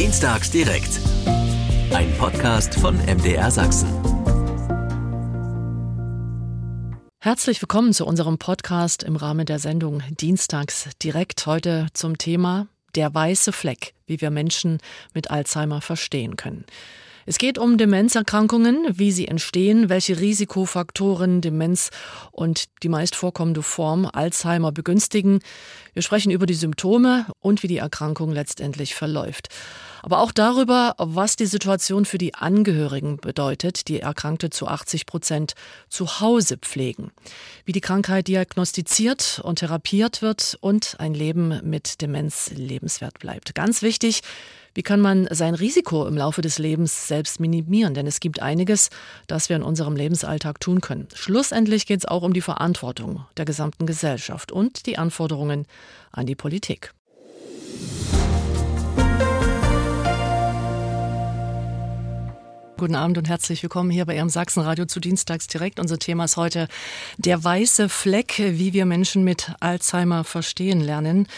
Dienstags direkt. Ein Podcast von MDR Sachsen. Herzlich willkommen zu unserem Podcast im Rahmen der Sendung Dienstags direkt heute zum Thema der weiße Fleck, wie wir Menschen mit Alzheimer verstehen können. Es geht um Demenzerkrankungen, wie sie entstehen, welche Risikofaktoren Demenz und die meist vorkommende Form Alzheimer begünstigen. Wir sprechen über die Symptome und wie die Erkrankung letztendlich verläuft. Aber auch darüber, was die Situation für die Angehörigen bedeutet, die Erkrankte zu 80 Prozent zu Hause pflegen. Wie die Krankheit diagnostiziert und therapiert wird und ein Leben mit Demenz lebenswert bleibt. Ganz wichtig, wie kann man sein Risiko im Laufe des Lebens selbst minimieren? Denn es gibt einiges, das wir in unserem Lebensalltag tun können. Schlussendlich geht es auch um die Verantwortung der gesamten Gesellschaft und die Anforderungen an die Politik. Guten Abend und herzlich willkommen hier bei Ihrem Sachsenradio zu Dienstags direkt. Unser Thema ist heute der weiße Fleck, wie wir Menschen mit Alzheimer verstehen lernen.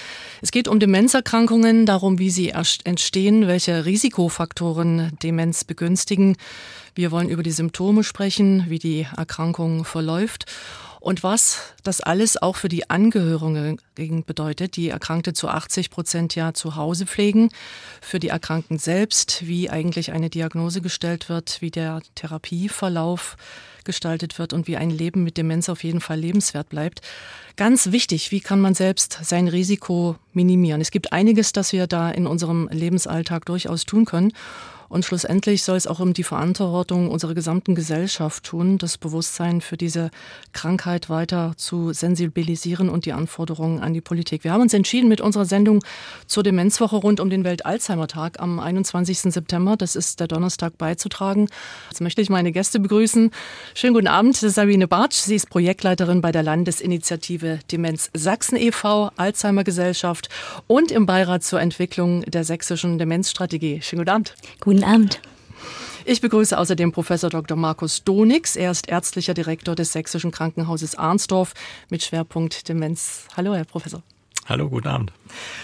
Es geht um Demenzerkrankungen, darum, wie sie entstehen, welche Risikofaktoren Demenz begünstigen. Wir wollen über die Symptome sprechen, wie die Erkrankung verläuft und was das alles auch für die Angehörigen bedeutet, die Erkrankte zu 80 Prozent ja zu Hause pflegen, für die Erkrankten selbst, wie eigentlich eine Diagnose gestellt wird, wie der Therapieverlauf gestaltet wird und wie ein Leben mit Demenz auf jeden Fall lebenswert bleibt. Ganz wichtig, wie kann man selbst sein Risiko minimieren? Es gibt einiges, das wir da in unserem Lebensalltag durchaus tun können. Und schlussendlich soll es auch um die Verantwortung unserer gesamten Gesellschaft tun, das Bewusstsein für diese Krankheit weiter zu sensibilisieren und die Anforderungen an die Politik. Wir haben uns entschieden, mit unserer Sendung zur Demenzwoche rund um den Welt-Alzheimer-Tag am 21. September, das ist der Donnerstag, beizutragen. Jetzt möchte ich meine Gäste begrüßen. Schönen guten Abend, Sabine Bartsch. Sie ist Projektleiterin bei der Landesinitiative Demenz Sachsen e.V., Alzheimer Gesellschaft und im Beirat zur Entwicklung der sächsischen Demenzstrategie. Schönen guten Abend. Guten Guten Abend. Ich begrüße außerdem Professor Dr. Markus Donix. Er ist ärztlicher Direktor des Sächsischen Krankenhauses Arnsdorf mit Schwerpunkt Demenz. Hallo, Herr Professor. Hallo, guten Abend.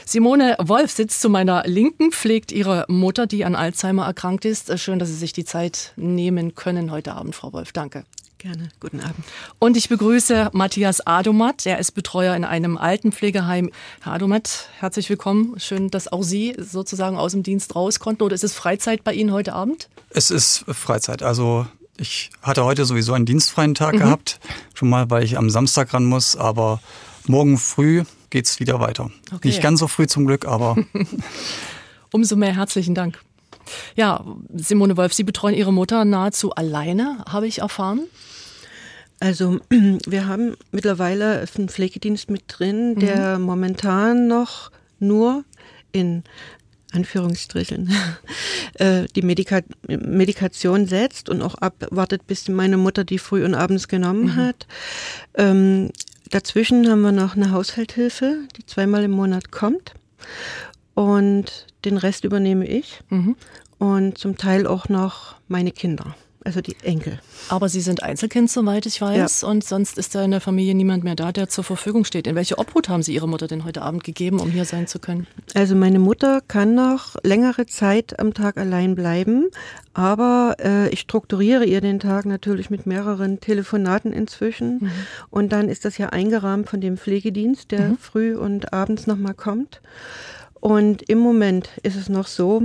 Simone Wolf sitzt zu meiner Linken, pflegt ihre Mutter, die an Alzheimer erkrankt ist. Schön, dass Sie sich die Zeit nehmen können heute Abend, Frau Wolf. Danke. Gerne. Guten Abend. Und ich begrüße Matthias Adomat. Er ist Betreuer in einem Altenpflegeheim. Herr Adomat, herzlich willkommen. Schön, dass auch Sie sozusagen aus dem Dienst raus konnten. Oder ist es Freizeit bei Ihnen heute Abend? Es ist Freizeit. Also ich hatte heute sowieso einen dienstfreien Tag mhm. gehabt. Schon mal, weil ich am Samstag ran muss. Aber morgen früh geht es wieder weiter. Okay. Nicht ganz so früh zum Glück, aber. Umso mehr herzlichen Dank. Ja, Simone Wolf, Sie betreuen Ihre Mutter nahezu alleine, habe ich erfahren. Also wir haben mittlerweile einen Pflegedienst mit drin, der mhm. momentan noch nur in Anführungsstrichen äh, die Medika Medikation setzt und auch abwartet, bis meine Mutter die früh und abends genommen mhm. hat. Ähm, dazwischen haben wir noch eine Haushalthilfe, die zweimal im Monat kommt. Und den Rest übernehme ich. Mhm. Und zum Teil auch noch meine Kinder also die Enkel. Aber Sie sind Einzelkind, soweit ich weiß, ja. und sonst ist da in der Familie niemand mehr da, der zur Verfügung steht. In welche Obhut haben Sie Ihre Mutter denn heute Abend gegeben, um hier sein zu können? Also meine Mutter kann noch längere Zeit am Tag allein bleiben, aber äh, ich strukturiere ihr den Tag natürlich mit mehreren Telefonaten inzwischen. Mhm. Und dann ist das ja eingerahmt von dem Pflegedienst, der mhm. früh und abends nochmal kommt. Und im Moment ist es noch so,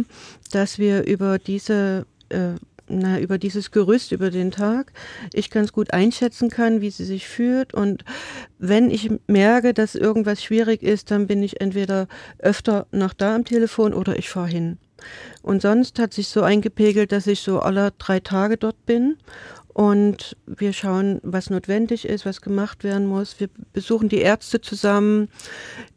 dass wir über diese äh, na, über dieses Gerüst über den Tag ich ganz gut einschätzen kann, wie sie sich fühlt. Und wenn ich merke, dass irgendwas schwierig ist, dann bin ich entweder öfter noch da am Telefon oder ich fahre hin. Und sonst hat sich so eingepegelt, dass ich so alle drei Tage dort bin und wir schauen, was notwendig ist, was gemacht werden muss. Wir besuchen die Ärzte zusammen.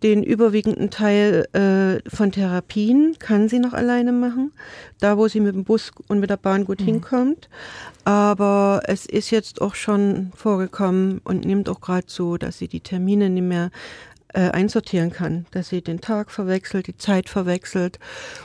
Den überwiegenden Teil äh, von Therapien kann sie noch alleine machen, da wo sie mit dem Bus und mit der Bahn gut mhm. hinkommt. Aber es ist jetzt auch schon vorgekommen und nimmt auch gerade so, dass sie die Termine nicht mehr äh, einsortieren kann, dass sie den Tag verwechselt, die Zeit verwechselt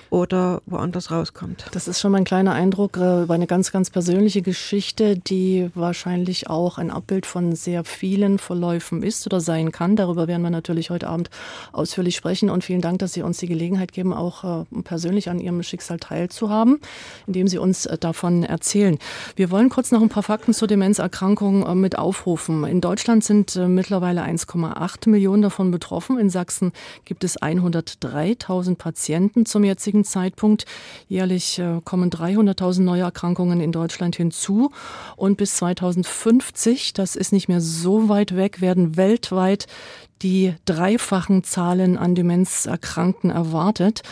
oder woanders rauskommt. Das ist schon mal ein kleiner Eindruck äh, über eine ganz, ganz persönliche Geschichte, die wahrscheinlich auch ein Abbild von sehr vielen Verläufen ist oder sein kann. Darüber werden wir natürlich heute Abend ausführlich sprechen und vielen Dank, dass Sie uns die Gelegenheit geben, auch äh, persönlich an Ihrem Schicksal teilzuhaben, indem Sie uns äh, davon erzählen. Wir wollen kurz noch ein paar Fakten zur Demenzerkrankung äh, mit aufrufen. In Deutschland sind äh, mittlerweile 1,8 Millionen davon betroffen. In Sachsen gibt es 103.000 Patienten zum jetzigen Zeitpunkt. Jährlich äh, kommen 300.000 neue Erkrankungen in Deutschland hinzu. Und bis 2050, das ist nicht mehr so weit weg, werden weltweit die dreifachen Zahlen an Demenzerkrankten erwartet.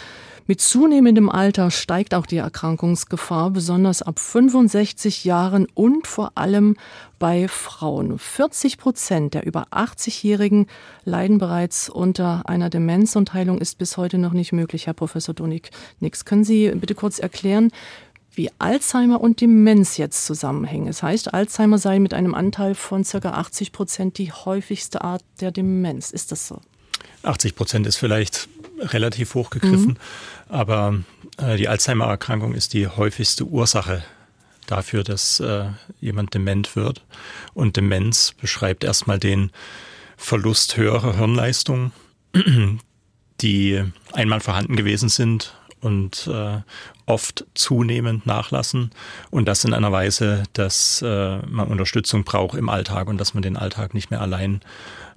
Mit zunehmendem Alter steigt auch die Erkrankungsgefahr, besonders ab 65 Jahren und vor allem bei Frauen. 40 Prozent der über 80-Jährigen leiden bereits unter einer Demenz und Heilung ist bis heute noch nicht möglich. Herr Professor Donik Nix, können Sie bitte kurz erklären, wie Alzheimer und Demenz jetzt zusammenhängen. Es heißt, Alzheimer sei mit einem Anteil von ca. 80 Prozent die häufigste Art der Demenz. Ist das so? 80 Prozent ist vielleicht relativ hochgegriffen, mhm. Aber äh, die Alzheimer-Erkrankung ist die häufigste Ursache dafür, dass äh, jemand dement wird. Und Demenz beschreibt erstmal den Verlust höherer Hirnleistung, die einmal vorhanden gewesen sind und äh, oft zunehmend nachlassen und das in einer Weise, dass äh, man Unterstützung braucht im Alltag und dass man den Alltag nicht mehr allein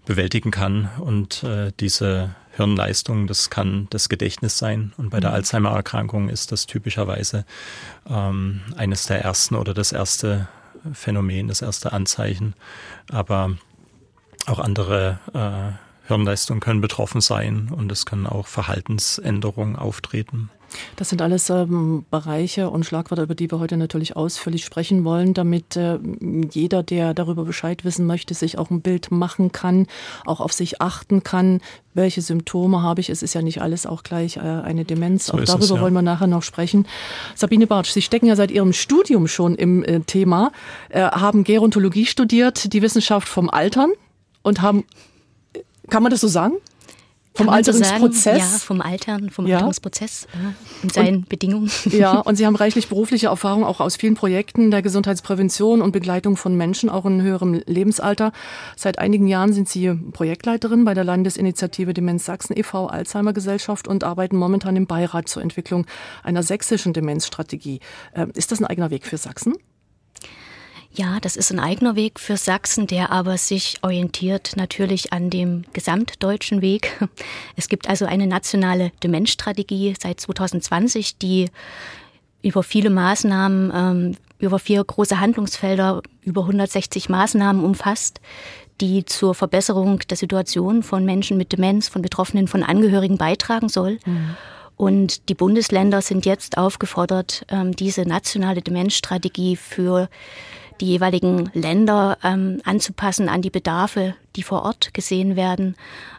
bewältigen kann. Und äh, diese Hirnleistung, das kann das Gedächtnis sein. Und bei der mhm. Alzheimer-Erkrankung ist das typischerweise ähm, eines der ersten oder das erste Phänomen, das erste Anzeichen. Aber auch andere äh, Hirnleistungen können betroffen sein und es können auch Verhaltensänderungen auftreten. Das sind alles ähm, Bereiche und Schlagwörter, über die wir heute natürlich ausführlich sprechen wollen, damit äh, jeder, der darüber Bescheid wissen möchte, sich auch ein Bild machen kann, auch auf sich achten kann, welche Symptome habe ich. Es ist ja nicht alles auch gleich äh, eine Demenz. So auch darüber es, ja. wollen wir nachher noch sprechen. Sabine Bartsch, Sie stecken ja seit Ihrem Studium schon im äh, Thema, äh, haben Gerontologie studiert, die Wissenschaft vom Altern und haben, kann man das so sagen? Vom Alterungsprozess? So ja, vom Altern, vom ja. Alterungsprozess ja, und seinen und, Bedingungen. Ja, und Sie haben reichlich berufliche Erfahrung auch aus vielen Projekten der Gesundheitsprävention und Begleitung von Menschen, auch in höherem Lebensalter. Seit einigen Jahren sind Sie Projektleiterin bei der Landesinitiative Demenz Sachsen e.V. Alzheimer Gesellschaft und arbeiten momentan im Beirat zur Entwicklung einer sächsischen Demenzstrategie. Ähm, ist das ein eigener Weg für Sachsen? Ja, das ist ein eigener Weg für Sachsen, der aber sich orientiert natürlich an dem gesamtdeutschen Weg. Es gibt also eine nationale Demenzstrategie seit 2020, die über viele Maßnahmen, ähm, über vier große Handlungsfelder, über 160 Maßnahmen umfasst, die zur Verbesserung der Situation von Menschen mit Demenz, von Betroffenen, von Angehörigen beitragen soll. Mhm. Und die Bundesländer sind jetzt aufgefordert, ähm, diese nationale Demenzstrategie für die jeweiligen Länder ähm, anzupassen an die Bedarfe, die vor Ort gesehen werden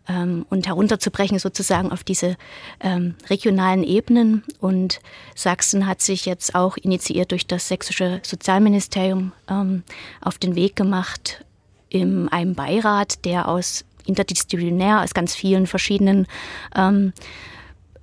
ähm, und herunterzubrechen sozusagen auf diese ähm, regionalen Ebenen. Und Sachsen hat sich jetzt auch initiiert durch das sächsische Sozialministerium ähm, auf den Weg gemacht, in einem Beirat, der aus interdisziplinär aus ganz vielen verschiedenen ähm,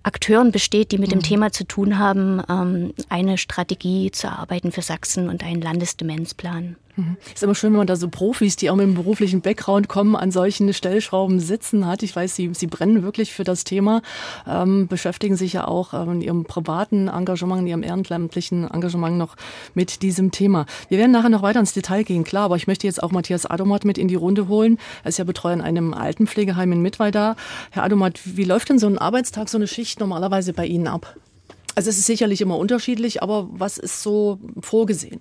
Akteuren besteht, die mit dem mhm. Thema zu tun haben, ähm, eine Strategie zu erarbeiten für Sachsen und einen Landesdemenzplan. Mhm. Ist immer schön, wenn man da so Profis, die auch mit einem beruflichen Background kommen, an solchen Stellschrauben sitzen hat. Ich weiß, Sie, Sie brennen wirklich für das Thema, ähm, beschäftigen sich ja auch ähm, in Ihrem privaten Engagement, in Ihrem ehrenamtlichen Engagement noch mit diesem Thema. Wir werden nachher noch weiter ins Detail gehen, klar, aber ich möchte jetzt auch Matthias Adomat mit in die Runde holen. Er ist ja Betreuer in einem Altenpflegeheim in Mittweida. Herr Adomat, wie läuft denn so ein Arbeitstag, so eine Schicht normalerweise bei Ihnen ab? Also es ist sicherlich immer unterschiedlich, aber was ist so vorgesehen?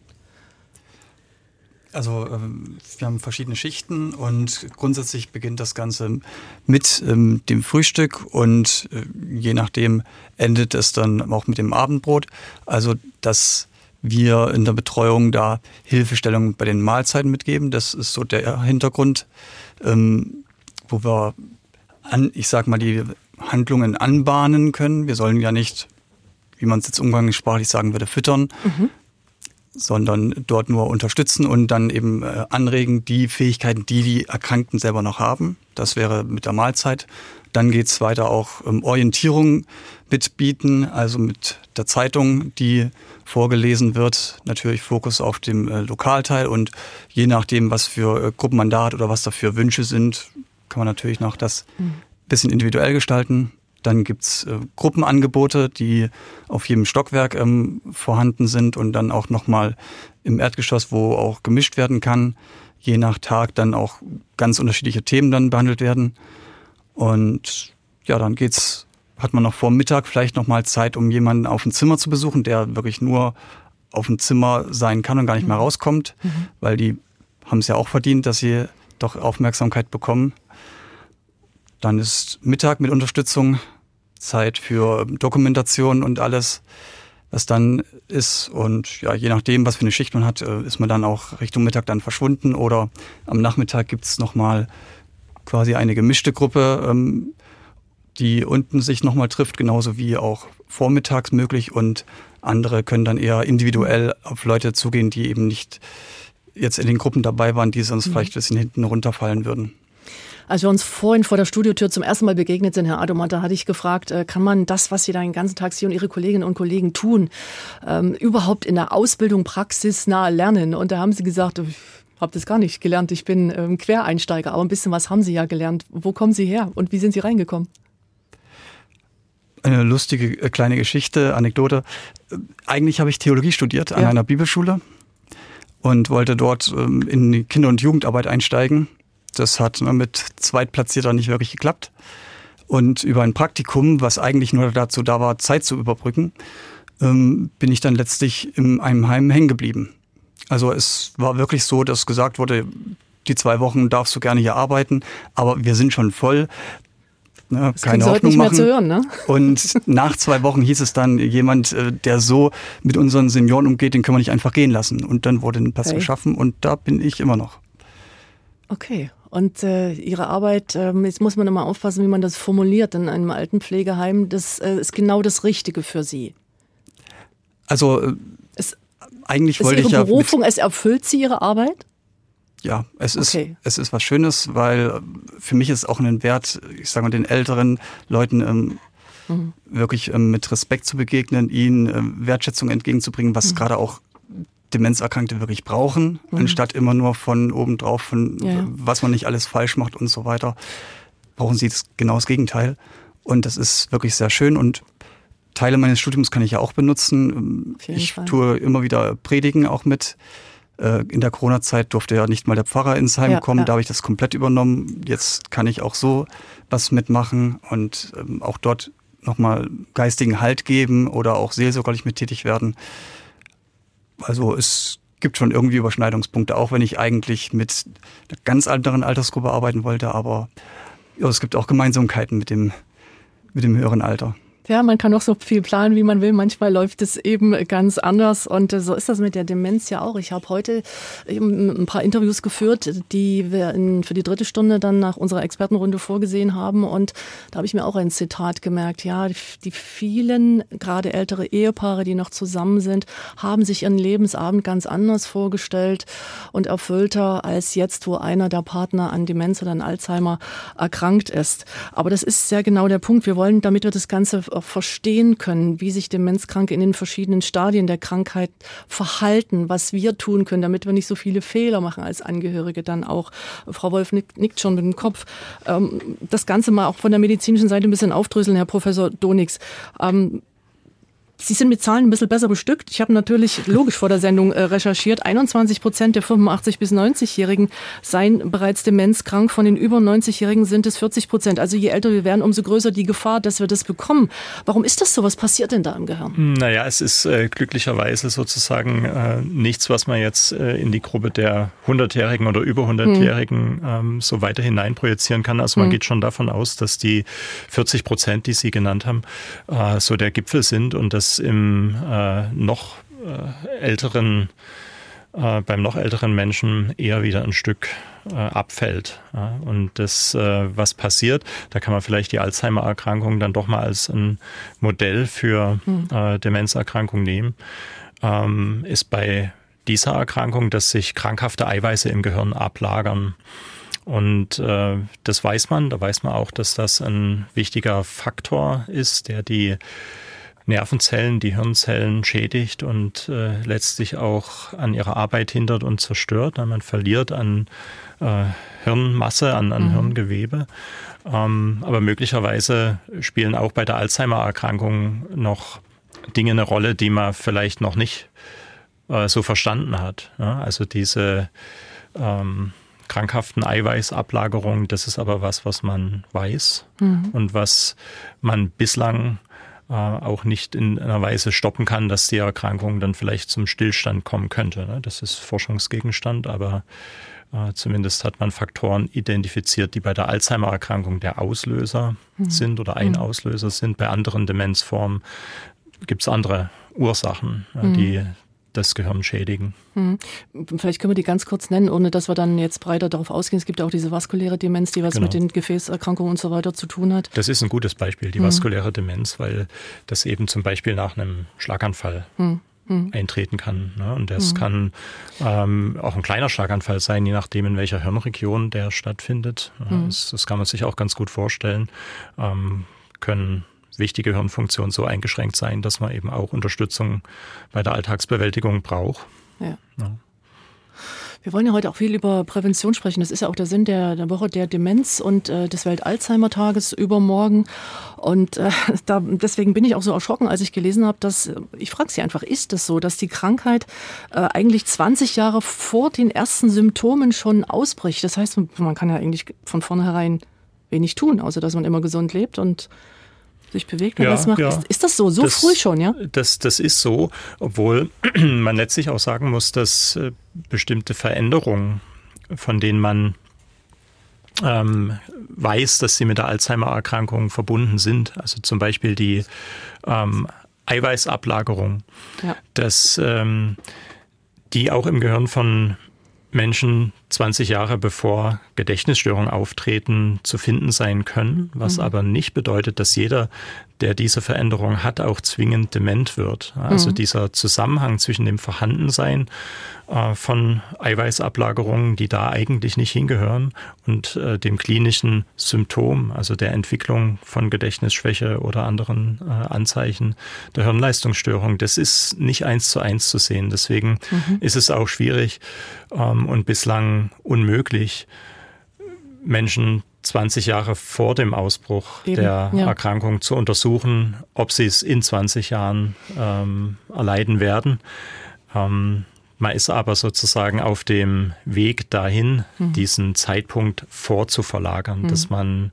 Also ähm, wir haben verschiedene Schichten und grundsätzlich beginnt das Ganze mit ähm, dem Frühstück und äh, je nachdem endet es dann auch mit dem Abendbrot. Also dass wir in der Betreuung da Hilfestellung bei den Mahlzeiten mitgeben, das ist so der Hintergrund, ähm, wo wir an, ich sag mal, die Handlungen anbahnen können. Wir sollen ja nicht, wie man es jetzt umgangssprachlich sagen würde, füttern, mhm sondern dort nur unterstützen und dann eben äh, anregen die Fähigkeiten, die die Erkrankten selber noch haben. Das wäre mit der Mahlzeit. Dann geht's weiter auch um Orientierung mitbieten, also mit der Zeitung, die vorgelesen wird. Natürlich Fokus auf dem äh, Lokalteil und je nachdem, was für äh, Gruppenmandat oder was da für Wünsche sind, kann man natürlich noch das mhm. bisschen individuell gestalten. Dann gibt's äh, Gruppenangebote, die auf jedem Stockwerk ähm, vorhanden sind und dann auch nochmal im Erdgeschoss, wo auch gemischt werden kann. Je nach Tag dann auch ganz unterschiedliche Themen dann behandelt werden. Und ja, dann geht's, hat man noch vor Mittag vielleicht nochmal Zeit, um jemanden auf dem Zimmer zu besuchen, der wirklich nur auf dem Zimmer sein kann und gar nicht mehr mhm. rauskommt, mhm. weil die haben es ja auch verdient, dass sie doch Aufmerksamkeit bekommen. Dann ist Mittag mit Unterstützung, Zeit für Dokumentation und alles, was dann ist. Und ja, je nachdem, was für eine Schicht man hat, äh, ist man dann auch Richtung Mittag dann verschwunden. Oder am Nachmittag gibt's nochmal quasi eine gemischte Gruppe, ähm, die unten sich nochmal trifft, genauso wie auch vormittags möglich. Und andere können dann eher individuell auf Leute zugehen, die eben nicht jetzt in den Gruppen dabei waren, die sonst mhm. vielleicht ein bisschen hinten runterfallen würden. Als wir uns vorhin vor der Studiotür zum ersten Mal begegnet sind, Herr Adomat, da hatte ich gefragt, äh, kann man das, was Sie da den ganzen Tag Sie und Ihre Kolleginnen und Kollegen tun, ähm, überhaupt in der Ausbildung praxisnah lernen? Und da haben Sie gesagt, ich habe das gar nicht gelernt, ich bin ähm, Quereinsteiger, aber ein bisschen was haben Sie ja gelernt. Wo kommen Sie her und wie sind Sie reingekommen? Eine lustige äh, kleine Geschichte, Anekdote. Äh, eigentlich habe ich Theologie studiert an ja. einer Bibelschule und wollte dort ähm, in die Kinder- und Jugendarbeit einsteigen das hat mit Zweitplatzierter nicht wirklich geklappt. Und über ein Praktikum, was eigentlich nur dazu da war, Zeit zu überbrücken, ähm, bin ich dann letztlich in einem Heim hängen geblieben. Also es war wirklich so, dass gesagt wurde, die zwei Wochen darfst du gerne hier arbeiten, aber wir sind schon voll. Ne, das keine Hoffnung machen. Hören, ne? Und nach zwei Wochen hieß es dann, jemand, äh, der so mit unseren Senioren umgeht, den können wir nicht einfach gehen lassen. Und dann wurde ein Platz okay. geschaffen und da bin ich immer noch. Okay. Und äh, ihre Arbeit, äh, jetzt muss man immer aufpassen, wie man das formuliert in einem Altenpflegeheim, das äh, ist genau das Richtige für sie. Also äh, es, eigentlich wollte ich ja. Berufung, es erfüllt sie ihre Arbeit? Ja, es ist, okay. es ist was Schönes, weil für mich ist auch ein Wert, ich sage mal, den älteren Leuten ähm, mhm. wirklich ähm, mit Respekt zu begegnen, ihnen ähm, Wertschätzung entgegenzubringen, was mhm. gerade auch Demenzerkrankte wirklich brauchen, mhm. anstatt immer nur von oben drauf, von ja. was man nicht alles falsch macht und so weiter, brauchen sie das, genau das Gegenteil. Und das ist wirklich sehr schön und Teile meines Studiums kann ich ja auch benutzen. Ich Fall. tue immer wieder Predigen auch mit. Äh, in der Corona-Zeit durfte ja nicht mal der Pfarrer ins Heim ja, kommen, ja. da habe ich das komplett übernommen. Jetzt kann ich auch so was mitmachen und ähm, auch dort nochmal geistigen Halt geben oder auch seelsorgerlich mit tätig werden. Also es gibt schon irgendwie Überschneidungspunkte, auch wenn ich eigentlich mit einer ganz anderen Altersgruppe arbeiten wollte, aber ja, es gibt auch Gemeinsamkeiten mit dem, mit dem höheren Alter. Ja, man kann noch so viel planen, wie man will. Manchmal läuft es eben ganz anders. Und äh, so ist das mit der Demenz ja auch. Ich habe heute ein paar Interviews geführt, die wir in, für die dritte Stunde dann nach unserer Expertenrunde vorgesehen haben. Und da habe ich mir auch ein Zitat gemerkt. Ja, die vielen, gerade ältere Ehepaare, die noch zusammen sind, haben sich ihren Lebensabend ganz anders vorgestellt und erfüllter als jetzt, wo einer der Partner an Demenz oder an Alzheimer erkrankt ist. Aber das ist sehr genau der Punkt. Wir wollen, damit wir das Ganze auch verstehen können, wie sich Demenzkranke in den verschiedenen Stadien der Krankheit verhalten, was wir tun können, damit wir nicht so viele Fehler machen als Angehörige dann auch. Frau Wolf nickt, nickt schon mit dem Kopf. Ähm, das Ganze mal auch von der medizinischen Seite ein bisschen aufdröseln, Herr Professor Donix. Ähm, Sie sind mit Zahlen ein bisschen besser bestückt. Ich habe natürlich logisch vor der Sendung äh, recherchiert. 21 Prozent der 85 bis 90-Jährigen seien bereits demenzkrank. Von den über 90-Jährigen sind es 40 Prozent. Also je älter wir werden, umso größer die Gefahr, dass wir das bekommen. Warum ist das so? Was passiert denn da im Gehirn? Naja, es ist äh, glücklicherweise sozusagen äh, nichts, was man jetzt äh, in die Gruppe der 100-Jährigen oder über 100-Jährigen hm. ähm, so weiter hineinprojizieren kann. Also man hm. geht schon davon aus, dass die 40 Prozent, die Sie genannt haben, äh, so der Gipfel sind und dass im äh, noch äh, älteren äh, beim noch älteren Menschen eher wieder ein Stück äh, abfällt. Ja. Und das, äh, was passiert, da kann man vielleicht die Alzheimer-Erkrankung dann doch mal als ein Modell für hm. Demenzerkrankung nehmen, ähm, ist bei dieser Erkrankung, dass sich krankhafte Eiweiße im Gehirn ablagern. Und äh, das weiß man, da weiß man auch, dass das ein wichtiger Faktor ist, der die Nervenzellen, die Hirnzellen schädigt und äh, letztlich auch an ihrer Arbeit hindert und zerstört. Man verliert an äh, Hirnmasse, an, an mhm. Hirngewebe. Ähm, aber möglicherweise spielen auch bei der Alzheimer-Erkrankung noch Dinge eine Rolle, die man vielleicht noch nicht äh, so verstanden hat. Ja? Also diese ähm, krankhaften Eiweißablagerungen, das ist aber was, was man weiß mhm. und was man bislang auch nicht in einer Weise stoppen kann, dass die Erkrankung dann vielleicht zum Stillstand kommen könnte. Ne? Das ist Forschungsgegenstand, aber äh, zumindest hat man Faktoren identifiziert, die bei der Alzheimer-Erkrankung der Auslöser mhm. sind oder ein mhm. Auslöser sind. Bei anderen Demenzformen gibt es andere Ursachen, mhm. die das Gehirn schädigen. Mhm. Vielleicht können wir die ganz kurz nennen, ohne dass wir dann jetzt breiter darauf ausgehen. Es gibt auch diese vaskuläre Demenz, die was genau. mit den Gefäßerkrankungen und so weiter zu tun hat. Das ist ein gutes Beispiel, die mhm. vaskuläre Demenz, weil das eben zum Beispiel nach einem Schlaganfall mhm mhm. eintreten kann. Ne? Und das mhm. kann ähm, auch ein kleiner Schlaganfall sein, je nachdem, in welcher Hirnregion der stattfindet. Mhm. Das, das, kann man sich auch ganz gut vorstellen. Ähm, können wichtige Hirnfunktionen so eingeschränkt sein, dass man eben auch Unterstützung bei der Alltagsbewältigung braucht. Ja. ja. Wir wollen ja heute auch viel über Prävention sprechen. Das ist ja auch der Sinn der, der Woche der Demenz und äh, des Welt-Alzheimer-Tages übermorgen. Und äh, da, deswegen bin ich auch so erschrocken, als ich gelesen habe, dass, ich frage Sie einfach, ist es das so, dass die Krankheit äh, eigentlich 20 Jahre vor den ersten Symptomen schon ausbricht? Das heißt, man kann ja eigentlich von vornherein wenig tun, außer dass man immer gesund lebt und sich bewegt und ja, das macht. Ja. Ist, ist, das so, so das, früh schon, ja? Das, das ist so, obwohl man letztlich auch sagen muss, dass äh, bestimmte Veränderungen, von denen man ähm, weiß, dass sie mit der Alzheimer-Erkrankung verbunden sind, also zum Beispiel die ähm, Eiweißablagerung, ja. dass ähm, die auch im Gehirn von Menschen 20 Jahre bevor Gedächtnisstörungen auftreten, zu finden sein können, was mhm. aber nicht bedeutet, dass jeder, der diese Veränderung hat, auch zwingend dement wird. Also mhm. dieser Zusammenhang zwischen dem Vorhandensein äh, von Eiweißablagerungen, die da eigentlich nicht hingehören, und äh, dem klinischen Symptom, also der Entwicklung von Gedächtnisschwäche oder anderen äh, Anzeichen der Hirnleistungsstörung, das ist nicht eins zu eins zu sehen. Deswegen mhm. ist es auch schwierig ähm, und bislang unmöglich, Menschen 20 Jahre vor dem Ausbruch Eben, der ja. Erkrankung zu untersuchen, ob sie es in 20 Jahren ähm, erleiden werden. Ähm, man ist aber sozusagen auf dem Weg dahin, mhm. diesen Zeitpunkt vorzuverlagern, mhm. dass man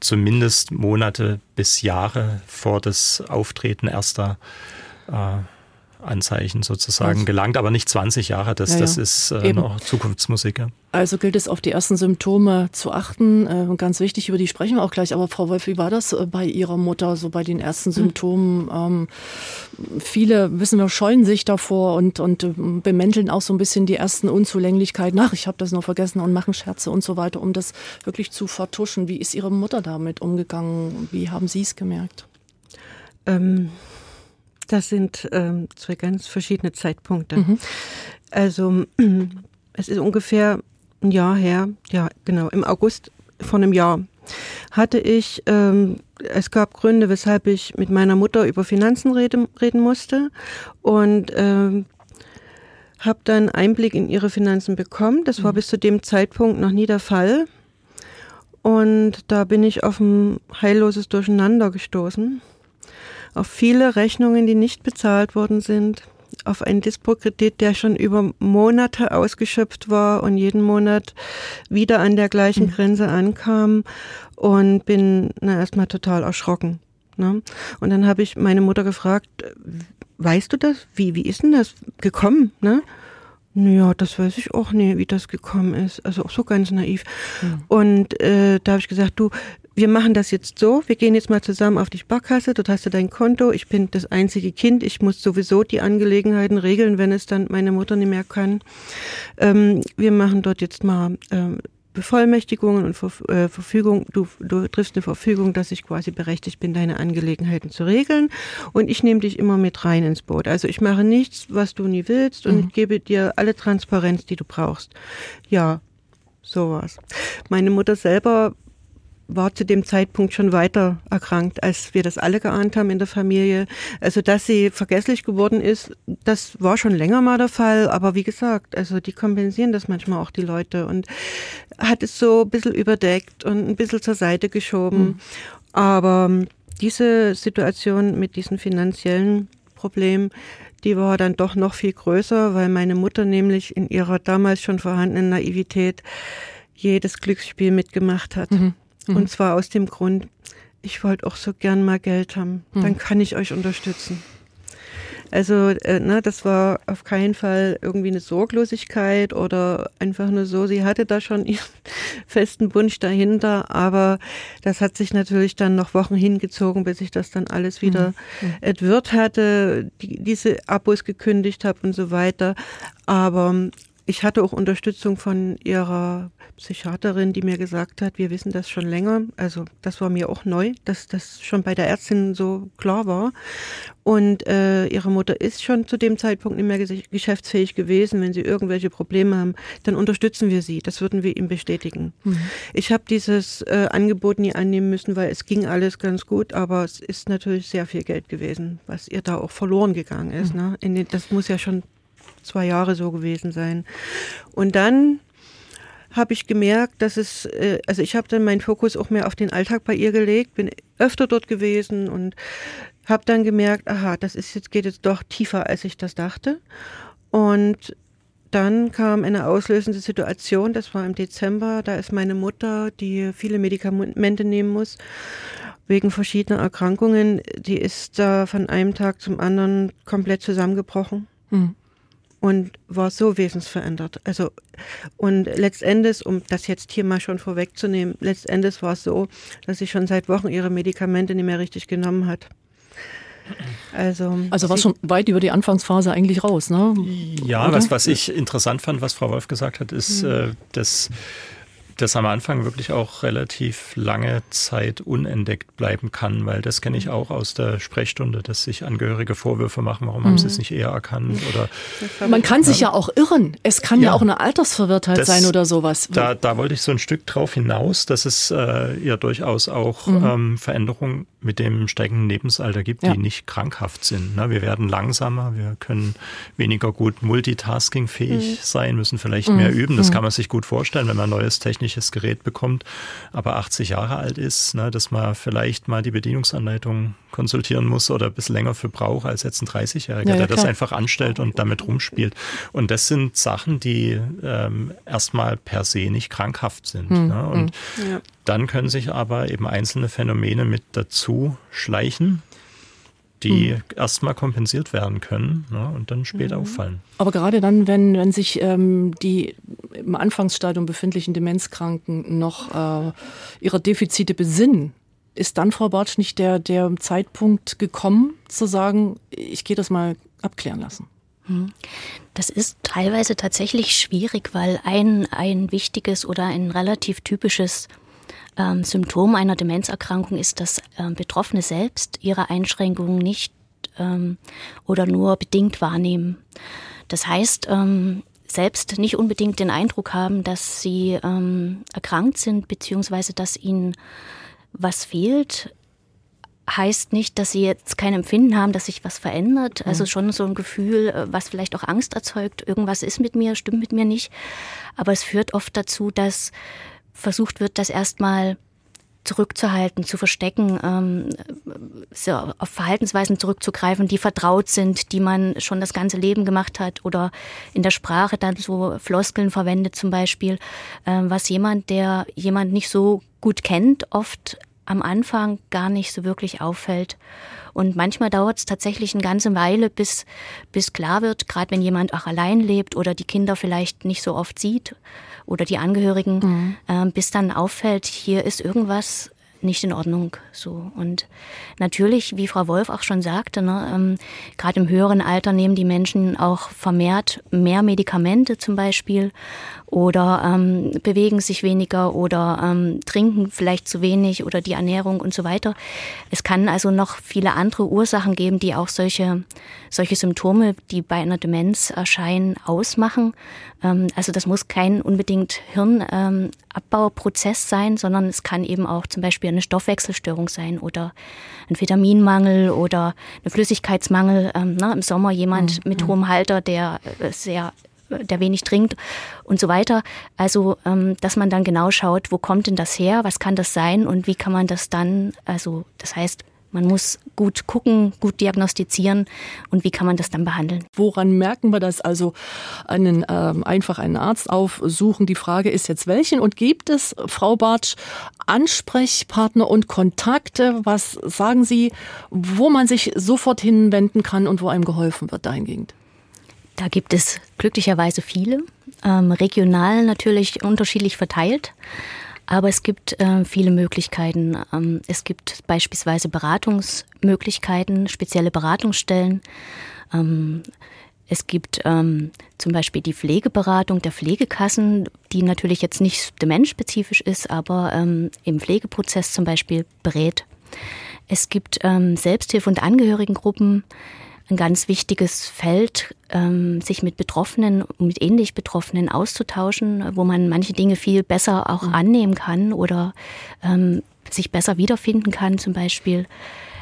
zumindest Monate bis Jahre vor das Auftreten erster äh, Anzeichen sozusagen also, gelangt, aber nicht 20 Jahre. Das, ja, das ist äh, noch Zukunftsmusik. Ja. Also gilt es auf die ersten Symptome zu achten. Äh, ganz wichtig, über die sprechen wir auch gleich. Aber Frau Wolf, wie war das äh, bei Ihrer Mutter, so bei den ersten hm. Symptomen? Ähm, viele, wissen wir, scheuen sich davor und, und äh, bemänteln auch so ein bisschen die ersten Unzulänglichkeiten. Ach, ich habe das noch vergessen und machen Scherze und so weiter, um das wirklich zu vertuschen. Wie ist Ihre Mutter damit umgegangen? Wie haben Sie es gemerkt? Ähm das sind ähm, zwei ganz verschiedene Zeitpunkte. Mhm. Also es ist ungefähr ein Jahr her, ja genau, im August von einem Jahr hatte ich, ähm, es gab Gründe, weshalb ich mit meiner Mutter über Finanzen reden, reden musste und ähm, habe dann Einblick in ihre Finanzen bekommen. Das war mhm. bis zu dem Zeitpunkt noch nie der Fall. Und da bin ich auf ein heilloses Durcheinander gestoßen auf viele Rechnungen, die nicht bezahlt worden sind, auf einen Dispo-Kredit, der schon über Monate ausgeschöpft war und jeden Monat wieder an der gleichen mhm. Grenze ankam und bin na, erstmal total erschrocken. Ne? Und dann habe ich meine Mutter gefragt, weißt du das? Wie, wie ist denn das gekommen? Ne? Ja, das weiß ich auch nicht, wie das gekommen ist. Also auch so ganz naiv. Mhm. Und äh, da habe ich gesagt, du, wir machen das jetzt so, wir gehen jetzt mal zusammen auf die Sparkasse, dort hast du dein Konto, ich bin das einzige Kind, ich muss sowieso die Angelegenheiten regeln, wenn es dann meine Mutter nicht mehr kann. Ähm, wir machen dort jetzt mal, ähm, Bevollmächtigungen und äh, Verfügung, du, du triffst eine Verfügung, dass ich quasi berechtigt bin, deine Angelegenheiten zu regeln. Und ich nehme dich immer mit rein ins Boot. Also ich mache nichts, was du nie willst und mhm. gebe dir alle Transparenz, die du brauchst. Ja, sowas. Meine Mutter selber war zu dem Zeitpunkt schon weiter erkrankt, als wir das alle geahnt haben in der Familie. Also, dass sie vergesslich geworden ist, das war schon länger mal der Fall. Aber wie gesagt, also die kompensieren das manchmal auch die Leute und hat es so ein bisschen überdeckt und ein bisschen zur Seite geschoben. Mhm. Aber ähm, diese Situation mit diesen finanziellen Problemen, die war dann doch noch viel größer, weil meine Mutter nämlich in ihrer damals schon vorhandenen Naivität jedes Glücksspiel mitgemacht hat. Mhm. Mhm. Und zwar aus dem Grund, ich wollte auch so gern mal Geld haben. Mhm. Dann kann ich euch unterstützen. Also, äh, ne, das war auf keinen Fall irgendwie eine Sorglosigkeit oder einfach nur so, sie hatte da schon ihren festen Wunsch dahinter, aber das hat sich natürlich dann noch Wochen hingezogen, bis ich das dann alles wieder mhm. entwirrt hatte, die, diese Abos gekündigt habe und so weiter. Aber ich hatte auch Unterstützung von ihrer Psychiaterin, die mir gesagt hat, wir wissen das schon länger. Also das war mir auch neu, dass das schon bei der Ärztin so klar war. Und äh, ihre Mutter ist schon zu dem Zeitpunkt nicht mehr geschäftsfähig gewesen. Wenn sie irgendwelche Probleme haben, dann unterstützen wir sie. Das würden wir ihm bestätigen. Mhm. Ich habe dieses äh, Angebot nie annehmen müssen, weil es ging alles ganz gut, aber es ist natürlich sehr viel Geld gewesen, was ihr da auch verloren gegangen ist. Mhm. Ne? Den, das muss ja schon zwei Jahre so gewesen sein. Und dann habe ich gemerkt, dass es, äh, also ich habe dann meinen Fokus auch mehr auf den Alltag bei ihr gelegt, bin öfter dort gewesen und habe dann gemerkt, aha, das ist jetzt geht jetzt doch tiefer, als ich das dachte. Und dann kam eine auslösende Situation, das war im Dezember, da ist meine Mutter, die viele Medikamente nehmen muss, wegen verschiedener Erkrankungen, die ist da von einem Tag zum anderen komplett zusammengebrochen. Mhm und war so wesensverändert. Also, und letztendlich, um das jetzt hier mal schon vorwegzunehmen, letztendlich war es so, dass sie schon seit Wochen ihre Medikamente nicht mehr richtig genommen hat. Also, also war schon weit über die Anfangsphase eigentlich raus, ne? Ja, was, was ich interessant fand, was Frau Wolf gesagt hat, ist, mhm. äh, dass das am Anfang wirklich auch relativ lange Zeit unentdeckt bleiben kann, weil das kenne ich mhm. auch aus der Sprechstunde, dass sich Angehörige Vorwürfe machen, warum mhm. haben sie es mhm. nicht eher erkannt oder man kann sich ja auch irren. Es kann ja, ja auch eine Altersverwirrtheit das, sein oder sowas. Da, da wollte ich so ein Stück drauf hinaus, dass es äh, ja durchaus auch mhm. ähm, Veränderungen mit dem steigenden Lebensalter gibt, ja. die nicht krankhaft sind. Ne? Wir werden langsamer, wir können weniger gut multitaskingfähig mhm. sein, müssen vielleicht mhm. mehr üben. Das kann man sich gut vorstellen, wenn man neues technisches technisches Gerät bekommt, aber 80 Jahre alt ist, ne, dass man vielleicht mal die Bedienungsanleitung konsultieren muss oder ein bisschen länger für braucht als jetzt ein 30-Jähriger, ja, der das einfach anstellt und damit rumspielt. Und das sind Sachen, die ähm, erstmal per se nicht krankhaft sind. Hm, ne? Und hm, ja. dann können sich aber eben einzelne Phänomene mit dazu schleichen die mhm. erstmal kompensiert werden können ne, und dann später mhm. auffallen. Aber gerade dann, wenn, wenn sich ähm, die im Anfangsstadium befindlichen Demenzkranken noch äh, ihrer Defizite besinnen, ist dann, Frau Bartsch, nicht der, der Zeitpunkt gekommen, zu sagen, ich gehe das mal abklären lassen? Hm. Das ist teilweise tatsächlich schwierig, weil ein, ein wichtiges oder ein relativ typisches ähm, Symptom einer Demenzerkrankung ist, dass ähm, Betroffene selbst ihre Einschränkungen nicht ähm, oder nur bedingt wahrnehmen. Das heißt, ähm, selbst nicht unbedingt den Eindruck haben, dass sie ähm, erkrankt sind, beziehungsweise dass ihnen was fehlt, heißt nicht, dass sie jetzt kein Empfinden haben, dass sich was verändert. Also schon so ein Gefühl, äh, was vielleicht auch Angst erzeugt. Irgendwas ist mit mir, stimmt mit mir nicht. Aber es führt oft dazu, dass versucht wird, das erstmal zurückzuhalten, zu verstecken, ähm, so auf Verhaltensweisen zurückzugreifen, die vertraut sind, die man schon das ganze Leben gemacht hat oder in der Sprache dann so Floskeln verwendet zum Beispiel, äh, was jemand, der jemand nicht so gut kennt, oft am Anfang gar nicht so wirklich auffällt. Und manchmal dauert es tatsächlich eine ganze Weile, bis, bis klar wird, gerade wenn jemand auch allein lebt oder die Kinder vielleicht nicht so oft sieht oder die Angehörigen, mhm. äh, bis dann auffällt, hier ist irgendwas nicht in Ordnung. So und natürlich, wie Frau Wolf auch schon sagte, ne, ähm, gerade im höheren Alter nehmen die Menschen auch vermehrt mehr Medikamente zum Beispiel oder ähm, bewegen sich weniger oder ähm, trinken vielleicht zu wenig oder die Ernährung und so weiter. Es kann also noch viele andere Ursachen geben, die auch solche solche Symptome, die bei einer Demenz erscheinen, ausmachen. Ähm, also das muss kein unbedingt Hirnabbauprozess ähm, sein, sondern es kann eben auch zum Beispiel eine Stoffwechselstörung sein oder ein Vitaminmangel oder eine Flüssigkeitsmangel. Ähm, ne, Im Sommer jemand mhm. mit hohem Halter, der äh, sehr der wenig trinkt und so weiter. Also, ähm, dass man dann genau schaut, wo kommt denn das her, was kann das sein und wie kann man das dann, also das heißt, man muss gut gucken, gut diagnostizieren und wie kann man das dann behandeln. Woran merken wir das? Also einen, ähm, einfach einen Arzt aufsuchen. Die Frage ist jetzt welchen und gibt es, Frau Bartsch, Ansprechpartner und Kontakte? Was sagen Sie, wo man sich sofort hinwenden kann und wo einem geholfen wird dahingehend? Da gibt es glücklicherweise viele, ähm, regional natürlich unterschiedlich verteilt. Aber es gibt äh, viele Möglichkeiten. Ähm, es gibt beispielsweise Beratungsmöglichkeiten, spezielle Beratungsstellen. Ähm, es gibt ähm, zum Beispiel die Pflegeberatung der Pflegekassen, die natürlich jetzt nicht demenzspezifisch ist, aber ähm, im Pflegeprozess zum Beispiel berät. Es gibt ähm, Selbsthilfe- und Angehörigengruppen, ein ganz wichtiges Feld, ähm, sich mit Betroffenen, mit ähnlich Betroffenen auszutauschen, wo man manche Dinge viel besser auch mhm. annehmen kann oder ähm, sich besser wiederfinden kann zum Beispiel.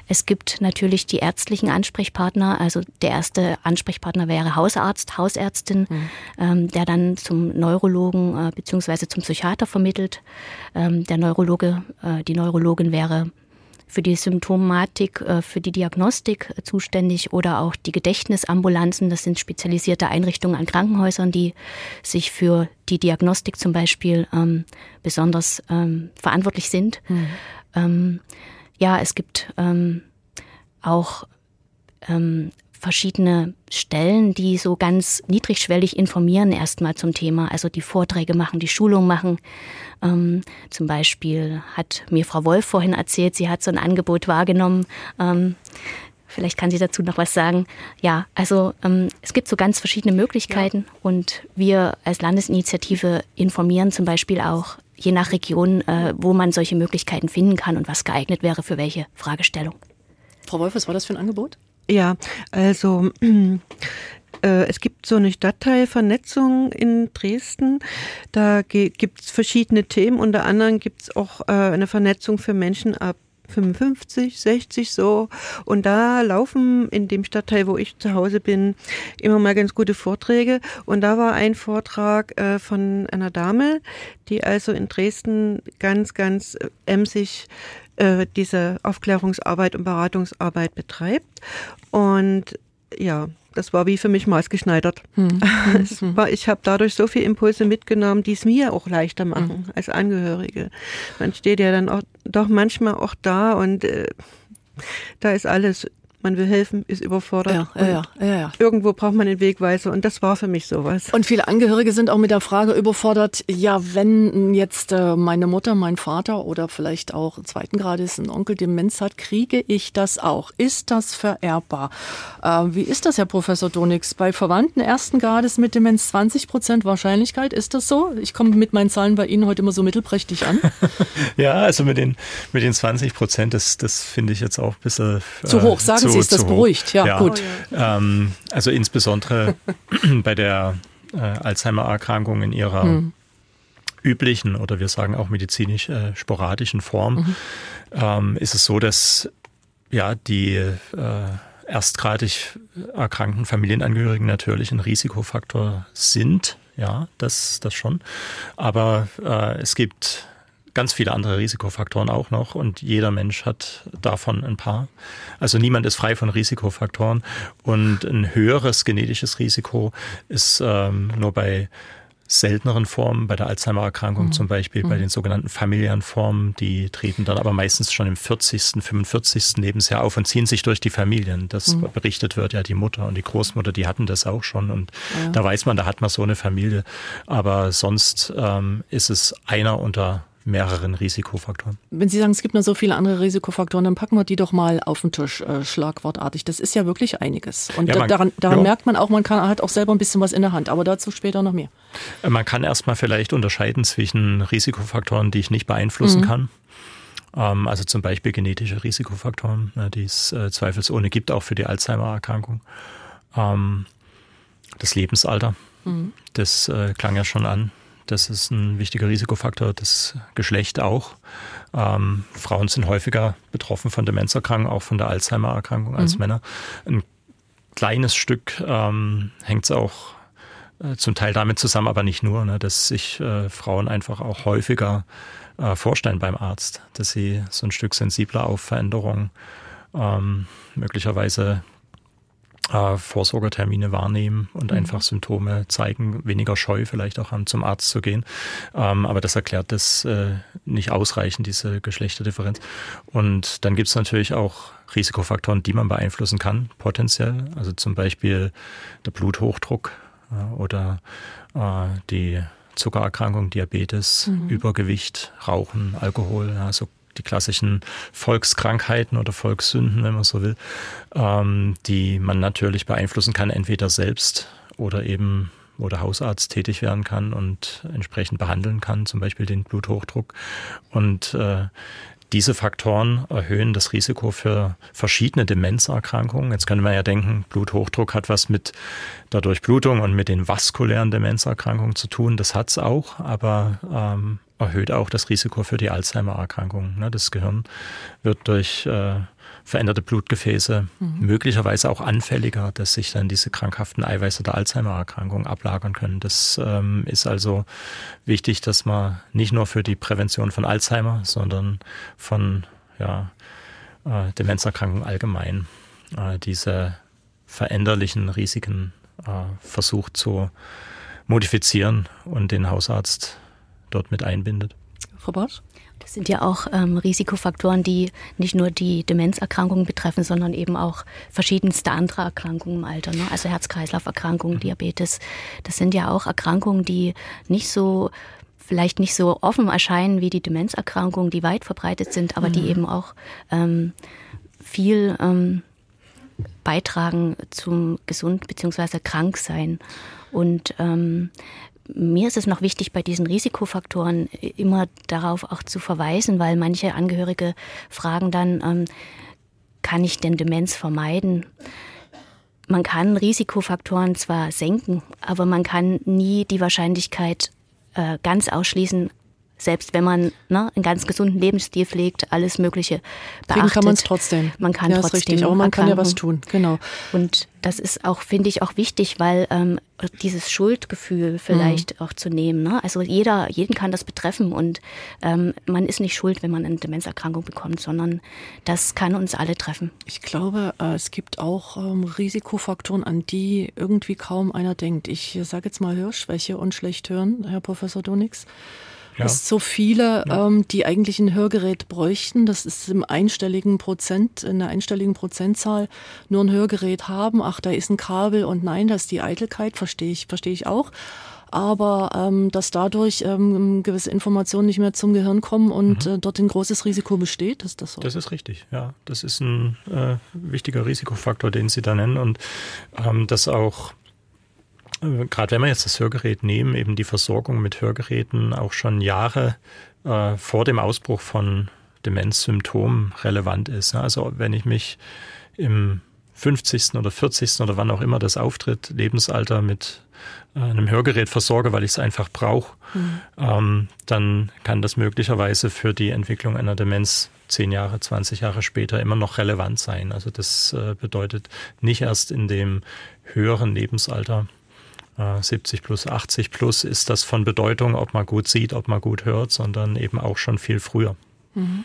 Es gibt natürlich die ärztlichen Ansprechpartner. Also der erste Ansprechpartner wäre Hausarzt, Hausärztin, mhm. ähm, der dann zum Neurologen äh, bzw. zum Psychiater vermittelt. Ähm, der Neurologe, äh, die Neurologin wäre für die Symptomatik, äh, für die Diagnostik zuständig oder auch die Gedächtnisambulanzen. Das sind spezialisierte Einrichtungen an Krankenhäusern, die sich für die Diagnostik zum Beispiel ähm, besonders ähm, verantwortlich sind. Mhm. Ähm, ja, es gibt ähm, auch ähm, verschiedene Stellen, die so ganz niedrigschwellig informieren erstmal zum Thema, also die Vorträge machen, die Schulung machen. Ähm, zum Beispiel hat mir Frau Wolf vorhin erzählt, sie hat so ein Angebot wahrgenommen. Ähm, vielleicht kann sie dazu noch was sagen. Ja, also ähm, es gibt so ganz verschiedene Möglichkeiten ja. und wir als Landesinitiative informieren zum Beispiel auch je nach Region, äh, wo man solche Möglichkeiten finden kann und was geeignet wäre für welche Fragestellung. Frau Wolf, was war das für ein Angebot? Ja, also äh, es gibt so eine Stadtteilvernetzung in Dresden. Da gibt es verschiedene Themen. Unter anderem gibt es auch äh, eine Vernetzung für Menschen ab 55, 60 so. Und da laufen in dem Stadtteil, wo ich zu Hause bin, immer mal ganz gute Vorträge. Und da war ein Vortrag äh, von einer Dame, die also in Dresden ganz, ganz emsig äh, diese Aufklärungsarbeit und Beratungsarbeit betreibt. Und ja, das war wie für mich maßgeschneidert. Hm. war, ich habe dadurch so viele Impulse mitgenommen, die es mir auch leichter machen hm. als Angehörige. Man steht ja dann auch doch manchmal auch da und äh, da ist alles man will helfen, ist überfordert. Ja, ja, ja, ja, Irgendwo braucht man den Wegweiser und das war für mich sowas. Und viele Angehörige sind auch mit der Frage überfordert, ja, wenn jetzt äh, meine Mutter, mein Vater oder vielleicht auch zweiten Grades ein Onkel Demenz hat, kriege ich das auch? Ist das vererbbar? Äh, wie ist das, Herr Professor Donix? Bei Verwandten ersten Grades mit Demenz 20 Prozent Wahrscheinlichkeit, ist das so? Ich komme mit meinen Zahlen bei Ihnen heute immer so mittelprächtig an. ja, also mit den, mit den 20 Prozent, das, das finde ich jetzt auch ein bisschen... Äh, zu hoch, sagen zu, Sie, ist das beruhigt. Ja, ja. gut. Ähm, also insbesondere bei der äh, Alzheimer-Erkrankung in ihrer hm. üblichen oder wir sagen auch medizinisch äh, sporadischen Form mhm. ähm, ist es so, dass ja die äh, erstgradig erkrankten Familienangehörigen natürlich ein Risikofaktor sind. Ja, das, das schon. Aber äh, es gibt ganz viele andere Risikofaktoren auch noch und jeder Mensch hat davon ein paar. Also niemand ist frei von Risikofaktoren und ein höheres genetisches Risiko ist ähm, nur bei selteneren Formen, bei der Alzheimer-Erkrankung mhm. zum Beispiel, mhm. bei den sogenannten familiären Formen, die treten dann aber meistens schon im 40., 45. Lebensjahr auf und ziehen sich durch die Familien. Das mhm. berichtet wird ja die Mutter und die Großmutter, die hatten das auch schon und ja. da weiß man, da hat man so eine Familie. Aber sonst ähm, ist es einer unter mehreren Risikofaktoren. Wenn Sie sagen, es gibt noch so viele andere Risikofaktoren, dann packen wir die doch mal auf den Tisch, äh, schlagwortartig. Das ist ja wirklich einiges. Und ja, man, daran, daran ja. merkt man auch, man kann, hat auch selber ein bisschen was in der Hand, aber dazu später noch mehr. Äh, man kann erstmal vielleicht unterscheiden zwischen Risikofaktoren, die ich nicht beeinflussen mhm. kann. Ähm, also zum Beispiel genetische Risikofaktoren, ne, die es äh, zweifelsohne gibt, auch für die Alzheimer-Erkrankung. Ähm, das Lebensalter, mhm. das äh, klang ja schon an. Das ist ein wichtiger Risikofaktor, das Geschlecht auch. Ähm, Frauen sind häufiger betroffen von Demenzerkrankungen, auch von der Alzheimer-Erkrankung als mhm. Männer. Ein kleines Stück ähm, hängt es auch äh, zum Teil damit zusammen, aber nicht nur, ne, dass sich äh, Frauen einfach auch häufiger äh, vorstellen beim Arzt, dass sie so ein Stück sensibler auf Veränderungen ähm, möglicherweise äh, Vorsorgetermine wahrnehmen und mhm. einfach Symptome zeigen, weniger Scheu vielleicht auch haben, zum Arzt zu gehen. Ähm, aber das erklärt das äh, nicht ausreichend, diese Geschlechterdifferenz. Und dann gibt es natürlich auch Risikofaktoren, die man beeinflussen kann, potenziell. Also zum Beispiel der Bluthochdruck äh, oder äh, die Zuckererkrankung, Diabetes, mhm. Übergewicht, Rauchen, Alkohol, also die klassischen Volkskrankheiten oder Volkssünden, wenn man so will, ähm, die man natürlich beeinflussen kann, entweder selbst oder eben wo der Hausarzt tätig werden kann und entsprechend behandeln kann, zum Beispiel den Bluthochdruck. Und äh, diese Faktoren erhöhen das Risiko für verschiedene Demenzerkrankungen. Jetzt könnte man ja denken, Bluthochdruck hat was mit der Durchblutung und mit den vaskulären Demenzerkrankungen zu tun. Das hat es auch, aber ähm, erhöht auch das Risiko für die Alzheimer-Erkrankung. Ne? Das Gehirn wird durch äh, veränderte Blutgefäße mhm. möglicherweise auch anfälliger, dass sich dann diese krankhaften Eiweiße der Alzheimer-Erkrankung ablagern können. Das ähm, ist also wichtig, dass man nicht nur für die Prävention von Alzheimer, sondern von ja, äh, Demenzerkrankungen allgemein äh, diese veränderlichen Risiken versucht zu modifizieren und den Hausarzt dort mit einbindet. Frau Bartsch? Das sind ja auch ähm, Risikofaktoren, die nicht nur die Demenzerkrankungen betreffen, sondern eben auch verschiedenste andere Erkrankungen im Alter. Ne? Also Herz-Kreislauf-Erkrankungen, mhm. Diabetes. Das sind ja auch Erkrankungen, die nicht so vielleicht nicht so offen erscheinen wie die Demenzerkrankungen, die weit verbreitet sind, aber mhm. die eben auch ähm, viel ähm, beitragen zum gesund bzw. krank sein. Und ähm, mir ist es noch wichtig, bei diesen Risikofaktoren immer darauf auch zu verweisen, weil manche Angehörige fragen dann, ähm, kann ich denn Demenz vermeiden? Man kann Risikofaktoren zwar senken, aber man kann nie die Wahrscheinlichkeit äh, ganz ausschließen, selbst wenn man ne, einen ganz gesunden Lebensstil pflegt, alles Mögliche beachtet. Deswegen kann man es trotzdem. Man kann ja, trotzdem. Ist richtig, aber man kann ja was tun, genau. Und das ist auch, finde ich, auch wichtig, weil ähm, dieses Schuldgefühl vielleicht mhm. auch zu nehmen. Ne? Also jeder, jeden kann das betreffen und ähm, man ist nicht schuld, wenn man eine Demenzerkrankung bekommt, sondern das kann uns alle treffen. Ich glaube, äh, es gibt auch ähm, Risikofaktoren, an die irgendwie kaum einer denkt. Ich sage jetzt mal Hörschwäche und schlecht hören, Herr Professor Donix. Ja. Es so viele, ja. ähm, die eigentlich ein Hörgerät bräuchten. Das ist im einstelligen Prozent, in der einstelligen Prozentzahl nur ein Hörgerät haben. Ach, da ist ein Kabel und nein, das ist die Eitelkeit, verstehe ich, verstehe ich auch. Aber ähm, dass dadurch ähm, gewisse Informationen nicht mehr zum Gehirn kommen und mhm. äh, dort ein großes Risiko besteht, ist das so? Das ist richtig, ja. Das ist ein äh, wichtiger Risikofaktor, den Sie da nennen und ähm, das auch gerade wenn wir jetzt das Hörgerät nehmen, eben die Versorgung mit Hörgeräten auch schon Jahre äh, vor dem Ausbruch von Demenzsymptomen relevant ist. Also wenn ich mich im 50. oder 40. oder wann auch immer das auftritt, Lebensalter mit äh, einem Hörgerät versorge, weil ich es einfach brauche, mhm. ähm, dann kann das möglicherweise für die Entwicklung einer Demenz zehn Jahre, 20 Jahre später immer noch relevant sein. Also das äh, bedeutet nicht erst in dem höheren Lebensalter 70 plus, 80 plus ist das von Bedeutung, ob man gut sieht, ob man gut hört, sondern eben auch schon viel früher. Mhm.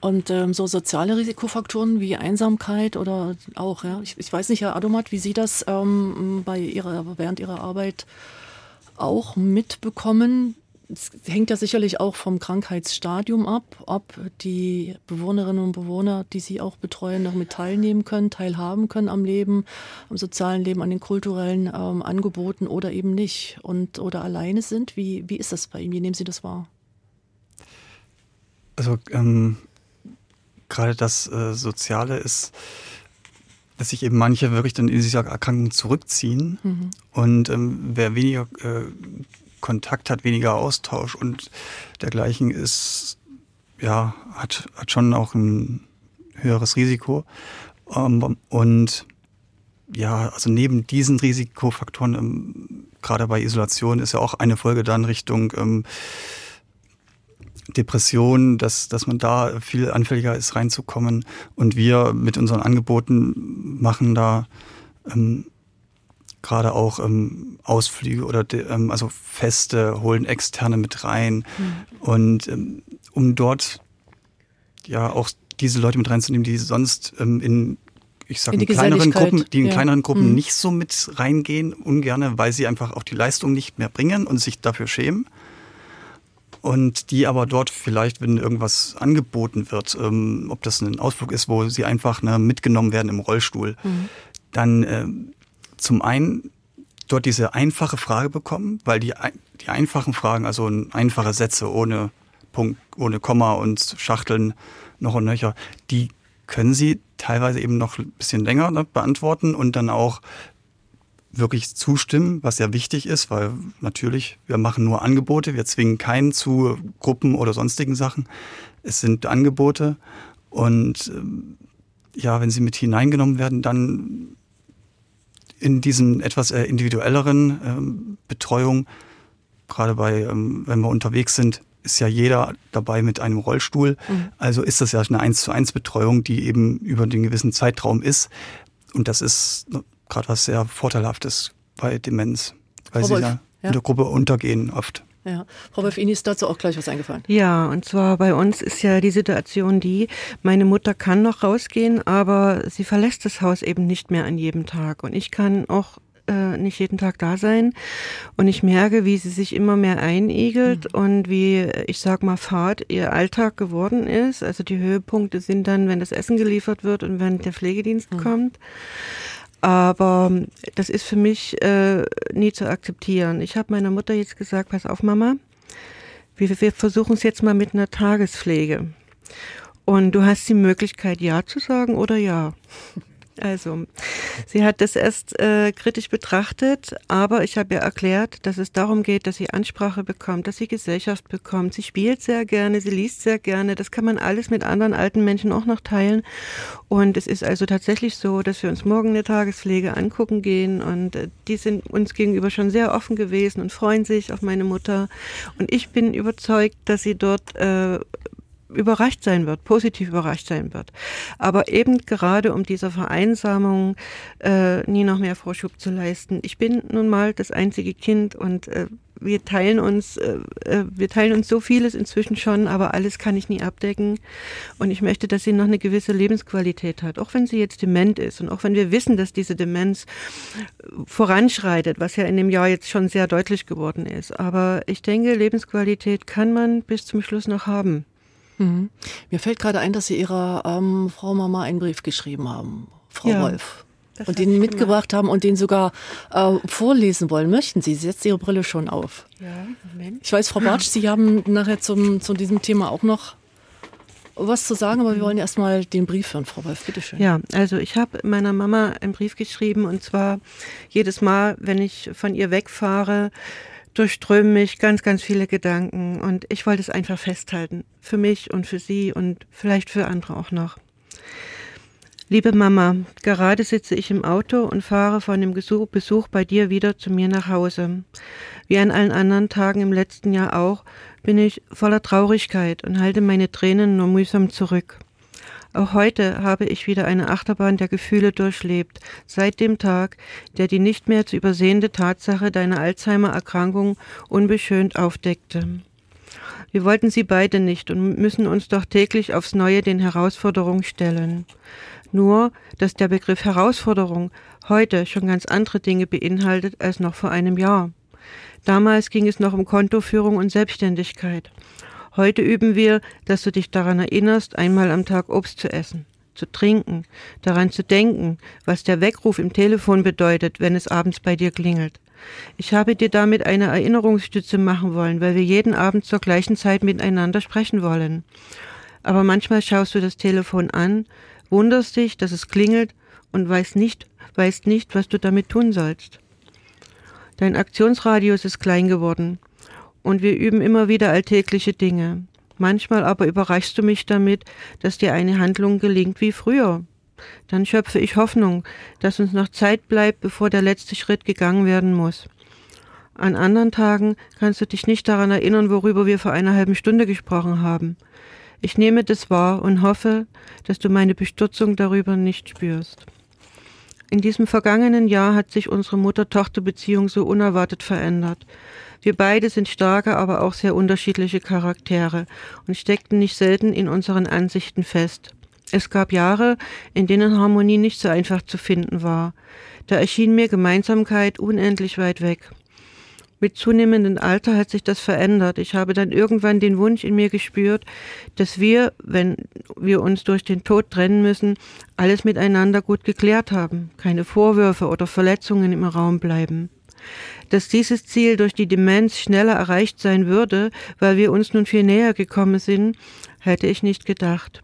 Und ähm, so soziale Risikofaktoren wie Einsamkeit oder auch, ja, ich, ich weiß nicht, Herr Adomat, wie Sie das ähm, bei Ihrer, während Ihrer Arbeit auch mitbekommen es hängt ja sicherlich auch vom Krankheitsstadium ab, ob die Bewohnerinnen und Bewohner, die Sie auch betreuen, damit teilnehmen können, teilhaben können am Leben, am sozialen Leben, an den kulturellen ähm, Angeboten oder eben nicht und oder alleine sind. Wie, wie ist das bei Ihnen? Wie nehmen Sie das wahr? Also ähm, gerade das äh, Soziale ist, dass sich eben manche wirklich dann in dieser Erkrankung zurückziehen mhm. und ähm, wer weniger äh, Kontakt hat, weniger Austausch und dergleichen ist, ja, hat, hat schon auch ein höheres Risiko. Ähm, und ja, also neben diesen Risikofaktoren, ähm, gerade bei Isolation, ist ja auch eine Folge dann Richtung ähm, Depression, dass, dass man da viel anfälliger ist, reinzukommen. Und wir mit unseren Angeboten machen da gerade auch ähm, Ausflüge oder de, ähm, also Feste, holen Externe mit rein. Mhm. Und ähm, um dort ja auch diese Leute mit reinzunehmen, die sonst ähm, in ich sage in kleineren Gruppen, die in ja. kleineren Gruppen mhm. nicht so mit reingehen, ungerne, weil sie einfach auch die Leistung nicht mehr bringen und sich dafür schämen und die aber dort vielleicht, wenn irgendwas angeboten wird, ähm, ob das ein Ausflug ist, wo sie einfach ne, mitgenommen werden im Rollstuhl, mhm. dann äh, zum einen dort diese einfache Frage bekommen, weil die, die einfachen Fragen, also einfache Sätze ohne Punkt, ohne Komma und Schachteln noch und nöcher, die können sie teilweise eben noch ein bisschen länger ne, beantworten und dann auch wirklich zustimmen, was ja wichtig ist, weil natürlich, wir machen nur Angebote, wir zwingen keinen zu Gruppen oder sonstigen Sachen. Es sind Angebote und ähm, ja, wenn sie mit hineingenommen werden, dann in diesen etwas äh, individuelleren ähm, Betreuung, gerade bei, ähm, wenn wir unterwegs sind, ist ja jeder dabei mit einem Rollstuhl. Mhm. Also ist das ja eine 1 zu 1 Betreuung, die eben über den gewissen Zeitraum ist. Und das ist gerade was sehr Vorteilhaftes bei Demenz, weil Frau sie Wolf, ja, ja in der Gruppe untergehen oft. Ja. Frau Wolf, Ihnen ist dazu auch gleich was eingefallen. Ja, und zwar bei uns ist ja die Situation die, meine Mutter kann noch rausgehen, aber sie verlässt das Haus eben nicht mehr an jedem Tag. Und ich kann auch äh, nicht jeden Tag da sein. Und ich merke, wie sie sich immer mehr einigelt mhm. und wie, ich sag mal, Fahrt ihr Alltag geworden ist. Also die Höhepunkte sind dann, wenn das Essen geliefert wird und wenn der Pflegedienst mhm. kommt. Aber das ist für mich äh, nie zu akzeptieren. Ich habe meiner Mutter jetzt gesagt, pass auf, Mama, wir, wir versuchen es jetzt mal mit einer Tagespflege. Und du hast die Möglichkeit, Ja zu sagen oder Ja. Also, sie hat das erst äh, kritisch betrachtet, aber ich habe ihr erklärt, dass es darum geht, dass sie Ansprache bekommt, dass sie Gesellschaft bekommt. Sie spielt sehr gerne, sie liest sehr gerne. Das kann man alles mit anderen alten Menschen auch noch teilen. Und es ist also tatsächlich so, dass wir uns morgen eine Tagespflege angucken gehen und äh, die sind uns gegenüber schon sehr offen gewesen und freuen sich auf meine Mutter. Und ich bin überzeugt, dass sie dort äh, überrascht sein wird, positiv überrascht sein wird. Aber eben gerade um dieser Vereinsamung äh, nie noch mehr Vorschub zu leisten. Ich bin nun mal das einzige Kind und äh, wir teilen uns, äh, äh, wir teilen uns so vieles inzwischen schon, aber alles kann ich nie abdecken. Und ich möchte, dass sie noch eine gewisse Lebensqualität hat, auch wenn sie jetzt dement ist und auch wenn wir wissen, dass diese Demenz voranschreitet, was ja in dem Jahr jetzt schon sehr deutlich geworden ist. Aber ich denke, Lebensqualität kann man bis zum Schluss noch haben. Mhm. Mir fällt gerade ein, dass Sie Ihrer ähm, Frau Mama einen Brief geschrieben haben, Frau ja, Wolf. Und den mitgebracht gemacht. haben und den sogar äh, vorlesen wollen. Möchten Sie? Sie setzt Ihre Brille schon auf. Ja, Moment. Ich weiß, Frau Bartsch, Sie haben nachher zum, zu diesem Thema auch noch was zu sagen, aber wir wollen erstmal den Brief hören, Frau Wolf, bitteschön. Ja, also ich habe meiner Mama einen Brief geschrieben und zwar jedes Mal, wenn ich von ihr wegfahre, durchströmen mich ganz, ganz viele Gedanken und ich wollte es einfach festhalten. Für mich und für Sie und vielleicht für andere auch noch. Liebe Mama, gerade sitze ich im Auto und fahre von dem Besuch bei dir wieder zu mir nach Hause. Wie an allen anderen Tagen im letzten Jahr auch, bin ich voller Traurigkeit und halte meine Tränen nur mühsam zurück. Auch heute habe ich wieder eine Achterbahn der Gefühle durchlebt, seit dem Tag, der die nicht mehr zu übersehende Tatsache deiner Alzheimer-Erkrankung unbeschönt aufdeckte. Wir wollten sie beide nicht und müssen uns doch täglich aufs Neue den Herausforderungen stellen. Nur, dass der Begriff Herausforderung heute schon ganz andere Dinge beinhaltet als noch vor einem Jahr. Damals ging es noch um Kontoführung und Selbstständigkeit. Heute üben wir, dass du dich daran erinnerst, einmal am Tag Obst zu essen, zu trinken, daran zu denken, was der Weckruf im Telefon bedeutet, wenn es abends bei dir klingelt. Ich habe dir damit eine Erinnerungsstütze machen wollen, weil wir jeden Abend zur gleichen Zeit miteinander sprechen wollen. Aber manchmal schaust du das Telefon an, wunderst dich, dass es klingelt und weißt nicht, weißt nicht, was du damit tun sollst. Dein Aktionsradius ist klein geworden und wir üben immer wieder alltägliche Dinge. Manchmal aber überraschst du mich damit, dass dir eine Handlung gelingt wie früher. Dann schöpfe ich Hoffnung, dass uns noch Zeit bleibt, bevor der letzte Schritt gegangen werden muss. An anderen Tagen kannst du dich nicht daran erinnern, worüber wir vor einer halben Stunde gesprochen haben. Ich nehme das wahr und hoffe, dass du meine Bestürzung darüber nicht spürst. In diesem vergangenen Jahr hat sich unsere Mutter-Tochter-Beziehung so unerwartet verändert. Wir beide sind starke, aber auch sehr unterschiedliche Charaktere und steckten nicht selten in unseren Ansichten fest. Es gab Jahre, in denen Harmonie nicht so einfach zu finden war. Da erschien mir Gemeinsamkeit unendlich weit weg. Mit zunehmendem Alter hat sich das verändert. Ich habe dann irgendwann den Wunsch in mir gespürt, dass wir, wenn wir uns durch den Tod trennen müssen, alles miteinander gut geklärt haben, keine Vorwürfe oder Verletzungen im Raum bleiben. Dass dieses Ziel durch die Demenz schneller erreicht sein würde, weil wir uns nun viel näher gekommen sind, hätte ich nicht gedacht.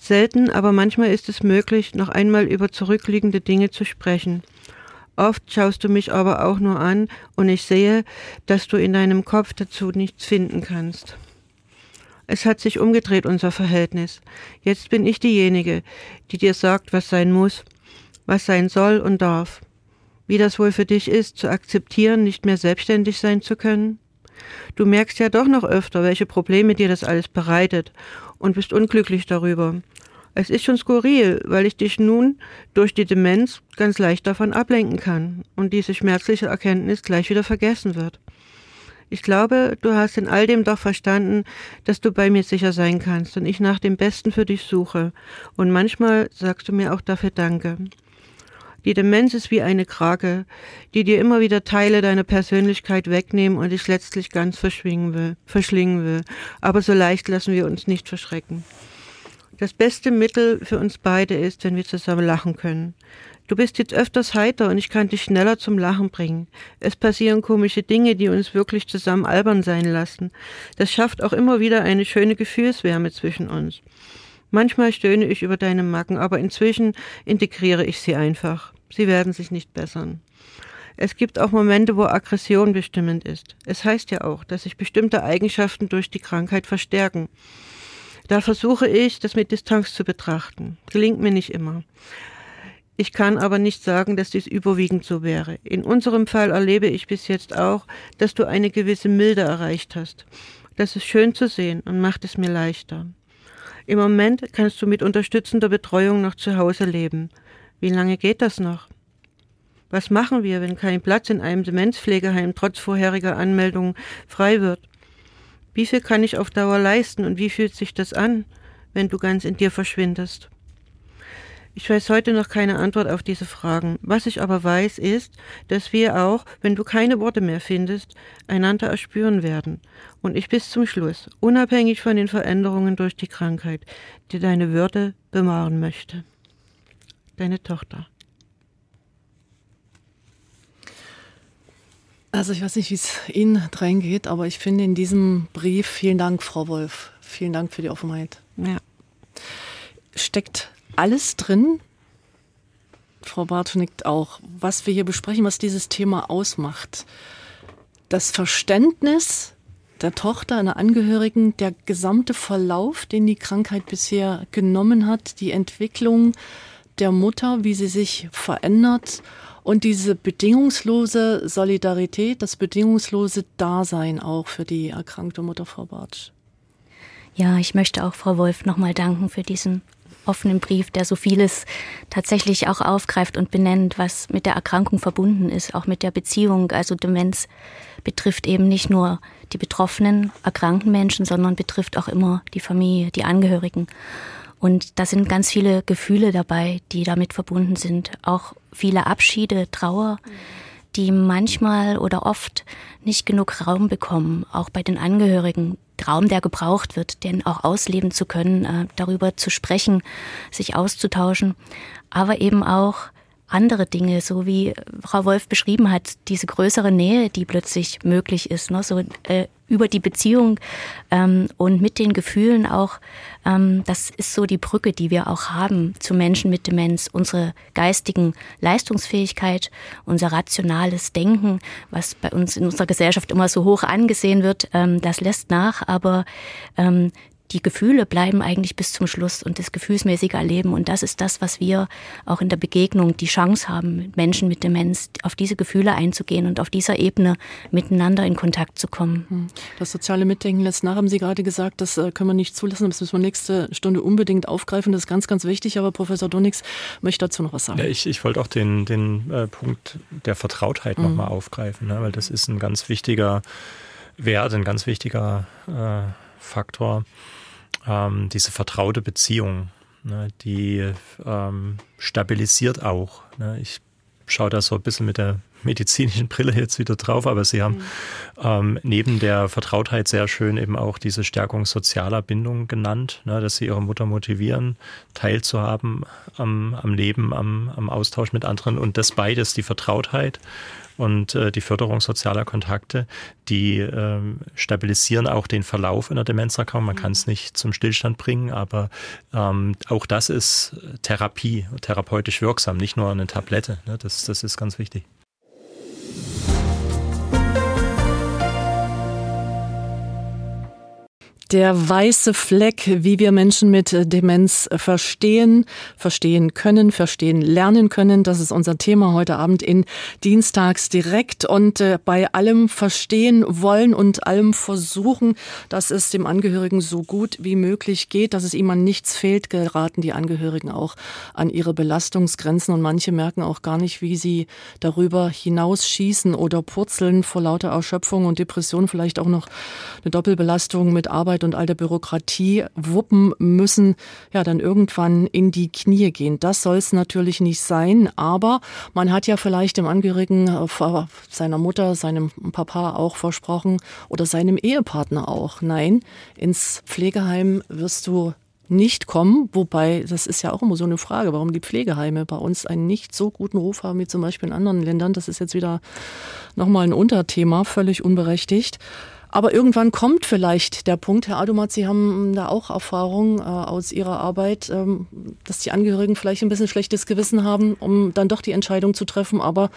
Selten, aber manchmal ist es möglich, noch einmal über zurückliegende Dinge zu sprechen. Oft schaust du mich aber auch nur an und ich sehe, dass du in deinem Kopf dazu nichts finden kannst. Es hat sich umgedreht, unser Verhältnis. Jetzt bin ich diejenige, die dir sagt, was sein muss, was sein soll und darf. Wie das wohl für dich ist, zu akzeptieren, nicht mehr selbstständig sein zu können? Du merkst ja doch noch öfter, welche Probleme dir das alles bereitet und bist unglücklich darüber. Es ist schon skurril, weil ich dich nun durch die Demenz ganz leicht davon ablenken kann und diese schmerzliche Erkenntnis gleich wieder vergessen wird. Ich glaube, du hast in all dem doch verstanden, dass du bei mir sicher sein kannst und ich nach dem Besten für dich suche. Und manchmal sagst du mir auch dafür Danke. Die Demenz ist wie eine Krake, die dir immer wieder Teile deiner Persönlichkeit wegnehmen und dich letztlich ganz verschwingen will, verschlingen will. Aber so leicht lassen wir uns nicht verschrecken. Das beste Mittel für uns beide ist, wenn wir zusammen lachen können. Du bist jetzt öfters heiter und ich kann dich schneller zum Lachen bringen. Es passieren komische Dinge, die uns wirklich zusammen albern sein lassen. Das schafft auch immer wieder eine schöne Gefühlswärme zwischen uns. Manchmal stöhne ich über deine Macken, aber inzwischen integriere ich sie einfach. Sie werden sich nicht bessern. Es gibt auch Momente, wo Aggression bestimmend ist. Es heißt ja auch, dass sich bestimmte Eigenschaften durch die Krankheit verstärken. Da versuche ich, das mit Distanz zu betrachten. Gelingt mir nicht immer. Ich kann aber nicht sagen, dass dies überwiegend so wäre. In unserem Fall erlebe ich bis jetzt auch, dass du eine gewisse Milde erreicht hast. Das ist schön zu sehen und macht es mir leichter. Im Moment kannst du mit unterstützender Betreuung noch zu Hause leben. Wie lange geht das noch? Was machen wir, wenn kein Platz in einem Demenzpflegeheim trotz vorheriger Anmeldung frei wird? Wie viel kann ich auf Dauer leisten und wie fühlt sich das an, wenn du ganz in dir verschwindest? Ich weiß heute noch keine Antwort auf diese Fragen. Was ich aber weiß, ist, dass wir auch, wenn du keine Worte mehr findest, einander erspüren werden. Und ich bis zum Schluss, unabhängig von den Veränderungen durch die Krankheit, dir deine Würde bewahren möchte. Deine Tochter. Also ich weiß nicht, wie es Ihnen reingeht, aber ich finde in diesem Brief, vielen Dank, Frau Wolf, vielen Dank für die Offenheit. Ja. Steckt alles drin, Frau Barth nickt auch, was wir hier besprechen, was dieses Thema ausmacht. Das Verständnis der Tochter, einer Angehörigen, der gesamte Verlauf, den die Krankheit bisher genommen hat, die Entwicklung der Mutter, wie sie sich verändert und diese bedingungslose Solidarität, das bedingungslose Dasein auch für die erkrankte Mutter, Frau Bartsch. Ja, ich möchte auch Frau Wolf nochmal danken für diesen offenen Brief, der so vieles tatsächlich auch aufgreift und benennt, was mit der Erkrankung verbunden ist, auch mit der Beziehung. Also Demenz betrifft eben nicht nur die betroffenen, erkrankten Menschen, sondern betrifft auch immer die Familie, die Angehörigen. Und da sind ganz viele Gefühle dabei, die damit verbunden sind. Auch viele Abschiede, Trauer, die manchmal oder oft nicht genug Raum bekommen, auch bei den Angehörigen. Raum, der gebraucht wird, den auch ausleben zu können, äh, darüber zu sprechen, sich auszutauschen, aber eben auch andere Dinge, so wie Frau Wolf beschrieben hat, diese größere Nähe, die plötzlich möglich ist, ne? so äh, über die Beziehung ähm, und mit den Gefühlen auch. Ähm, das ist so die Brücke, die wir auch haben zu Menschen mit Demenz. Unsere geistigen Leistungsfähigkeit, unser rationales Denken, was bei uns in unserer Gesellschaft immer so hoch angesehen wird, ähm, das lässt nach. Aber ähm, die Gefühle bleiben eigentlich bis zum Schluss und das gefühlsmäßige Erleben. Und das ist das, was wir auch in der Begegnung die Chance haben, mit Menschen mit Demenz auf diese Gefühle einzugehen und auf dieser Ebene miteinander in Kontakt zu kommen. Hm. Das soziale Mitdenken lässt nach, haben Sie gerade gesagt, das äh, können wir nicht zulassen. Das müssen wir nächste Stunde unbedingt aufgreifen. Das ist ganz, ganz wichtig. Aber Professor Donix möchte dazu noch was sagen. Ja, ich, ich wollte auch den, den äh, Punkt der Vertrautheit mhm. nochmal aufgreifen, ne? weil das ist ein ganz wichtiger Wert, ein ganz wichtiger äh, Faktor ähm, diese vertraute Beziehung, ne, die ähm, stabilisiert auch. Ne. Ich schaue da so ein bisschen mit der medizinischen Brille jetzt wieder drauf, aber Sie haben mhm. ähm, neben der Vertrautheit sehr schön eben auch diese Stärkung sozialer Bindung genannt, ne, dass Sie Ihre Mutter motivieren, teilzuhaben am, am Leben, am, am Austausch mit anderen und das beides, die Vertrautheit und äh, die Förderung sozialer Kontakte, die äh, stabilisieren auch den Verlauf einer Demenzerkrankung. Man kann es mhm. nicht zum Stillstand bringen, aber ähm, auch das ist Therapie, therapeutisch wirksam, nicht nur eine Tablette. Ne? Das, das ist ganz wichtig. Der weiße Fleck, wie wir Menschen mit Demenz verstehen, verstehen können, verstehen lernen können. Das ist unser Thema heute Abend in Dienstags direkt. Und äh, bei allem verstehen wollen und allem versuchen, dass es dem Angehörigen so gut wie möglich geht, dass es ihm an nichts fehlt, geraten die Angehörigen auch an ihre Belastungsgrenzen. Und manche merken auch gar nicht, wie sie darüber hinausschießen oder purzeln vor lauter Erschöpfung und Depression, vielleicht auch noch eine Doppelbelastung mit Arbeit und all der Bürokratie wuppen müssen, ja, dann irgendwann in die Knie gehen. Das soll es natürlich nicht sein, aber man hat ja vielleicht dem Angehörigen äh, seiner Mutter, seinem Papa auch versprochen oder seinem Ehepartner auch. Nein, ins Pflegeheim wirst du nicht kommen, wobei das ist ja auch immer so eine Frage, warum die Pflegeheime bei uns einen nicht so guten Ruf haben wie zum Beispiel in anderen Ländern. Das ist jetzt wieder nochmal ein Unterthema, völlig unberechtigt. Aber irgendwann kommt vielleicht der Punkt, Herr Adumat, Sie haben da auch Erfahrung äh, aus Ihrer Arbeit, ähm, dass die Angehörigen vielleicht ein bisschen schlechtes Gewissen haben, um dann doch die Entscheidung zu treffen. Aber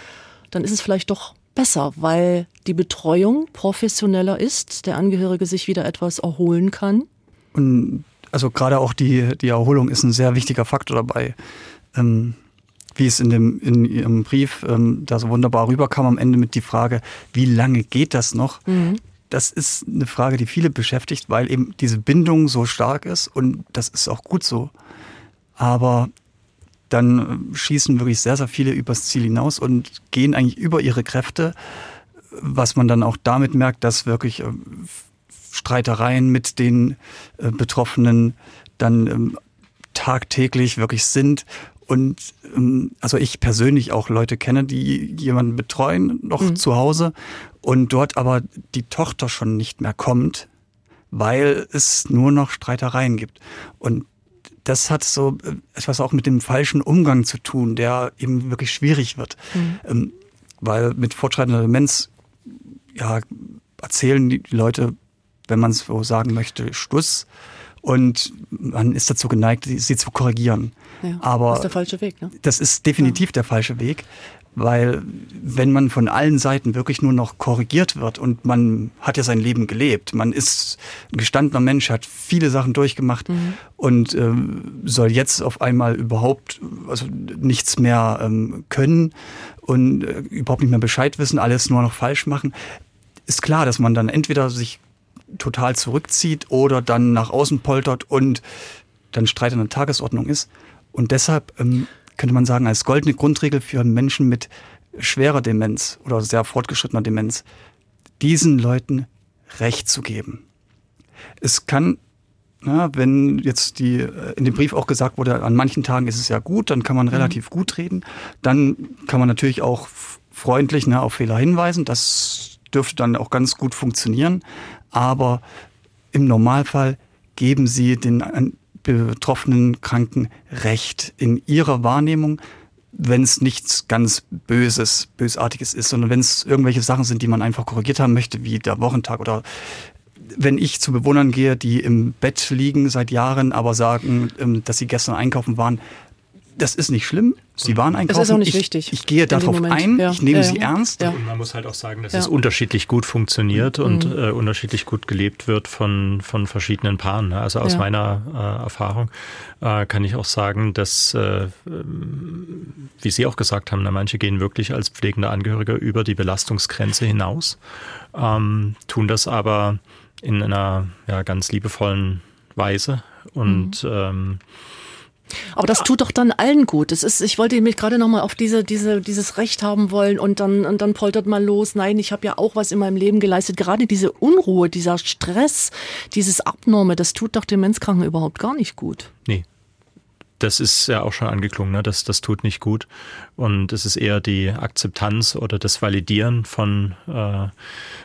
dann ist es vielleicht doch besser, weil die Betreuung professioneller ist, der Angehörige sich wieder etwas erholen kann. Und also gerade auch die, die Erholung ist ein sehr wichtiger Faktor dabei. Ähm, wie es in, dem, in Ihrem Brief ähm, da so wunderbar rüberkam am Ende mit die Frage, wie lange geht das noch? Mhm das ist eine Frage, die viele beschäftigt, weil eben diese Bindung so stark ist und das ist auch gut so. Aber dann schießen wirklich sehr, sehr viele übers Ziel hinaus und gehen eigentlich über ihre Kräfte, was man dann auch damit merkt, dass wirklich äh, Streitereien mit den äh, Betroffenen dann ähm, tagtäglich wirklich sind und ähm, also ich persönlich auch Leute kenne, die jemanden betreuen, noch mhm. zu Hause und dort aber die Tochter schon nicht mehr kommt, weil es nur noch Streitereien gibt. Und das hat so äh, etwas auch mit dem falschen Umgang zu tun, der eben wirklich schwierig wird. Mhm. Ähm, weil mit fortschreitender Demenz ja, erzählen die Leute, wenn man es so sagen möchte, Stuss. Und man ist dazu geneigt, sie zu korrigieren. Ja, Aber das ist der falsche Weg. Ne? Das ist definitiv ja. der falsche Weg, weil wenn man von allen Seiten wirklich nur noch korrigiert wird und man hat ja sein Leben gelebt, man ist ein gestandener Mensch, hat viele Sachen durchgemacht mhm. und äh, soll jetzt auf einmal überhaupt also nichts mehr ähm, können und äh, überhaupt nicht mehr Bescheid wissen, alles nur noch falsch machen, ist klar, dass man dann entweder sich total zurückzieht oder dann nach außen poltert und dann Streit an der Tagesordnung ist. Und deshalb ähm, könnte man sagen, als goldene Grundregel für Menschen mit schwerer Demenz oder sehr fortgeschrittener Demenz, diesen Leuten Recht zu geben. Es kann, na, wenn jetzt die äh, in dem Brief auch gesagt wurde, an manchen Tagen ist es ja gut, dann kann man mhm. relativ gut reden. Dann kann man natürlich auch freundlich na, auf Fehler hinweisen. Das dürfte dann auch ganz gut funktionieren aber im Normalfall geben sie den betroffenen Kranken Recht in ihrer Wahrnehmung. wenn es nichts ganz Böses, Bösartiges ist, sondern wenn es irgendwelche Sachen sind, die man einfach korrigiert haben möchte, wie der Wochentag oder wenn ich zu Bewohnern gehe, die im Bett liegen seit Jahren, aber sagen, ähm, dass sie gestern einkaufen waren, das ist nicht schlimm. Sie waren einkaufen. Das ist auch nicht ich, wichtig. Ich gehe darauf ein, ja. ich nehme ja, sie ja. ernst. Und man muss halt auch sagen, dass es unterschiedlich gut funktioniert mhm. und äh, unterschiedlich gut gelebt wird von, von verschiedenen Paaren. Ne? Also aus meiner äh, Erfahrung äh, kann ich auch sagen, dass, äh, wie Sie auch gesagt haben, na, manche gehen wirklich als pflegende Angehörige über die Belastungsgrenze hinaus, ähm, tun das aber in einer ja, ganz liebevollen Weise und mhm. ähm, aber das tut doch dann allen gut. Das ist, ich wollte mich gerade nochmal auf diese, diese, dieses Recht haben wollen und dann, und dann poltert man los. Nein, ich habe ja auch was in meinem Leben geleistet. Gerade diese Unruhe, dieser Stress, dieses Abnorme, das tut doch Demenzkranken überhaupt gar nicht gut. Nee, das ist ja auch schon angeklungen, ne? das, das tut nicht gut. Und es ist eher die Akzeptanz oder das Validieren von, äh,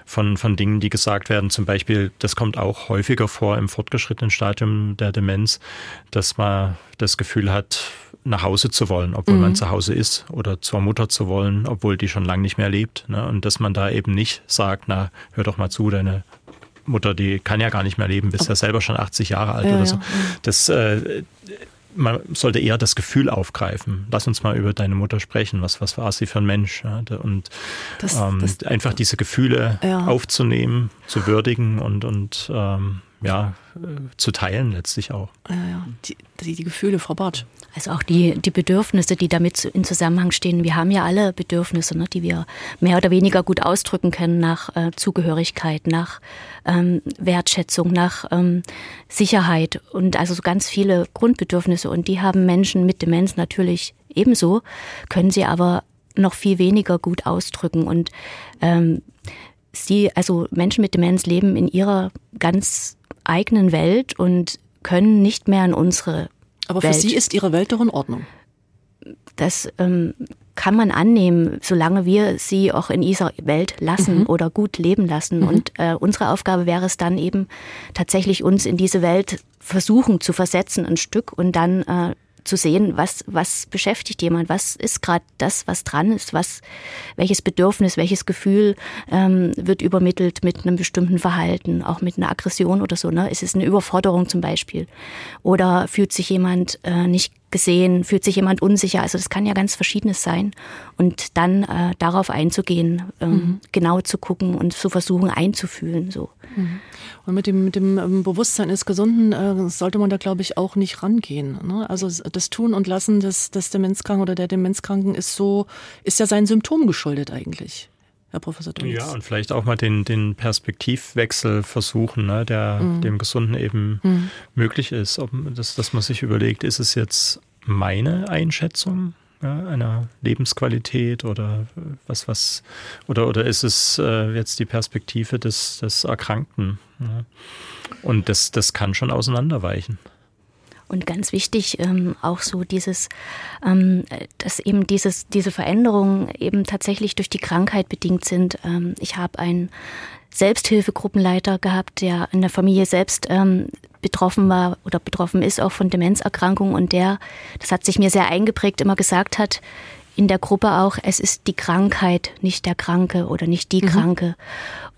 von, von Dingen, die gesagt werden. Zum Beispiel, das kommt auch häufiger vor im fortgeschrittenen Stadium der Demenz, dass man das Gefühl hat, nach Hause zu wollen, obwohl mhm. man zu Hause ist oder zur Mutter zu wollen, obwohl die schon lange nicht mehr lebt. Ne? Und dass man da eben nicht sagt, na, hör doch mal zu, deine Mutter, die kann ja gar nicht mehr leben, bist ja selber schon 80 Jahre alt ja, oder so. Ja. Das äh, man sollte eher das Gefühl aufgreifen. Lass uns mal über deine Mutter sprechen. Was, was war sie für ein Mensch? Ja, und das, ähm, das, einfach diese Gefühle ja. aufzunehmen, zu würdigen und, und ähm, ja, äh, zu teilen letztlich auch. Ja, ja. Die, die, die Gefühle, Frau Bartsch. Also auch die, die Bedürfnisse, die damit in Zusammenhang stehen. Wir haben ja alle Bedürfnisse, ne, die wir mehr oder weniger gut ausdrücken können nach äh, Zugehörigkeit, nach ähm, Wertschätzung, nach ähm, Sicherheit und also so ganz viele Grundbedürfnisse. Und die haben Menschen mit Demenz natürlich ebenso, können sie aber noch viel weniger gut ausdrücken. Und ähm, sie, also Menschen mit Demenz leben in ihrer ganz eigenen Welt und können nicht mehr in unsere Aber für Welt. Sie ist Ihre Welt doch in Ordnung. Das ähm, kann man annehmen, solange wir sie auch in dieser Welt lassen mhm. oder gut leben lassen. Mhm. Und äh, unsere Aufgabe wäre es dann eben tatsächlich uns in diese Welt versuchen zu versetzen, ein Stück und dann äh, zu sehen, was, was beschäftigt jemand, was ist gerade das, was dran ist, was, welches Bedürfnis, welches Gefühl ähm, wird übermittelt mit einem bestimmten Verhalten, auch mit einer Aggression oder so. Ne? Ist es eine Überforderung zum Beispiel? Oder fühlt sich jemand äh, nicht gesehen, fühlt sich jemand unsicher? Also das kann ja ganz verschiedenes sein. Und dann äh, darauf einzugehen, ähm, mhm. genau zu gucken und zu versuchen einzufühlen. So. Mhm. Und mit dem, mit dem ähm, Bewusstsein des Gesunden äh, sollte man da, glaube ich, auch nicht rangehen. Ne? Also das Tun und Lassen des, des Demenzkranken oder der Demenzkranken ist so, ist ja sein Symptom geschuldet eigentlich. Herr Professor Dünitz. Ja, und vielleicht auch mal den, den Perspektivwechsel versuchen, ne, der mhm. dem Gesunden eben mhm. möglich ist. Ob, dass, dass man sich überlegt, ist es jetzt meine Einschätzung ja, einer Lebensqualität oder was, was, oder, oder ist es äh, jetzt die Perspektive des, des Erkrankten? Ja. Und das, das kann schon auseinanderweichen. Und ganz wichtig ähm, auch so dieses, ähm, dass eben dieses, diese Veränderungen eben tatsächlich durch die Krankheit bedingt sind. Ähm, ich habe einen Selbsthilfegruppenleiter gehabt, der in der Familie selbst ähm, betroffen war oder betroffen ist auch von Demenzerkrankungen und der, das hat sich mir sehr eingeprägt, immer gesagt hat, in der Gruppe auch, es ist die Krankheit, nicht der Kranke oder nicht die mhm. Kranke.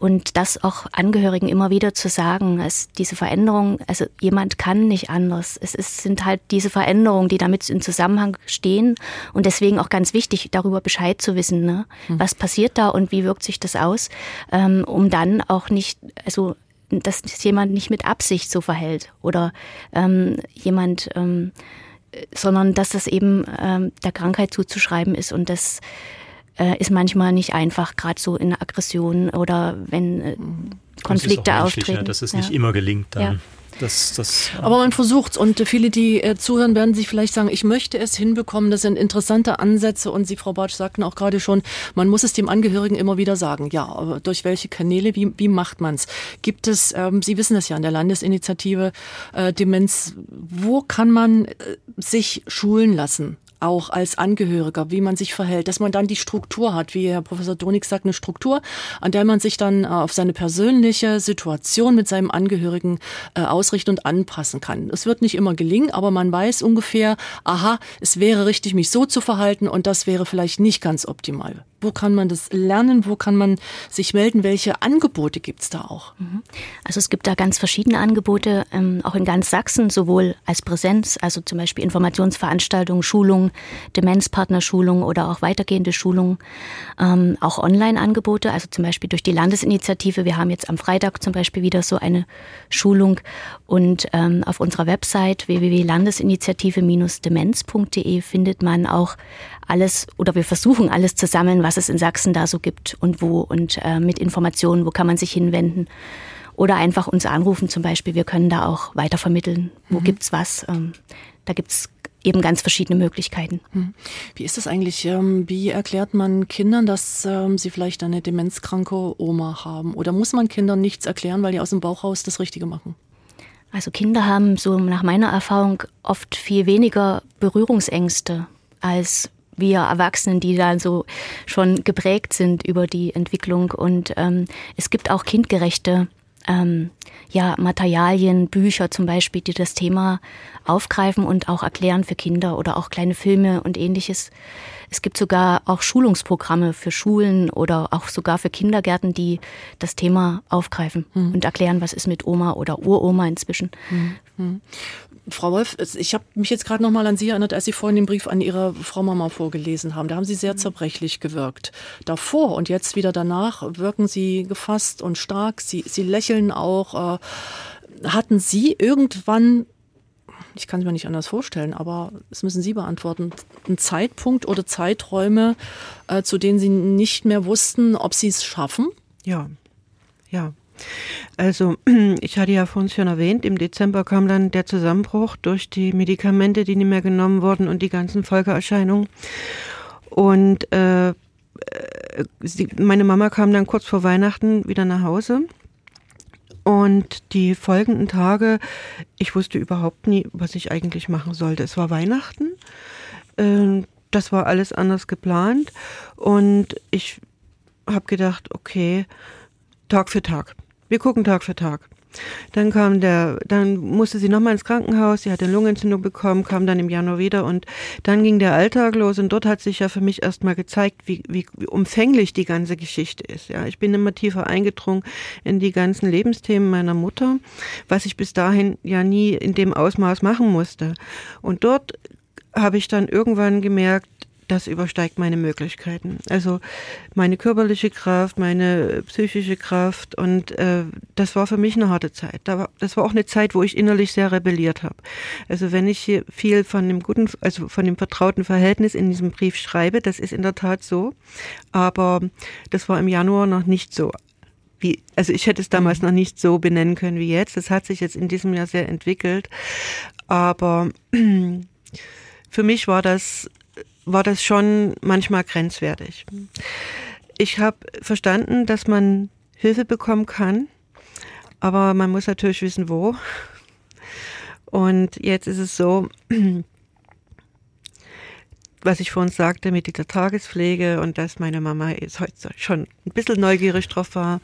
Und das auch Angehörigen immer wieder zu sagen, es, diese Veränderung, also jemand kann nicht anders. Es ist, sind halt diese Veränderungen, die damit in Zusammenhang stehen und deswegen auch ganz wichtig, darüber Bescheid zu wissen, ne? Mhm. was passiert da und wie wirkt sich das aus, ähm, um dann auch nicht, also dass jemand nicht mit Absicht so verhält oder ähm, jemand, ähm, sondern dass das eben ähm, der Krankheit zuzuschreiben ist und das äh, ist manchmal nicht einfach, gerade so in Aggressionen oder wenn äh, Konflikte das auftreten. Dass es nicht ja. immer gelingt dann. Ja. Das, das, Aber man versucht und viele, die äh, zuhören, werden sich vielleicht sagen, ich möchte es hinbekommen. Das sind interessante Ansätze und Sie, Frau Bartsch, sagten auch gerade schon, man muss es dem Angehörigen immer wieder sagen. Ja, aber durch welche Kanäle, wie, wie macht man es? Gibt es, ähm, Sie wissen das ja in der Landesinitiative äh, Demenz, wo kann man äh, sich schulen lassen? Auch als Angehöriger, wie man sich verhält, dass man dann die Struktur hat, wie Herr Professor Donig sagt, eine Struktur, an der man sich dann äh, auf seine persönliche Situation mit seinem Angehörigen äh, ausrichten und anpassen kann. Es wird nicht immer gelingen, aber man weiß ungefähr, aha, es wäre richtig, mich so zu verhalten und das wäre vielleicht nicht ganz optimal. Wo kann man das lernen? Wo kann man sich melden? Welche Angebote gibt es da auch? Mhm. Also es gibt da ganz verschiedene Angebote, ähm, auch in ganz Sachsen, sowohl als Präsenz, also zum Beispiel Informationsveranstaltungen, Schulungen, Demenzpartnerschulungen oder auch weitergehende Schulungen, ähm, auch Online-Angebote, also zum Beispiel durch die Landesinitiative. Wir haben jetzt am Freitag zum Beispiel wieder so eine Schulung und ähm, auf unserer Website www.landesinitiative-demenz.de findet man auch alles oder wir versuchen alles zu sammeln, was es in Sachsen da so gibt und wo und äh, mit Informationen, wo kann man sich hinwenden. Oder einfach uns anrufen zum Beispiel. Wir können da auch weitervermitteln, wo mhm. gibt's was. Ähm, da gibt's eben ganz verschiedene Möglichkeiten. Mhm. Wie ist das eigentlich? Ähm, wie erklärt man Kindern, dass ähm, sie vielleicht eine demenzkranke Oma haben? Oder muss man Kindern nichts erklären, weil die aus dem Bauch raus das Richtige machen? Also Kinder haben so nach meiner Erfahrung oft viel weniger Berührungsängste als wir Erwachsenen, die da so schon geprägt sind über die Entwicklung. Und ähm, es gibt auch kindgerechte ähm, ja, Materialien, Bücher zum Beispiel, die das Thema aufgreifen und auch erklären für Kinder oder auch kleine Filme und ähnliches. Es gibt sogar auch Schulungsprogramme für Schulen oder auch sogar für Kindergärten, die das Thema aufgreifen mhm. und erklären, was ist mit Oma oder Uroma inzwischen. Mhm. Frau Wolf, ich habe mich jetzt gerade noch mal an Sie erinnert, als Sie vorhin den Brief an Ihre Frau Mama vorgelesen haben. Da haben Sie sehr mhm. zerbrechlich gewirkt. Davor und jetzt wieder danach wirken Sie gefasst und stark. Sie, Sie lächeln auch. Äh, hatten Sie irgendwann, ich kann es mir nicht anders vorstellen, aber das müssen Sie beantworten, einen Zeitpunkt oder Zeiträume, äh, zu denen Sie nicht mehr wussten, ob Sie es schaffen? Ja, ja. Also, ich hatte ja vorhin schon erwähnt, im Dezember kam dann der Zusammenbruch durch die Medikamente, die nicht mehr genommen wurden und die ganzen Folgeerscheinungen. Und äh, äh, sie, meine Mama kam dann kurz vor Weihnachten wieder nach Hause. Und die folgenden Tage, ich wusste überhaupt nie, was ich eigentlich machen sollte. Es war Weihnachten. Äh, das war alles anders geplant. Und ich habe gedacht, okay, Tag für Tag. Wir gucken Tag für Tag. Dann kam der, dann musste sie nochmal ins Krankenhaus, sie hat eine Lungenentzündung bekommen, kam dann im Januar wieder und dann ging der Alltag los und dort hat sich ja für mich erstmal gezeigt, wie, wie, wie umfänglich die ganze Geschichte ist. Ja, ich bin immer tiefer eingedrungen in die ganzen Lebensthemen meiner Mutter, was ich bis dahin ja nie in dem Ausmaß machen musste. Und dort habe ich dann irgendwann gemerkt, das übersteigt meine Möglichkeiten. Also meine körperliche Kraft, meine psychische Kraft und äh, das war für mich eine harte Zeit. Das war auch eine Zeit, wo ich innerlich sehr rebelliert habe. Also wenn ich hier viel von dem guten, also von dem vertrauten Verhältnis in diesem Brief schreibe, das ist in der Tat so, aber das war im Januar noch nicht so. Wie, also ich hätte es damals noch nicht so benennen können wie jetzt. Das hat sich jetzt in diesem Jahr sehr entwickelt. Aber für mich war das war das schon manchmal grenzwertig. Ich habe verstanden, dass man Hilfe bekommen kann, aber man muss natürlich wissen, wo. Und jetzt ist es so, was ich vorhin sagte mit dieser Tagespflege und dass meine Mama jetzt heute schon ein bisschen neugierig drauf war.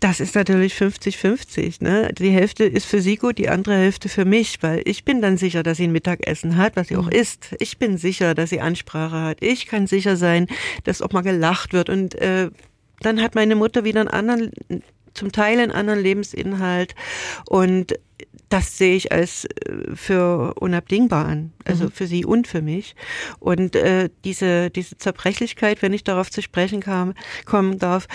Das ist natürlich 50-50. Ne? Die Hälfte ist für sie gut, die andere Hälfte für mich, weil ich bin dann sicher, dass sie ein Mittagessen hat, was sie auch mhm. isst. Ich bin sicher, dass sie Ansprache hat. Ich kann sicher sein, dass auch mal gelacht wird. Und äh, dann hat meine Mutter wieder einen anderen, zum Teil einen anderen Lebensinhalt. Und das sehe ich als äh, für unabdingbar an, also mhm. für sie und für mich. Und äh, diese, diese Zerbrechlichkeit, wenn ich darauf zu sprechen kam, kommen darf,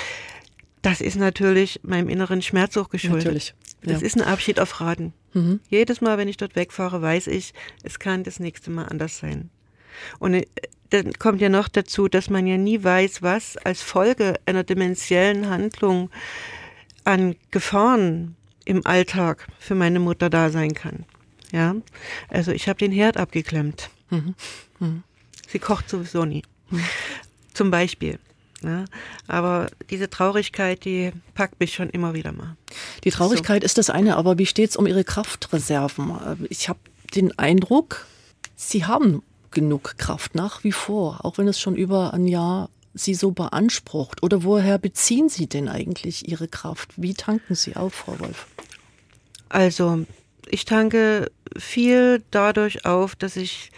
das ist natürlich meinem inneren Schmerz auch geschuldet. Natürlich. Ja. Das ist ein Abschied auf Raten. Mhm. Jedes Mal, wenn ich dort wegfahre, weiß ich, es kann das nächste Mal anders sein. Und äh, dann kommt ja noch dazu, dass man ja nie weiß, was als Folge einer dementiellen Handlung an Gefahren im Alltag für meine Mutter da sein kann. Ja, also ich habe den Herd abgeklemmt. Mhm. Mhm. Sie kocht sowieso nie. Mhm. Zum Beispiel. Ne? Aber diese Traurigkeit, die packt mich schon immer wieder mal. Die Traurigkeit so. ist das eine, aber wie steht es um Ihre Kraftreserven? Ich habe den Eindruck, Sie haben genug Kraft nach wie vor, auch wenn es schon über ein Jahr Sie so beansprucht? Oder woher beziehen Sie denn eigentlich Ihre Kraft? Wie tanken Sie auf, Frau Wolf? Also, ich tanke viel dadurch auf, dass ich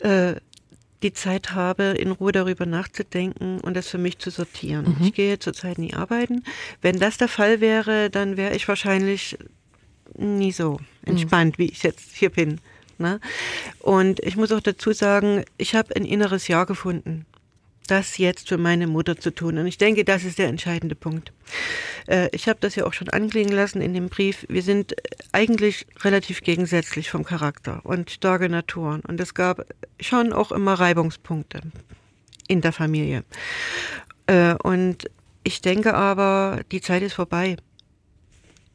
äh, die Zeit habe, in Ruhe darüber nachzudenken und das für mich zu sortieren. Mhm. Ich gehe zurzeit nie arbeiten. Wenn das der Fall wäre, dann wäre ich wahrscheinlich nie so entspannt, mhm. wie ich jetzt hier bin. Ne? Und ich muss auch dazu sagen, ich habe ein inneres Ja gefunden das jetzt für meine Mutter zu tun. Und ich denke, das ist der entscheidende Punkt. Äh, ich habe das ja auch schon anklingen lassen in dem Brief. Wir sind eigentlich relativ gegensätzlich vom Charakter und starke Naturen. Und es gab schon auch immer Reibungspunkte in der Familie. Äh, und ich denke aber, die Zeit ist vorbei.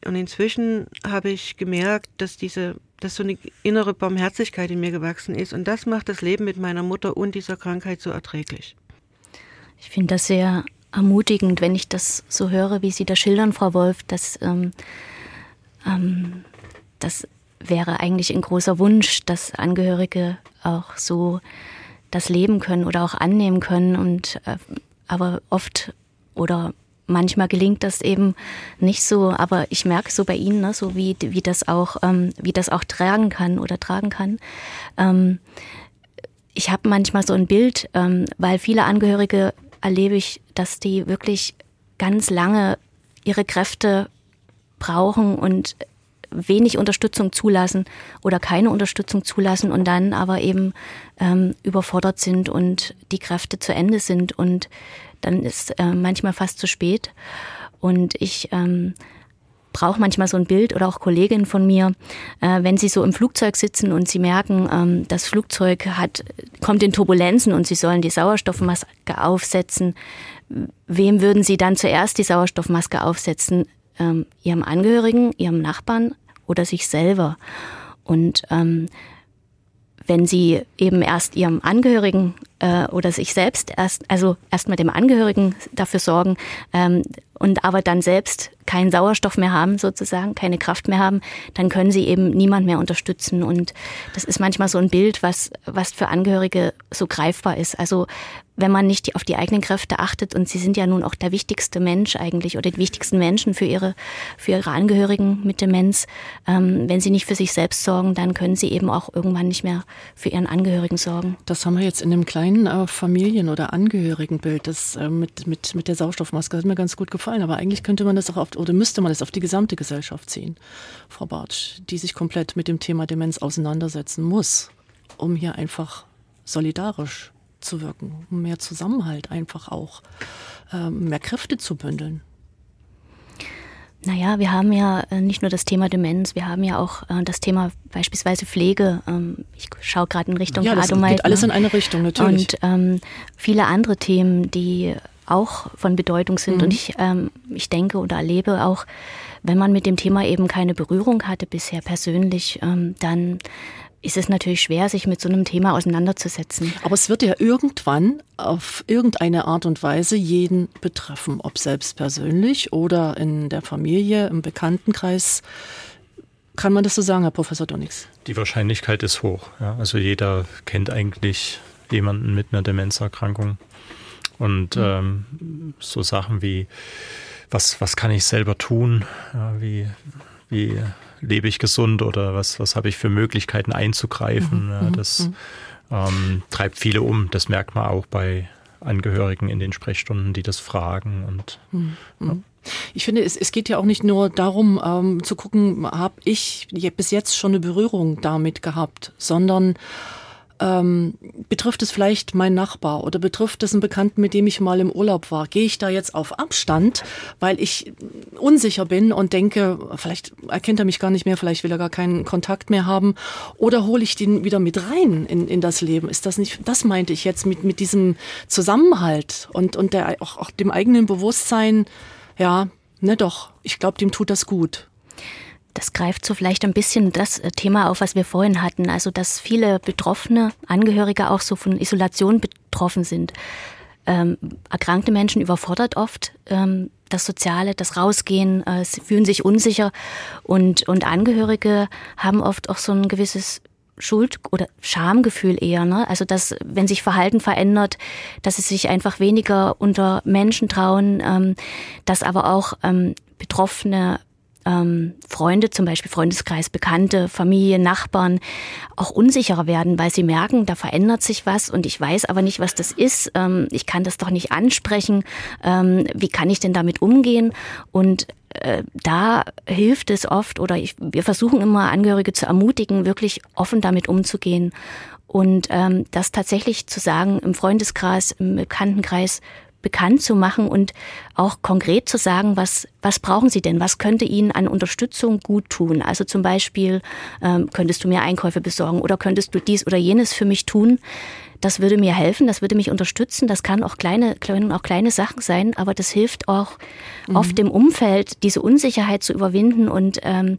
Und inzwischen habe ich gemerkt, dass diese, dass so eine innere Barmherzigkeit in mir gewachsen ist. Und das macht das Leben mit meiner Mutter und dieser Krankheit so erträglich. Ich finde das sehr ermutigend, wenn ich das so höre, wie Sie das schildern, Frau Wolf, dass ähm, ähm, das wäre eigentlich ein großer Wunsch, dass Angehörige auch so das leben können oder auch annehmen können und äh, aber oft oder manchmal gelingt das eben nicht so, aber ich merke so bei Ihnen, ne, so wie, wie das auch, ähm, wie das auch tragen kann oder tragen kann. Ähm, ich habe manchmal so ein Bild, ähm, weil viele Angehörige erlebe ich, dass die wirklich ganz lange ihre Kräfte brauchen und wenig Unterstützung zulassen oder keine Unterstützung zulassen und dann aber eben ähm, überfordert sind und die Kräfte zu Ende sind und dann ist äh, manchmal fast zu spät. Und ich ähm, brauche manchmal so ein Bild oder auch Kolleginnen von mir, äh, wenn sie so im Flugzeug sitzen und sie merken, ähm, das Flugzeug hat, kommt in Turbulenzen und sie sollen die Sauerstoffmaske aufsetzen. Wem würden sie dann zuerst die Sauerstoffmaske aufsetzen? Ähm, ihrem Angehörigen, ihrem Nachbarn oder sich selber? Und ähm, wenn sie eben erst ihrem Angehörigen äh, oder sich selbst erst, also erst mal dem Angehörigen dafür sorgen ähm, und aber dann selbst keinen Sauerstoff mehr haben, sozusagen, keine Kraft mehr haben, dann können sie eben niemand mehr unterstützen. Und das ist manchmal so ein Bild, was, was für Angehörige so greifbar ist. Also wenn man nicht auf die eigenen Kräfte achtet und sie sind ja nun auch der wichtigste Mensch eigentlich oder die wichtigsten Menschen für ihre, für ihre Angehörigen mit Demenz, ähm, wenn sie nicht für sich selbst sorgen, dann können sie eben auch irgendwann nicht mehr für ihren Angehörigen sorgen. Das haben wir jetzt in dem kleinen äh, Familien- oder Angehörigenbild, das äh, mit, mit, mit der Sauerstoffmaske hat mir ganz gut gefallen, aber eigentlich könnte man das auch auf, oder müsste man das auf die gesamte Gesellschaft ziehen, Frau Bartsch, die sich komplett mit dem Thema Demenz auseinandersetzen muss, um hier einfach solidarisch zu wirken, um mehr Zusammenhalt einfach auch, ähm, mehr Kräfte zu bündeln. Naja, wir haben ja äh, nicht nur das Thema Demenz, wir haben ja auch äh, das Thema beispielsweise Pflege. Ähm, ich schaue gerade in Richtung ja, das geht alles in eine Richtung, natürlich. Und ähm, viele andere Themen, die auch von Bedeutung sind. Mhm. Und ich, ähm, ich denke oder erlebe auch, wenn man mit dem Thema eben keine Berührung hatte bisher persönlich, ähm, dann ist es natürlich schwer, sich mit so einem Thema auseinanderzusetzen. Aber es wird ja irgendwann auf irgendeine Art und Weise jeden betreffen, ob selbst persönlich oder in der Familie, im Bekanntenkreis. Kann man das so sagen, Herr Professor Donix? Die Wahrscheinlichkeit ist hoch. Ja. Also jeder kennt eigentlich jemanden mit einer Demenzerkrankung. Und mhm. ähm, so Sachen wie, was, was kann ich selber tun? Ja, wie, wie lebe ich gesund oder was, was habe ich für Möglichkeiten einzugreifen. Mhm. Ja, mhm, das mhm. ähm, treibt viele um. Das merkt man auch bei Angehörigen in den Sprechstunden, die das fragen. Und. Ja. Ich finde, es, es geht ja auch nicht nur darum, ähm, zu gucken, habe ich bis jetzt schon eine Berührung damit gehabt, sondern ähm, betrifft es vielleicht meinen Nachbar oder betrifft es einen Bekannten, mit dem ich mal im Urlaub war? Gehe ich da jetzt auf Abstand, weil ich unsicher bin und denke, vielleicht erkennt er mich gar nicht mehr, vielleicht will er gar keinen Kontakt mehr haben oder hole ich den wieder mit rein in, in das Leben? Ist das nicht, das meinte ich jetzt mit, mit diesem Zusammenhalt und, und der, auch, auch dem eigenen Bewusstsein, ja, ne doch, ich glaube, dem tut das gut. Das greift so vielleicht ein bisschen das äh, Thema auf, was wir vorhin hatten. Also, dass viele Betroffene, Angehörige auch so von Isolation betroffen sind. Ähm, erkrankte Menschen überfordert oft ähm, das Soziale, das Rausgehen, äh, sie fühlen sich unsicher und, und Angehörige haben oft auch so ein gewisses Schuld- oder Schamgefühl eher. Ne? Also dass, wenn sich Verhalten verändert, dass sie sich einfach weniger unter Menschen trauen, ähm, dass aber auch ähm, Betroffene ähm, Freunde, zum Beispiel Freundeskreis, Bekannte, Familie, Nachbarn, auch unsicherer werden, weil sie merken, da verändert sich was und ich weiß aber nicht, was das ist. Ähm, ich kann das doch nicht ansprechen. Ähm, wie kann ich denn damit umgehen? Und äh, da hilft es oft oder ich, wir versuchen immer Angehörige zu ermutigen, wirklich offen damit umzugehen und ähm, das tatsächlich zu sagen im Freundeskreis, im Bekanntenkreis, bekannt zu machen und auch konkret zu sagen, was, was brauchen Sie denn? Was könnte Ihnen an Unterstützung gut tun? Also zum Beispiel, ähm, könntest du mir Einkäufe besorgen oder könntest du dies oder jenes für mich tun? Das würde mir helfen, das würde mich unterstützen. Das kann auch kleine, können auch kleine Sachen sein, aber das hilft auch mhm. oft im Umfeld, diese Unsicherheit zu überwinden und ähm,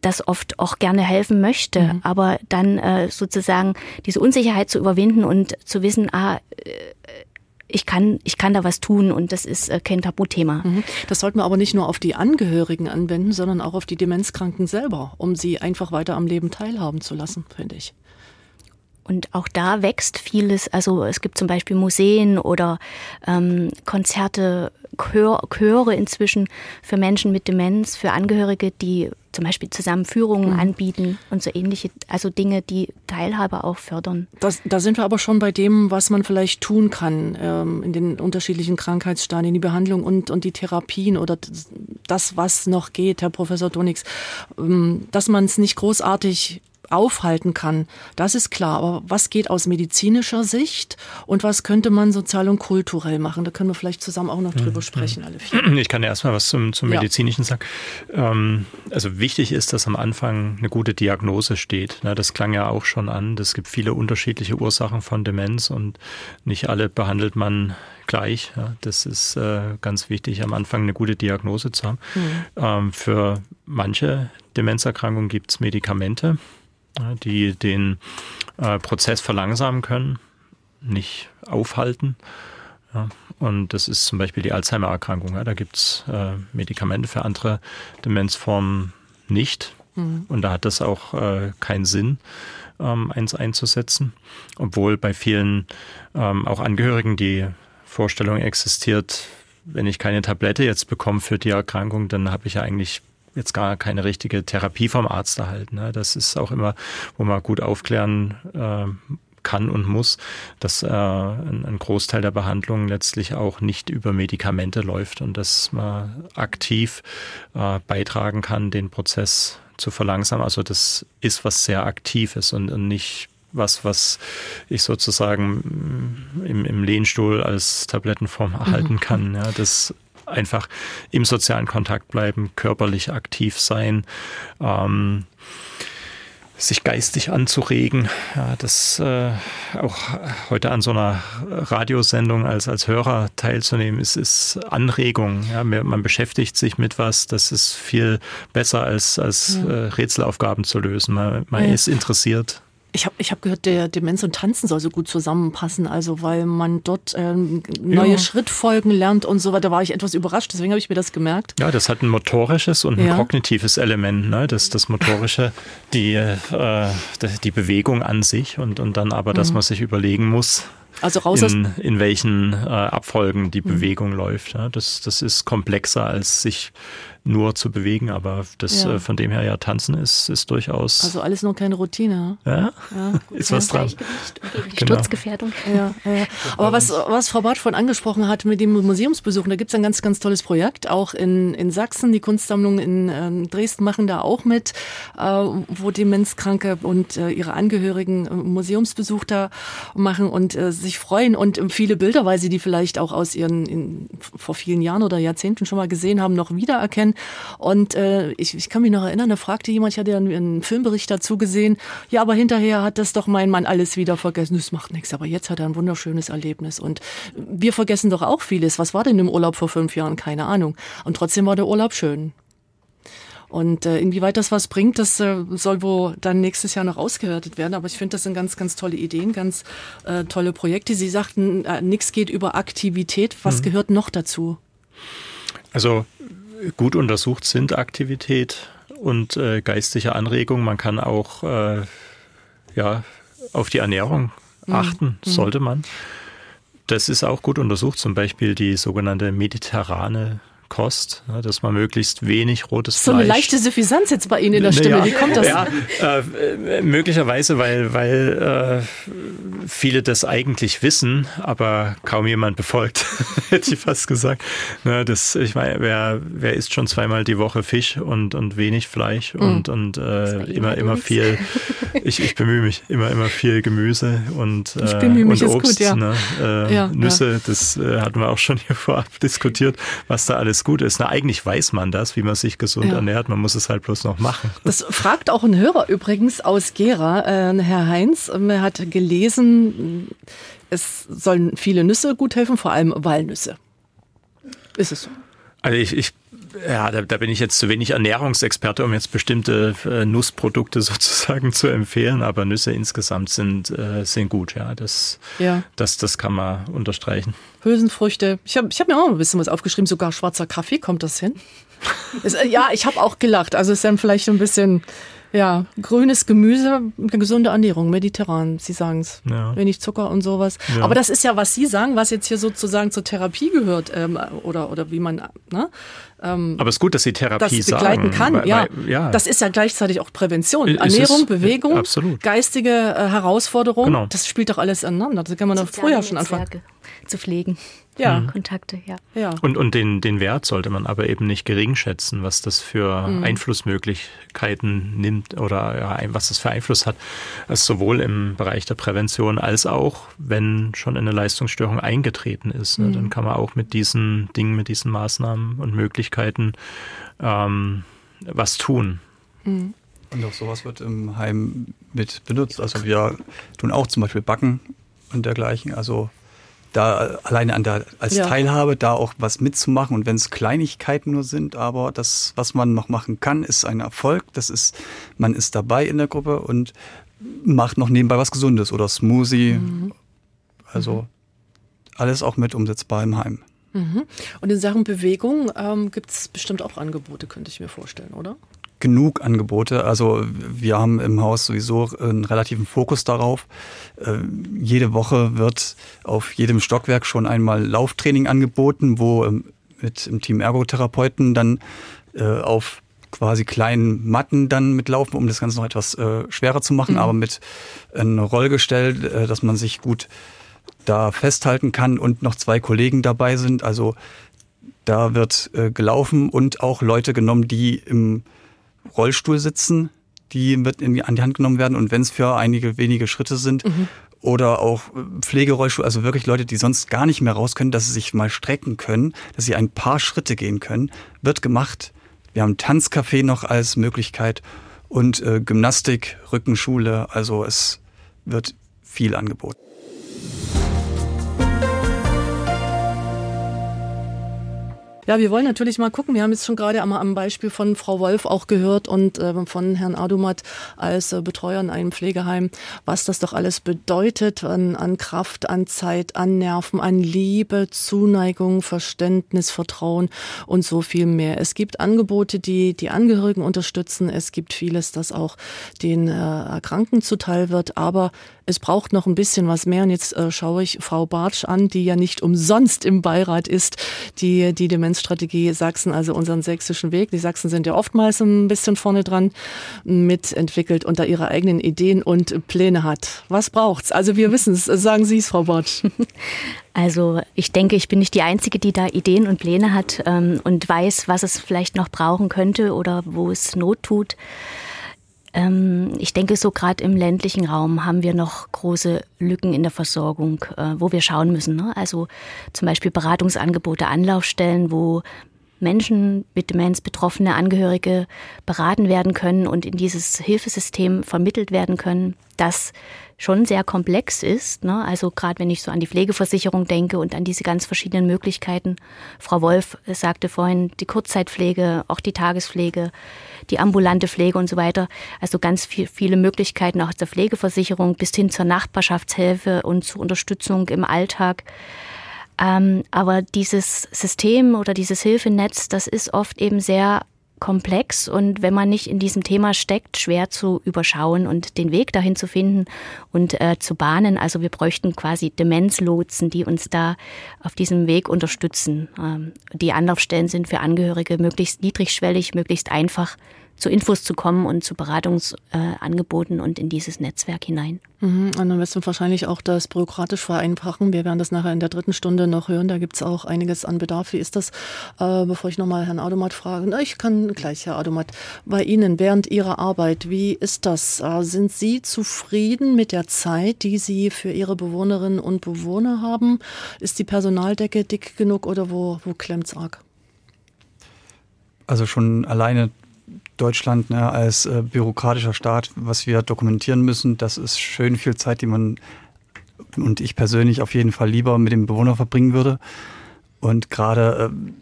das oft auch gerne helfen möchte, mhm. aber dann äh, sozusagen diese Unsicherheit zu überwinden und zu wissen, ah, äh, ich kann, ich kann da was tun und das ist äh, kein Tabuthema. Mhm. Das sollten wir aber nicht nur auf die Angehörigen anwenden, sondern auch auf die Demenzkranken selber, um sie einfach weiter am Leben teilhaben zu lassen, finde ich. Und auch da wächst vieles. Also es gibt zum Beispiel Museen oder ähm, Konzerte, Chör, Chöre inzwischen für Menschen mit Demenz, für Angehörige, die zum Beispiel Zusammenführungen mhm. anbieten und so ähnliche, also Dinge, die Teilhabe auch fördern. Das, da sind wir aber schon bei dem, was man vielleicht tun kann ähm, in den unterschiedlichen Krankheitsstadien, die Behandlung und, und die Therapien oder das, was noch geht, Herr Professor Donix, ähm, dass man es nicht großartig aufhalten kann, das ist klar. Aber was geht aus medizinischer Sicht und was könnte man sozial und kulturell machen? Da können wir vielleicht zusammen auch noch drüber mhm. sprechen, alle vier. Ich kann ja erstmal was zum, zum Medizinischen ja. sagen. Ähm, also wichtig ist, dass am Anfang eine gute Diagnose steht. Das klang ja auch schon an. Es gibt viele unterschiedliche Ursachen von Demenz und nicht alle behandelt man gleich. Das ist äh, ganz wichtig, am Anfang eine gute Diagnose zu haben. Mhm. Für manche Demenzerkrankungen gibt es Medikamente die den äh, Prozess verlangsamen können, nicht aufhalten. Ja, und das ist zum Beispiel die Alzheimer-Erkrankung. Ja, da gibt es äh, Medikamente für andere Demenzformen nicht. Mhm. Und da hat das auch äh, keinen Sinn, ähm, eins einzusetzen. Obwohl bei vielen ähm, auch Angehörigen die Vorstellung existiert, wenn ich keine Tablette jetzt bekomme für die Erkrankung, dann habe ich ja eigentlich jetzt gar keine richtige Therapie vom Arzt erhalten. Ne? Das ist auch immer, wo man gut aufklären äh, kann und muss, dass äh, ein, Großteil der Behandlung letztlich auch nicht über Medikamente läuft und dass man aktiv äh, beitragen kann, den Prozess zu verlangsamen. Also das ist was sehr Aktives und, und nicht was, was ich sozusagen im, im Lehnstuhl als Tablettenform erhalten mhm. kann. Ja, das einfach im sozialen Kontakt bleiben, körperlich aktiv sein. Ähm, sich geistig anzuregen. Ja, das äh, auch heute an so einer Radiosendung als, als Hörer teilzunehmen, ist, ist Anregung. Ja, man beschäftigt sich mit was, das ist viel besser als, als ja. äh, Rätselaufgaben zu lösen. Man, man ja. ist interessiert. Ich habe ich hab gehört, der Demenz und Tanzen soll so gut zusammenpassen, also weil man dort ähm, neue ja. Schrittfolgen lernt und so weiter. Da war ich etwas überrascht, deswegen habe ich mir das gemerkt. Ja, das hat ein motorisches und ein ja. kognitives Element. Ne? Das, das Motorische, die, äh, die Bewegung an sich und, und dann aber, dass mhm. man sich überlegen muss, also raus in, in welchen äh, Abfolgen die mhm. Bewegung mhm. läuft. Ja? Das, das ist komplexer als sich nur zu bewegen, aber das ja. äh, von dem her ja tanzen ist, ist durchaus. Also alles nur keine Routine. Ja, ja. ist was dran. Genau. Sturzgefährdung. Ja, ja. Aber was, was Frau Barth von angesprochen hat mit dem Museumsbesuchen, da gibt es ein ganz, ganz tolles Projekt, auch in, in Sachsen. Die Kunstsammlungen in ähm, Dresden machen da auch mit, äh, wo Demenzkranke und äh, ihre Angehörigen äh, Museumsbesuch da machen und äh, sich freuen und ähm, viele Bilder, weil sie die vielleicht auch aus ihren in, vor vielen Jahren oder Jahrzehnten schon mal gesehen haben, noch wiedererkennen und äh, ich, ich kann mich noch erinnern, da fragte jemand, ich hatte ja einen Filmbericht dazu gesehen, ja, aber hinterher hat das doch mein Mann alles wieder vergessen. Das macht nichts, aber jetzt hat er ein wunderschönes Erlebnis. Und wir vergessen doch auch vieles. Was war denn im Urlaub vor fünf Jahren? Keine Ahnung. Und trotzdem war der Urlaub schön. Und äh, inwieweit das was bringt, das äh, soll wohl dann nächstes Jahr noch ausgewertet werden. Aber ich finde, das sind ganz, ganz tolle Ideen, ganz äh, tolle Projekte. Sie sagten, äh, nichts geht über Aktivität. Was mhm. gehört noch dazu? Also gut untersucht sind Aktivität und äh, geistige Anregung. Man kann auch äh, ja, auf die Ernährung mhm. achten, mhm. sollte man. Das ist auch gut untersucht, zum Beispiel die sogenannte mediterrane Kost, dass man möglichst wenig rotes so Fleisch. So eine leichte Suffisanz jetzt bei Ihnen in der Stimme. Ja, Wie kommt das? Ja, äh, möglicherweise, weil, weil äh, viele das eigentlich wissen, aber kaum jemand befolgt, hätte ich fast gesagt. Ne, das, ich meine, wer, wer isst schon zweimal die Woche Fisch und, und wenig Fleisch mhm. und, und äh, immer, immer viel, ich, ich bemühe mich, immer, immer viel Gemüse und, mich, und Obst. Gut, ja. Ne, äh, Nüsse, das äh, hatten wir auch schon hier vorab diskutiert, was da alles alles gut ist. Na, eigentlich weiß man das, wie man sich gesund ja. ernährt. Man muss es halt bloß noch machen. Das fragt auch ein Hörer übrigens aus Gera, äh, Herr Heinz. Er hat gelesen, es sollen viele Nüsse gut helfen, vor allem Walnüsse. Ist es so? Also ich, ich ja, da, da bin ich jetzt zu wenig Ernährungsexperte, um jetzt bestimmte äh, Nussprodukte sozusagen zu empfehlen, aber Nüsse insgesamt sind, äh, sind gut, ja. Das, ja. Das, das kann man unterstreichen. Hülsenfrüchte. Ich habe ich hab mir auch ein bisschen was aufgeschrieben, sogar schwarzer Kaffee, kommt das hin? es, äh, ja, ich habe auch gelacht. Also ist dann vielleicht ein bisschen ja, grünes Gemüse, gesunde Ernährung, mediterran, Sie sagen es. Ja. Wenig Zucker und sowas. Ja. Aber das ist ja, was Sie sagen, was jetzt hier sozusagen zur Therapie gehört ähm, oder, oder wie man, ne? Ähm, Aber es ist gut, dass Sie Therapie das begleiten sagen, kann. Weil, ja. Weil, ja. Das ist ja gleichzeitig auch Prävention. Ist Ernährung, es, Bewegung, absolut. geistige äh, Herausforderung. Genau. Das spielt doch alles ineinander. Das kann man doch früher schon anfangen. Zu pflegen ja. Mhm. Kontakte, ja. ja. Und, und den, den Wert sollte man aber eben nicht gering schätzen, was das für mhm. Einflussmöglichkeiten nimmt oder ja, was das für Einfluss hat. Also sowohl im Bereich der Prävention als auch, wenn schon eine Leistungsstörung eingetreten ist. Ne, mhm. Dann kann man auch mit diesen Dingen, mit diesen Maßnahmen und Möglichkeiten ähm, was tun. Mhm. Und auch sowas wird im Heim mit benutzt. Also wir tun auch zum Beispiel Backen und dergleichen. Also da alleine an der, als ja. Teilhabe da auch was mitzumachen und wenn es Kleinigkeiten nur sind, aber das, was man noch machen kann, ist ein Erfolg. Das ist, man ist dabei in der Gruppe und macht noch nebenbei was Gesundes oder Smoothie. Mhm. Also mhm. alles auch mit umsetzbar im Heim. Mhm. Und in Sachen Bewegung ähm, gibt es bestimmt auch Angebote, könnte ich mir vorstellen, oder? Genug Angebote. Also wir haben im Haus sowieso einen relativen Fokus darauf. Äh, jede Woche wird auf jedem Stockwerk schon einmal Lauftraining angeboten, wo ähm, mit dem Team Ergotherapeuten dann äh, auf quasi kleinen Matten dann mitlaufen, um das Ganze noch etwas äh, schwerer zu machen, mhm. aber mit einem Rollgestell, dass man sich gut da festhalten kann und noch zwei Kollegen dabei sind. Also da wird gelaufen und auch Leute genommen, die im Rollstuhl sitzen, die mit in die, an die Hand genommen werden und wenn es für einige wenige Schritte sind mhm. oder auch Pflegerollstuhl, also wirklich Leute, die sonst gar nicht mehr raus können, dass sie sich mal strecken können, dass sie ein paar Schritte gehen können, wird gemacht. Wir haben Tanzcafé noch als Möglichkeit und äh, Gymnastik, Rückenschule, also es wird viel angeboten. Ja, wir wollen natürlich mal gucken. Wir haben jetzt schon gerade am, am Beispiel von Frau Wolf auch gehört und äh, von Herrn Adumat als äh, Betreuer in einem Pflegeheim, was das doch alles bedeutet an, an Kraft, an Zeit, an Nerven, an Liebe, Zuneigung, Verständnis, Vertrauen und so viel mehr. Es gibt Angebote, die die Angehörigen unterstützen. Es gibt vieles, das auch den äh, Erkrankten zuteil wird. Aber es braucht noch ein bisschen was mehr. Und jetzt äh, schaue ich Frau Bartsch an, die ja nicht umsonst im Beirat ist, die die Demenz Transparenzstrategie Sachsen, also unseren sächsischen Weg. Die Sachsen sind ja oftmals ein bisschen vorne dran mitentwickelt und da ihre eigenen Ideen und Pläne hat. Was braucht's? Also wir wissen es. Sagen Sie es, Frau Bott. Also ich denke, ich bin nicht die Einzige, die da Ideen und Pläne hat ähm, und weiß, was es vielleicht noch brauchen könnte oder wo es Not tut. Ähm, ich denke, so gerade im ländlichen Raum haben wir noch große Lücken in der Versorgung, äh, wo wir schauen müssen. Ne? Also zum Beispiel Beratungsangebote, Anlaufstellen, wo Menschen mit Demenz betroffene Angehörige beraten werden können und in dieses Hilfesystem vermittelt werden können, das schon sehr komplex ist. Ne? Also gerade wenn ich so an die Pflegeversicherung denke und an diese ganz verschiedenen Möglichkeiten. Frau Wolf sagte vorhin, die Kurzzeitpflege, auch die Tagespflege, die ambulante Pflege und so weiter. Also ganz viel, viele Möglichkeiten auch zur Pflegeversicherung bis hin zur Nachbarschaftshilfe und zur Unterstützung im Alltag. Ähm, aber dieses System oder dieses Hilfenetz, das ist oft eben sehr komplex und wenn man nicht in diesem Thema steckt, schwer zu überschauen und den Weg dahin zu finden und äh, zu bahnen. Also wir bräuchten quasi Demenzlotsen, die uns da auf diesem Weg unterstützen. Ähm, die Anlaufstellen sind für Angehörige möglichst niedrigschwellig, möglichst einfach zu Infos zu kommen und zu Beratungsangeboten äh, und in dieses Netzwerk hinein. Mhm. Und dann wirst du wahrscheinlich auch das bürokratisch vereinfachen. Wir werden das nachher in der dritten Stunde noch hören. Da gibt es auch einiges an Bedarf. Wie ist das, äh, bevor ich nochmal Herrn Adomat frage? Na, ich kann gleich, Herr Adomat, bei Ihnen während Ihrer Arbeit, wie ist das? Äh, sind Sie zufrieden mit der Zeit, die Sie für Ihre Bewohnerinnen und Bewohner haben? Ist die Personaldecke dick genug oder wo, wo es arg? Also schon alleine Deutschland ne, als äh, bürokratischer Staat, was wir dokumentieren müssen, das ist schön viel Zeit, die man und ich persönlich auf jeden Fall lieber mit dem Bewohner verbringen würde. Und gerade äh,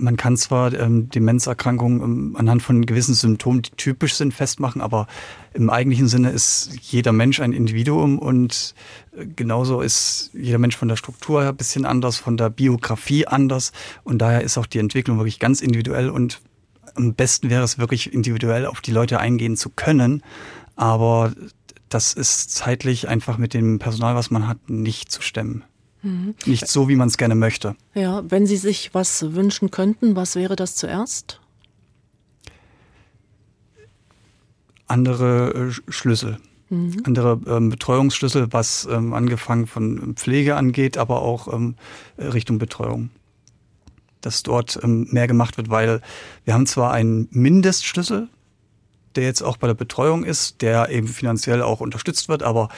man kann zwar ähm, Demenzerkrankungen ähm, anhand von gewissen Symptomen, die typisch sind, festmachen, aber im eigentlichen Sinne ist jeder Mensch ein Individuum und äh, genauso ist jeder Mensch von der Struktur her ein bisschen anders, von der Biografie anders und daher ist auch die Entwicklung wirklich ganz individuell und am besten wäre es wirklich individuell auf die Leute eingehen zu können, aber das ist zeitlich einfach mit dem Personal, was man hat, nicht zu stemmen. Mhm. Nicht so, wie man es gerne möchte. Ja, wenn Sie sich was wünschen könnten, was wäre das zuerst? Andere äh, Schlüssel. Mhm. Andere ähm, Betreuungsschlüssel, was ähm, angefangen von Pflege angeht, aber auch ähm, Richtung Betreuung dass dort ähm, mehr gemacht wird, weil wir haben zwar einen Mindestschlüssel, der jetzt auch bei der Betreuung ist, der eben finanziell auch unterstützt wird, aber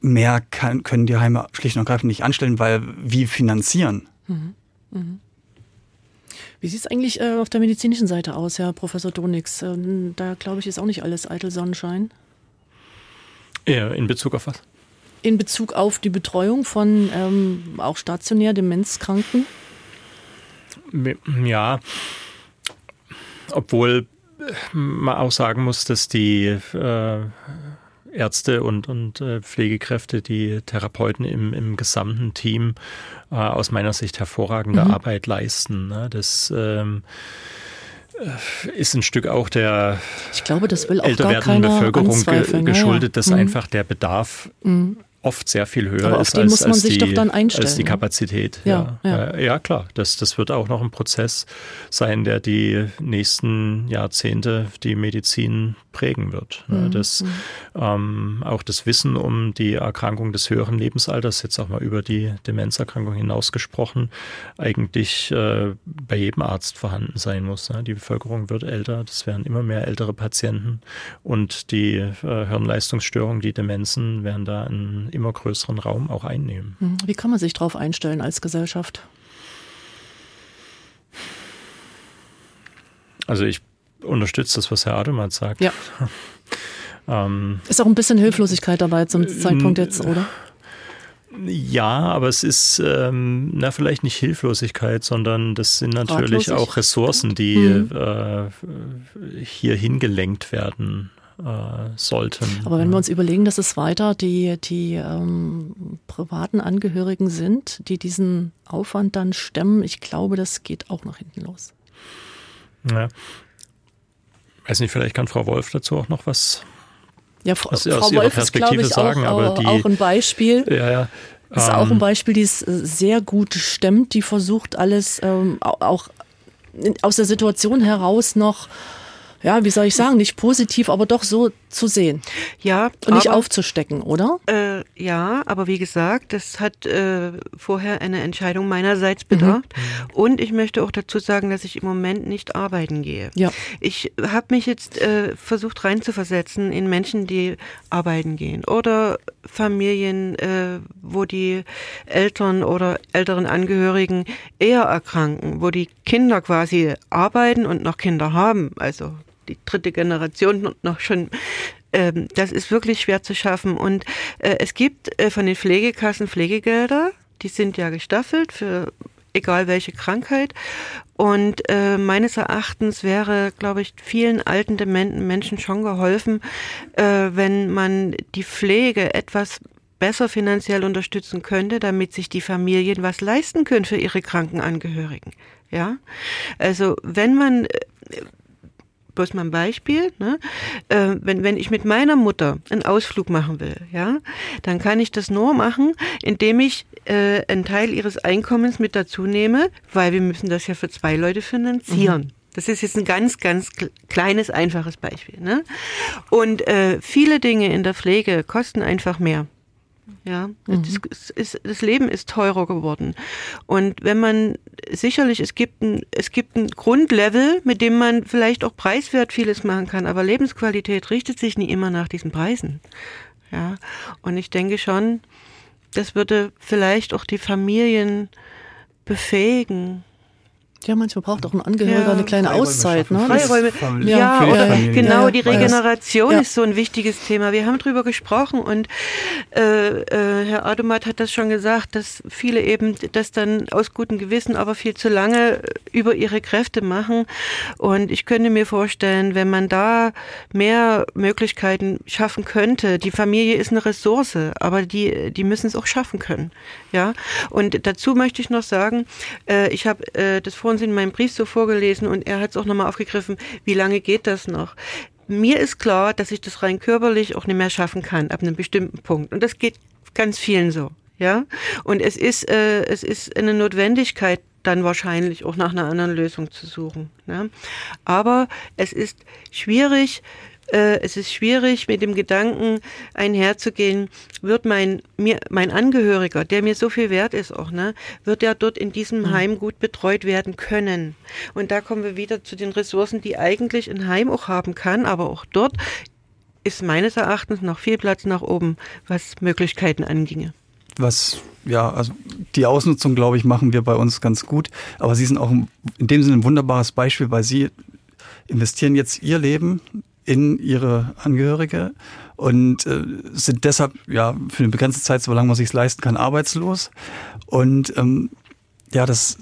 mehr kann, können die Heime schlicht und ergreifend nicht anstellen, weil wie finanzieren? Mhm. Mhm. Wie sieht es eigentlich äh, auf der medizinischen Seite aus, Herr Professor Donix? Ähm, da glaube ich, ist auch nicht alles eitel Sonnenschein. Ja, in Bezug auf was? In Bezug auf die Betreuung von ähm, auch stationär Demenzkranken. Ja, obwohl man auch sagen muss, dass die äh, Ärzte und, und äh, Pflegekräfte, die Therapeuten im, im gesamten Team äh, aus meiner Sicht hervorragende mhm. Arbeit leisten. Ne? Das ähm, äh, ist ein Stück auch der ich glaube, das will auch älter werdenden Bevölkerung ge geschuldet, dass mhm. einfach der Bedarf mhm oft sehr viel höher Aber ist als, als, die, als, die, Kapazität. Ja, ja. Ja. Äh, ja, klar. Das, das wird auch noch ein Prozess sein, der die nächsten Jahrzehnte die Medizin prägen wird. Ne? Mhm. Das, mhm. ähm, auch das Wissen um die Erkrankung des höheren Lebensalters, jetzt auch mal über die Demenzerkrankung hinaus gesprochen, eigentlich äh, bei jedem Arzt vorhanden sein muss. Ne? Die Bevölkerung wird älter, das werden immer mehr ältere Patienten und die äh, Hirnleistungsstörungen, die Demenzen werden da einen immer größeren Raum auch einnehmen. Mhm. Wie kann man sich darauf einstellen als Gesellschaft? Also ich unterstützt das, was Herr Ademann sagt. Ja. ähm, ist auch ein bisschen Hilflosigkeit dabei zum Zeitpunkt jetzt, oder? Ja, aber es ist ähm, na vielleicht nicht Hilflosigkeit, sondern das sind natürlich auch Ressourcen, die mhm. äh, hier hingelenkt werden äh, sollten. Aber wenn wir uns überlegen, dass es weiter die, die ähm, privaten Angehörigen sind, die diesen Aufwand dann stemmen, ich glaube, das geht auch nach hinten los. Ja, weiß nicht, vielleicht kann Frau Wolf dazu auch noch was ja, Frau, aus, Frau aus Wolf Perspektive ist, ich, sagen, auch, aber die, auch ein Beispiel. Ja, ja. Ist ähm, auch ein ähm, Beispiel, die es sehr gut stemmt, die versucht alles ähm, auch aus der Situation heraus noch ja, wie soll ich sagen, nicht positiv, aber doch so zu sehen. Ja. Und nicht aber, aufzustecken, oder? Äh, ja, aber wie gesagt, das hat äh, vorher eine Entscheidung meinerseits bedarf. Mhm. Und ich möchte auch dazu sagen, dass ich im Moment nicht arbeiten gehe. Ja. Ich habe mich jetzt äh, versucht reinzuversetzen in Menschen, die arbeiten gehen oder Familien, äh, wo die Eltern oder älteren Angehörigen eher erkranken, wo die Kinder quasi arbeiten und noch Kinder haben. Also die dritte Generation noch schon ähm, das ist wirklich schwer zu schaffen. Und äh, es gibt äh, von den Pflegekassen Pflegegelder, die sind ja gestaffelt für egal welche Krankheit. Und äh, meines Erachtens wäre, glaube ich, vielen alten, dementen Menschen schon geholfen, äh, wenn man die Pflege etwas besser finanziell unterstützen könnte, damit sich die Familien was leisten können für ihre kranken Angehörigen. Ja, also wenn man bloß mal ein Beispiel, ne? äh, wenn, wenn ich mit meiner Mutter einen Ausflug machen will, ja, dann kann ich das nur machen, indem ich äh, einen Teil ihres Einkommens mit dazu nehme, weil wir müssen das ja für zwei Leute finanzieren. Mhm. Das ist jetzt ein ganz, ganz kleines, einfaches Beispiel. Ne? Und äh, viele Dinge in der Pflege kosten einfach mehr. Ja, mhm. das, ist, das, Leben ist teurer geworden. Und wenn man sicherlich, es gibt ein, es gibt ein Grundlevel, mit dem man vielleicht auch preiswert vieles machen kann, aber Lebensqualität richtet sich nie immer nach diesen Preisen. Ja, und ich denke schon, das würde vielleicht auch die Familien befähigen, ja, manchmal braucht auch ein Angehöriger ja, eine kleine Freiräume Auszeit. Ne? Freiräume. Ja, ja, genau, die Regeneration ja. ist so ein wichtiges Thema. Wir haben drüber gesprochen und äh, äh, Herr Adomat hat das schon gesagt, dass viele eben das dann aus gutem Gewissen aber viel zu lange über ihre Kräfte machen. Und ich könnte mir vorstellen, wenn man da mehr Möglichkeiten schaffen könnte, die Familie ist eine Ressource, aber die, die müssen es auch schaffen können. Ja, und dazu möchte ich noch sagen, äh, ich habe äh, das vorhin in meinem Brief so vorgelesen und er hat es auch nochmal aufgegriffen, wie lange geht das noch? Mir ist klar, dass ich das rein körperlich auch nicht mehr schaffen kann, ab einem bestimmten Punkt. Und das geht ganz vielen so. Ja, und es ist, äh, es ist eine Notwendigkeit, dann wahrscheinlich auch nach einer anderen Lösung zu suchen. Ne? Aber es ist schwierig, äh, es ist schwierig, mit dem Gedanken einherzugehen, wird mein, mir, mein Angehöriger, der mir so viel wert ist auch, ne, wird er dort in diesem mhm. Heim gut betreut werden können. Und da kommen wir wieder zu den Ressourcen, die eigentlich ein Heim auch haben kann, aber auch dort ist meines Erachtens noch viel Platz nach oben, was Möglichkeiten anginge. Was ja, also die Ausnutzung, glaube ich, machen wir bei uns ganz gut. Aber Sie sind auch in dem Sinne ein wunderbares Beispiel, weil Sie investieren jetzt Ihr Leben in ihre Angehörige und äh, sind deshalb ja für eine begrenzte Zeit, solange man sich leisten kann, arbeitslos. Und ähm, ja, das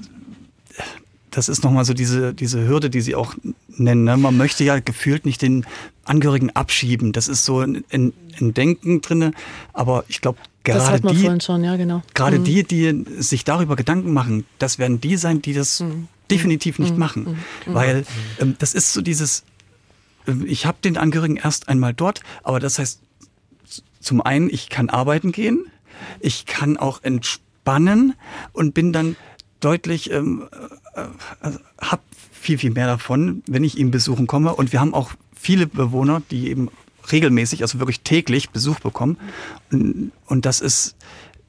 das ist nochmal so diese, diese Hürde, die Sie auch nennen. Ne? Man möchte ja gefühlt nicht den Angehörigen abschieben. Das ist so ein, ein, ein Denken drinne. Aber ich glaube, gerade die, schon, ja, genau. gerade mhm. die, die sich darüber Gedanken machen, das werden die sein, die das mhm. definitiv nicht mhm. machen. Mhm. Weil ähm, das ist so dieses, ich habe den Angehörigen erst einmal dort, aber das heißt, zum einen, ich kann arbeiten gehen, ich kann auch entspannen und bin dann deutlich, ähm, äh, also hab viel, viel mehr davon, wenn ich ihn besuchen komme. Und wir haben auch viele Bewohner, die eben regelmäßig, also wirklich täglich Besuch bekommen. Und, und das ist,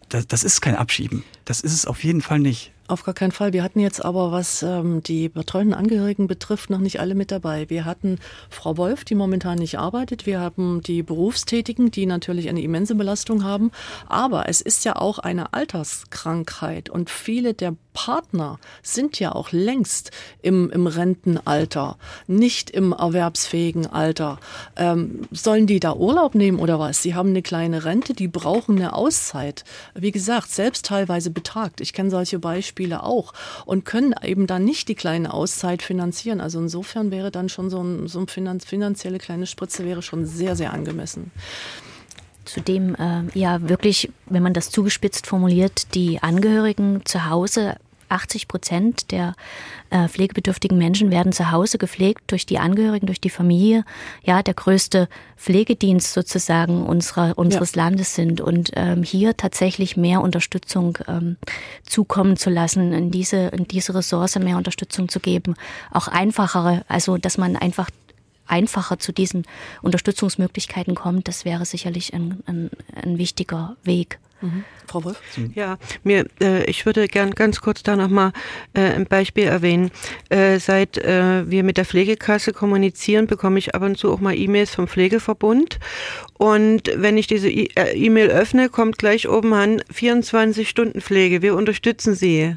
das, das ist kein Abschieben. Das ist es auf jeden Fall nicht. Auf gar keinen Fall. Wir hatten jetzt aber, was ähm, die betreuten Angehörigen betrifft, noch nicht alle mit dabei. Wir hatten Frau Wolf, die momentan nicht arbeitet. Wir haben die Berufstätigen, die natürlich eine immense Belastung haben. Aber es ist ja auch eine Alterskrankheit und viele der Partner sind ja auch längst im, im Rentenalter, nicht im erwerbsfähigen Alter. Ähm, sollen die da Urlaub nehmen oder was? Sie haben eine kleine Rente, die brauchen eine Auszeit. Wie gesagt, selbst teilweise betagt. Ich kenne solche Beispiele auch und können eben dann nicht die kleine Auszeit finanzieren. Also insofern wäre dann schon so, ein, so eine finanzielle kleine Spritze wäre schon sehr, sehr angemessen. Zudem äh, ja wirklich, wenn man das zugespitzt formuliert, die Angehörigen zu Hause 80 Prozent der äh, pflegebedürftigen Menschen werden zu Hause gepflegt durch die Angehörigen, durch die Familie. Ja, der größte Pflegedienst sozusagen unserer, unseres ja. Landes sind und ähm, hier tatsächlich mehr Unterstützung ähm, zukommen zu lassen, in diese, in diese Ressource mehr Unterstützung zu geben. Auch einfachere, also dass man einfach einfacher zu diesen Unterstützungsmöglichkeiten kommt, das wäre sicherlich ein, ein, ein wichtiger Weg. Mhm. Frau Wolf? Ja, mir, äh, ich würde gern ganz kurz da nochmal äh, ein Beispiel erwähnen. Äh, seit äh, wir mit der Pflegekasse kommunizieren, bekomme ich ab und zu auch mal E-Mails vom Pflegeverbund. Und wenn ich diese e-, äh, E-Mail öffne, kommt gleich oben an 24 Stunden Pflege. Wir unterstützen Sie.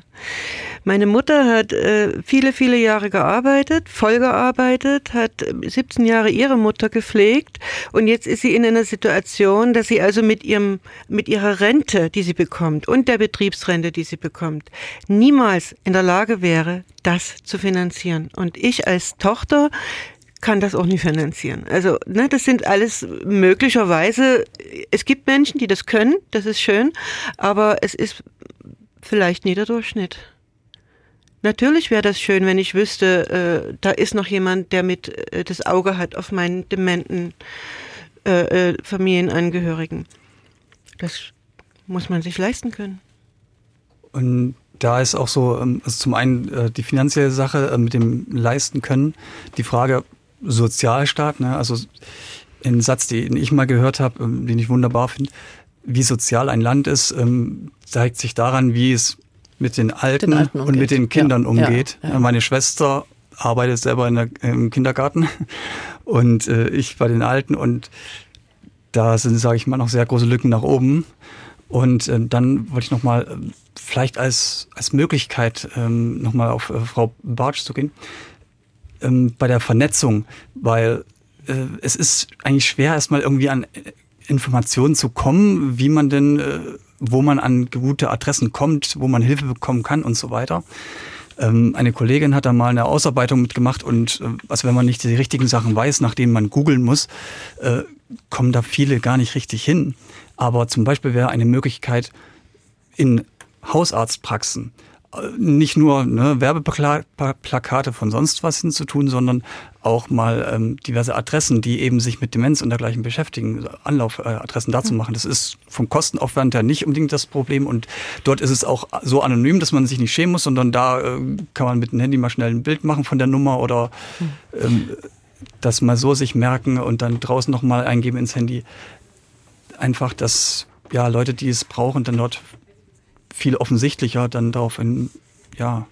Meine Mutter hat äh, viele, viele Jahre gearbeitet, voll gearbeitet, hat 17 Jahre ihre Mutter gepflegt und jetzt ist sie in einer Situation, dass sie also mit ihrem, mit ihrer Rente, die sie bekommt und der Betriebsrente, die sie bekommt, niemals in der Lage wäre, das zu finanzieren. Und ich als Tochter kann das auch nicht finanzieren. Also, ne, das sind alles möglicherweise, es gibt Menschen, die das können, das ist schön, aber es ist vielleicht nie der Durchschnitt. Natürlich wäre das schön, wenn ich wüsste, äh, da ist noch jemand, der mit äh, das Auge hat auf meinen dementen äh, äh, Familienangehörigen. Das muss man sich leisten können. Und da ist auch so, ähm, also zum einen äh, die finanzielle Sache äh, mit dem Leisten können, die Frage Sozialstaat, ne? also ein Satz, den ich mal gehört habe, ähm, den ich wunderbar finde, wie sozial ein Land ist, ähm, zeigt sich daran, wie es mit den Alten, den Alten und mit den Kindern ja, umgeht. Ja, ja. Meine Schwester arbeitet selber der, im Kindergarten und äh, ich bei den Alten und da sind, sage ich mal, noch sehr große Lücken nach oben. Und äh, dann wollte ich nochmal äh, vielleicht als, als Möglichkeit ähm, nochmal auf äh, Frau Bartsch zu gehen, ähm, bei der Vernetzung, weil äh, es ist eigentlich schwer, erstmal irgendwie an äh, Informationen zu kommen, wie man denn äh, wo man an gute Adressen kommt, wo man Hilfe bekommen kann und so weiter. Ähm, eine Kollegin hat da mal eine Ausarbeitung mitgemacht und äh, also wenn man nicht die richtigen Sachen weiß, nach denen man googeln muss, äh, kommen da viele gar nicht richtig hin. Aber zum Beispiel wäre eine Möglichkeit in Hausarztpraxen nicht nur ne, Werbeplakate von sonst was hinzutun, sondern auch mal ähm, diverse Adressen, die eben sich mit Demenz und dergleichen beschäftigen, Anlaufadressen dazu machen. Das ist vom Kostenaufwand her nicht unbedingt das Problem und dort ist es auch so anonym, dass man sich nicht schämen muss, sondern da äh, kann man mit dem Handy mal schnell ein Bild machen von der Nummer oder ähm, das mal so sich merken und dann draußen nochmal eingeben ins Handy. Einfach, dass ja Leute, die es brauchen, dann dort viel offensichtlicher dann darauf in, ja,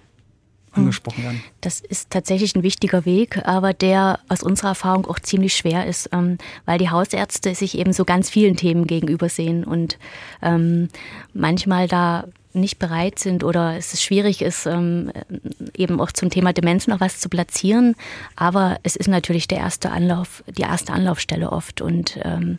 angesprochen werden. Das ist tatsächlich ein wichtiger Weg, aber der aus unserer Erfahrung auch ziemlich schwer ist, ähm, weil die Hausärzte sich eben so ganz vielen Themen gegenüber sehen und ähm, manchmal da nicht bereit sind oder es schwierig ist, ähm, eben auch zum Thema Demenz noch was zu platzieren. Aber es ist natürlich der erste Anlauf, die erste Anlaufstelle oft und ähm,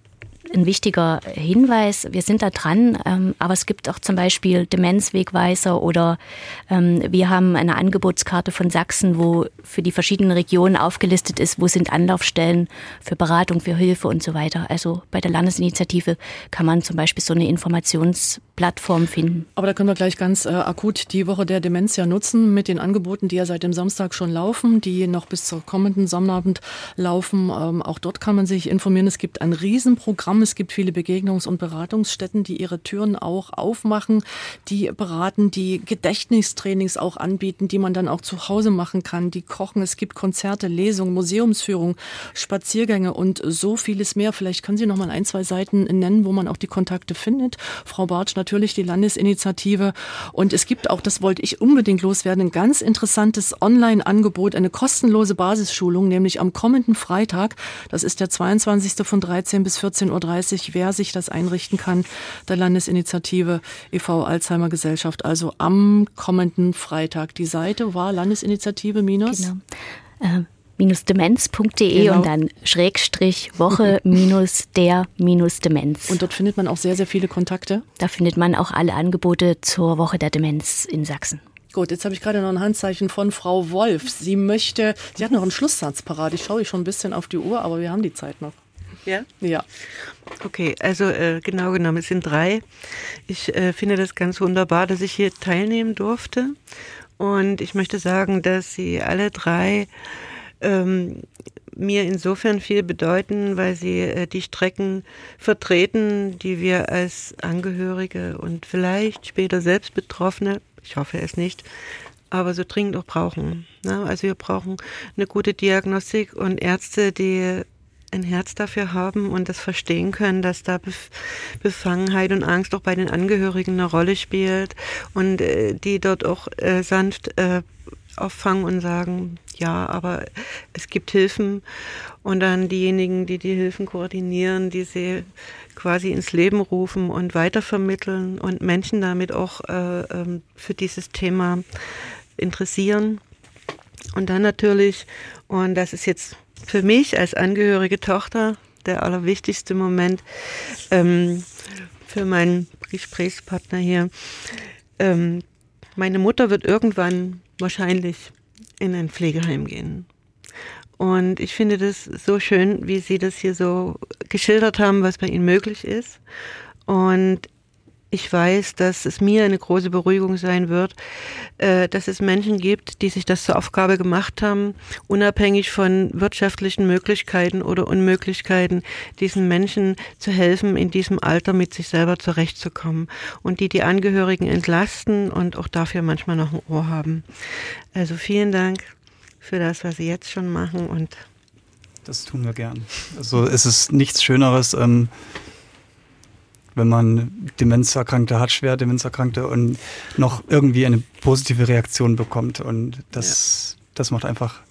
ein wichtiger Hinweis. Wir sind da dran, ähm, aber es gibt auch zum Beispiel Demenzwegweiser oder ähm, wir haben eine Angebotskarte von Sachsen, wo für die verschiedenen Regionen aufgelistet ist, wo sind Anlaufstellen für Beratung, für Hilfe und so weiter. Also bei der Landesinitiative kann man zum Beispiel so eine Informationsplattform finden. Aber da können wir gleich ganz äh, akut die Woche der Demenz ja nutzen mit den Angeboten, die ja seit dem Samstag schon laufen, die noch bis zur kommenden Sonnabend laufen. Ähm, auch dort kann man sich informieren. Es gibt ein Riesenprogramm es gibt viele Begegnungs- und Beratungsstätten, die ihre Türen auch aufmachen, die beraten, die Gedächtnistrainings auch anbieten, die man dann auch zu Hause machen kann, die kochen. Es gibt Konzerte, Lesungen, Museumsführungen, Spaziergänge und so vieles mehr. Vielleicht können Sie noch mal ein, zwei Seiten nennen, wo man auch die Kontakte findet. Frau Bartsch, natürlich die Landesinitiative. Und es gibt auch, das wollte ich unbedingt loswerden, ein ganz interessantes Online-Angebot, eine kostenlose Basisschulung, nämlich am kommenden Freitag. Das ist der 22. von 13 bis 14.30 Uhr wer sich das einrichten kann, der Landesinitiative e.V. Alzheimer Gesellschaft, also am kommenden Freitag. Die Seite war Landesinitiative minus. Genau. Äh, minus demenz.de genau. und dann Schrägstrich Woche minus der minus Demenz. Und dort findet man auch sehr, sehr viele Kontakte? Da findet man auch alle Angebote zur Woche der Demenz in Sachsen. Gut, jetzt habe ich gerade noch ein Handzeichen von Frau Wolf. Sie möchte, sie hat noch einen Schlusssatz parat. Ich schaue schon ein bisschen auf die Uhr, aber wir haben die Zeit noch. Ja? Ja. Okay, also äh, genau genommen, es sind drei. Ich äh, finde das ganz wunderbar, dass ich hier teilnehmen durfte. Und ich möchte sagen, dass sie alle drei ähm, mir insofern viel bedeuten, weil sie äh, die Strecken vertreten, die wir als Angehörige und vielleicht später selbst Betroffene, ich hoffe es nicht, aber so dringend auch brauchen. Ne? Also wir brauchen eine gute Diagnostik und Ärzte, die ein Herz dafür haben und das verstehen können, dass da Befangenheit und Angst auch bei den Angehörigen eine Rolle spielt und äh, die dort auch äh, sanft äh, auffangen und sagen, ja, aber es gibt Hilfen und dann diejenigen, die die Hilfen koordinieren, die sie quasi ins Leben rufen und weitervermitteln und Menschen damit auch äh, ähm, für dieses Thema interessieren. Und dann natürlich, und das ist jetzt für mich als angehörige Tochter der allerwichtigste Moment ähm, für meinen Gesprächspartner hier. Ähm, meine Mutter wird irgendwann wahrscheinlich in ein Pflegeheim gehen. Und ich finde das so schön, wie Sie das hier so geschildert haben, was bei Ihnen möglich ist. Und ich weiß, dass es mir eine große Beruhigung sein wird, äh, dass es Menschen gibt, die sich das zur Aufgabe gemacht haben, unabhängig von wirtschaftlichen Möglichkeiten oder Unmöglichkeiten, diesen Menschen zu helfen, in diesem Alter mit sich selber zurechtzukommen und die die Angehörigen entlasten und auch dafür manchmal noch ein Ohr haben. Also vielen Dank für das, was Sie jetzt schon machen und das tun wir gern. Also es ist nichts Schöneres, ähm, wenn man Demenzerkrankte hat, schwer Demenzerkrankte und noch irgendwie eine positive Reaktion bekommt. Und das, ja. das macht einfach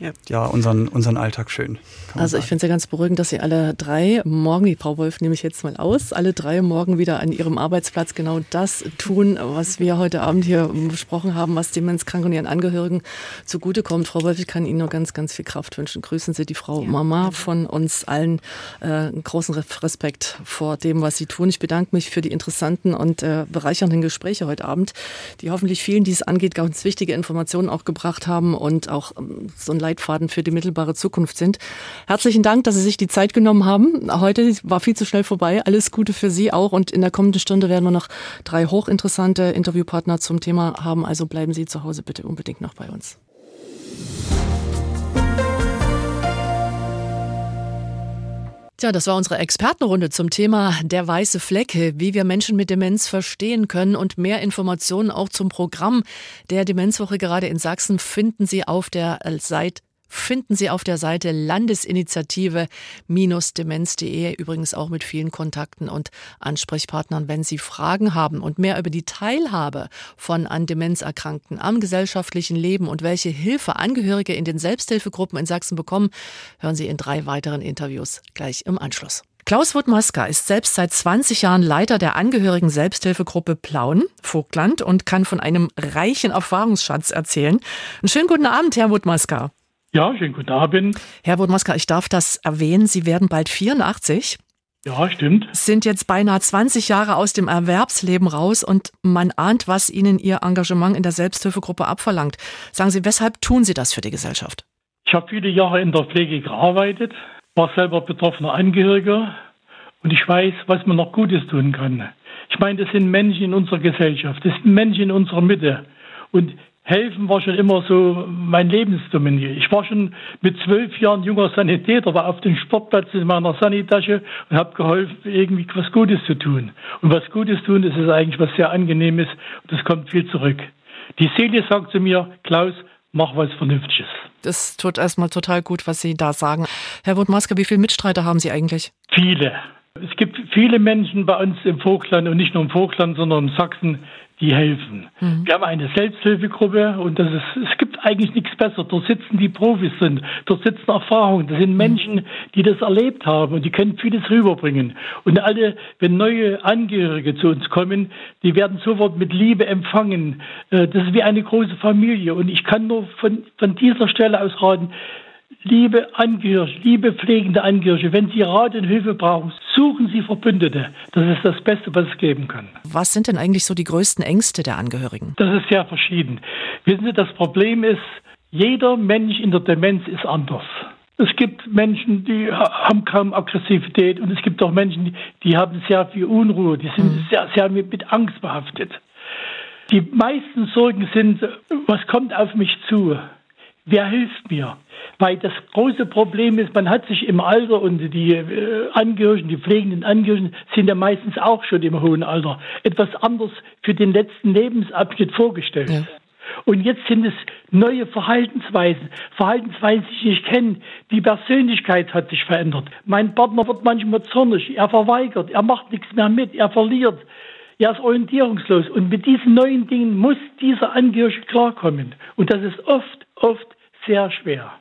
ja, ja unseren, unseren Alltag schön. Also ich finde es ja ganz beruhigend, dass Sie alle drei morgen, die Frau Wolf nehme ich jetzt mal aus, alle drei morgen wieder an Ihrem Arbeitsplatz genau das tun, was wir heute Abend hier besprochen haben, was Demenzkranken und ihren Angehörigen zugutekommt. Frau Wolf, ich kann Ihnen nur ganz, ganz viel Kraft wünschen. Grüßen Sie die Frau ja, Mama von uns allen. Äh, großen Respekt vor dem, was Sie tun. Ich bedanke mich für die interessanten und äh, bereichernden Gespräche heute Abend, die hoffentlich vielen, die es angeht, ganz wichtige Informationen auch gebracht haben und auch ähm, so ein Leitfaden für die mittelbare Zukunft sind. Herzlichen Dank, dass Sie sich die Zeit genommen haben. Heute war viel zu schnell vorbei. Alles Gute für Sie auch. Und in der kommenden Stunde werden wir noch drei hochinteressante Interviewpartner zum Thema haben. Also bleiben Sie zu Hause bitte unbedingt noch bei uns. Tja, das war unsere Expertenrunde zum Thema der weiße Fleck, wie wir Menschen mit Demenz verstehen können und mehr Informationen auch zum Programm der Demenzwoche gerade in Sachsen finden Sie auf der Seite finden Sie auf der Seite Landesinitiative-demenz.de, übrigens auch mit vielen Kontakten und Ansprechpartnern, wenn Sie Fragen haben und mehr über die Teilhabe von an Demenz Erkrankten am gesellschaftlichen Leben und welche Hilfe Angehörige in den Selbsthilfegruppen in Sachsen bekommen, hören Sie in drei weiteren Interviews gleich im Anschluss. Klaus Wuttmaska ist selbst seit 20 Jahren Leiter der angehörigen Selbsthilfegruppe Plauen, Vogtland, und kann von einem reichen Erfahrungsschatz erzählen. Einen schönen guten Abend, Herr Wuttmaska. Ja, schönen guten Abend. Herr Bodmaska, ich darf das erwähnen. Sie werden bald 84. Ja, stimmt. Sind jetzt beinahe 20 Jahre aus dem Erwerbsleben raus und man ahnt, was Ihnen Ihr Engagement in der Selbsthilfegruppe abverlangt. Sagen Sie, weshalb tun Sie das für die Gesellschaft? Ich habe viele Jahre in der Pflege gearbeitet, war selber betroffener Angehöriger und ich weiß, was man noch Gutes tun kann. Ich meine, das sind Menschen in unserer Gesellschaft, das sind Menschen in unserer Mitte. Und Helfen war schon immer so mein Lebensdominie. Ich war schon mit zwölf Jahren junger Sanitäter, war auf dem Sportplatz in meiner Sanitasche und habe geholfen, irgendwie was Gutes zu tun. Und was Gutes tun, das ist eigentlich was sehr Angenehmes und das kommt viel zurück. Die Seele sagt zu mir, Klaus, mach was Vernünftiges. Das tut erstmal total gut, was Sie da sagen. Herr Wutmaske, wie viele Mitstreiter haben Sie eigentlich? Viele. Es gibt viele Menschen bei uns im Vogtland und nicht nur im Vogtland, sondern in Sachsen, die helfen. Mhm. Wir haben eine Selbsthilfegruppe und das ist, es gibt eigentlich nichts besser. Dort sitzen die Profis drin, dort sitzen Erfahrungen, das sind mhm. Menschen, die das erlebt haben und die können vieles rüberbringen. Und alle, wenn neue Angehörige zu uns kommen, die werden sofort mit Liebe empfangen. Äh, das ist wie eine große Familie und ich kann nur von, von dieser Stelle aus raten, Liebe Angehörige, liebe pflegende Angehörige, wenn Sie Rat und Hilfe brauchen, suchen Sie Verbündete. Das ist das Beste, was es geben kann. Was sind denn eigentlich so die größten Ängste der Angehörigen? Das ist sehr verschieden. Wissen Sie, das Problem ist, jeder Mensch in der Demenz ist anders. Es gibt Menschen, die haben kaum Aggressivität und es gibt auch Menschen, die haben sehr viel Unruhe, die sind mhm. sehr, sehr mit Angst behaftet. Die meisten Sorgen sind, was kommt auf mich zu? Wer hilft mir? Weil das große Problem ist, man hat sich im Alter und die äh, Angehörigen, die pflegenden Angehörigen sind ja meistens auch schon im hohen Alter etwas anders für den letzten Lebensabschnitt vorgestellt. Ja. Und jetzt sind es neue Verhaltensweisen, Verhaltensweisen, die ich nicht kenne. Die Persönlichkeit hat sich verändert. Mein Partner wird manchmal zornig, er verweigert, er macht nichts mehr mit, er verliert. Er ist orientierungslos. Und mit diesen neuen Dingen muss dieser Angehörige klarkommen. Und das ist oft, oft sehr schwer.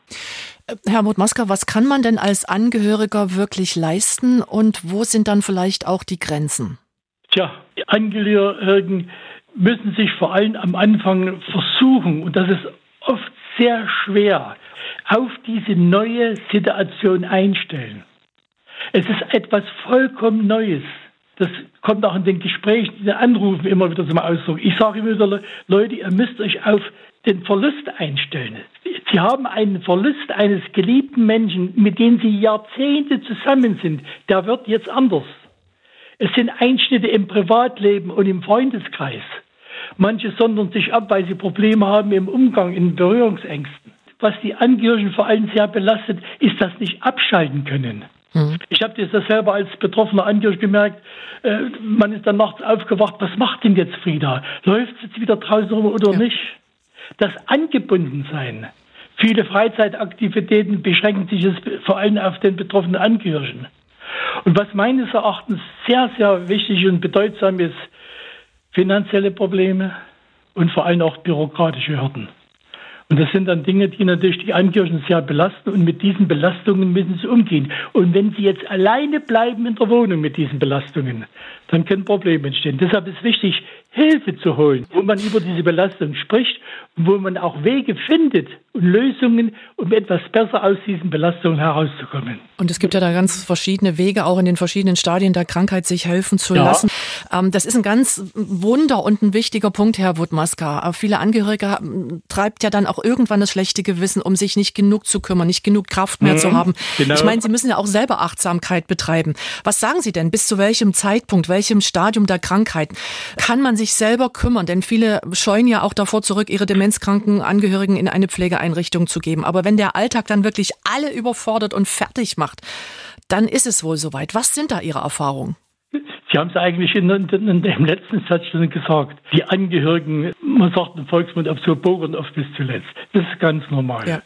Herr Mutmaska, was kann man denn als Angehöriger wirklich leisten und wo sind dann vielleicht auch die Grenzen? Tja, die Angehörigen müssen sich vor allem am Anfang versuchen, und das ist oft sehr schwer, auf diese neue Situation einstellen. Es ist etwas vollkommen Neues. Das kommt auch in den Gesprächen, in den Anrufen immer wieder zum Ausdruck. Ich sage immer wieder, Leute, ihr müsst euch auf den Verlust einstellen. Sie haben einen Verlust eines geliebten Menschen, mit dem Sie Jahrzehnte zusammen sind. Der wird jetzt anders. Es sind Einschnitte im Privatleben und im Freundeskreis. Manche sondern sich ab, weil sie Probleme haben im Umgang, in Berührungsängsten. Was die Angehörigen vor allem sehr belastet, ist das nicht abschalten können. Mhm. Ich habe das selber als betroffener Angehöriger gemerkt. Äh, man ist dann nachts aufgewacht. Was macht denn jetzt Frieda? Läuft es jetzt wieder draußen rum oder ja. nicht? Das Angebundensein. Viele Freizeitaktivitäten beschränken sich jetzt vor allem auf den betroffenen Angehörigen. Und was meines Erachtens sehr, sehr wichtig und bedeutsam ist, finanzielle Probleme und vor allem auch bürokratische Hürden. Und das sind dann Dinge, die natürlich die Angehörigen sehr belasten und mit diesen Belastungen müssen sie umgehen. Und wenn sie jetzt alleine bleiben in der Wohnung mit diesen Belastungen, dann können Probleme entstehen. Deshalb ist wichtig, Hilfe zu holen, wo man über diese Belastung spricht und wo man auch Wege findet und Lösungen, um etwas besser aus diesen Belastungen herauszukommen. Und es gibt ja da ganz verschiedene Wege, auch in den verschiedenen Stadien der Krankheit sich helfen zu ja. lassen. Ähm, das ist ein ganz wunder und ein wichtiger Punkt, Herr Wutmaska. Viele Angehörige ähm, treibt ja dann auch irgendwann das schlechte Gewissen, um sich nicht genug zu kümmern, nicht genug Kraft mehr mhm, zu haben. Genau. Ich meine, Sie müssen ja auch selber Achtsamkeit betreiben. Was sagen Sie denn? Bis zu welchem Zeitpunkt, welchem Stadium der Krankheit kann man sich selber kümmern? Denn viele scheuen ja auch davor zurück, ihre demenzkranken Angehörigen in eine Pflegeeinrichtung zu geben. Aber wenn der Alltag dann wirklich alle überfordert und fertig macht, dann ist es wohl soweit. Was sind da Ihre Erfahrungen? Sie haben es eigentlich in, in, in, dem letzten Satz schon gesagt. Die Angehörigen, man sagt im Volksmund, auf so bohren oft bis zuletzt. Das ist ganz normal. Ja.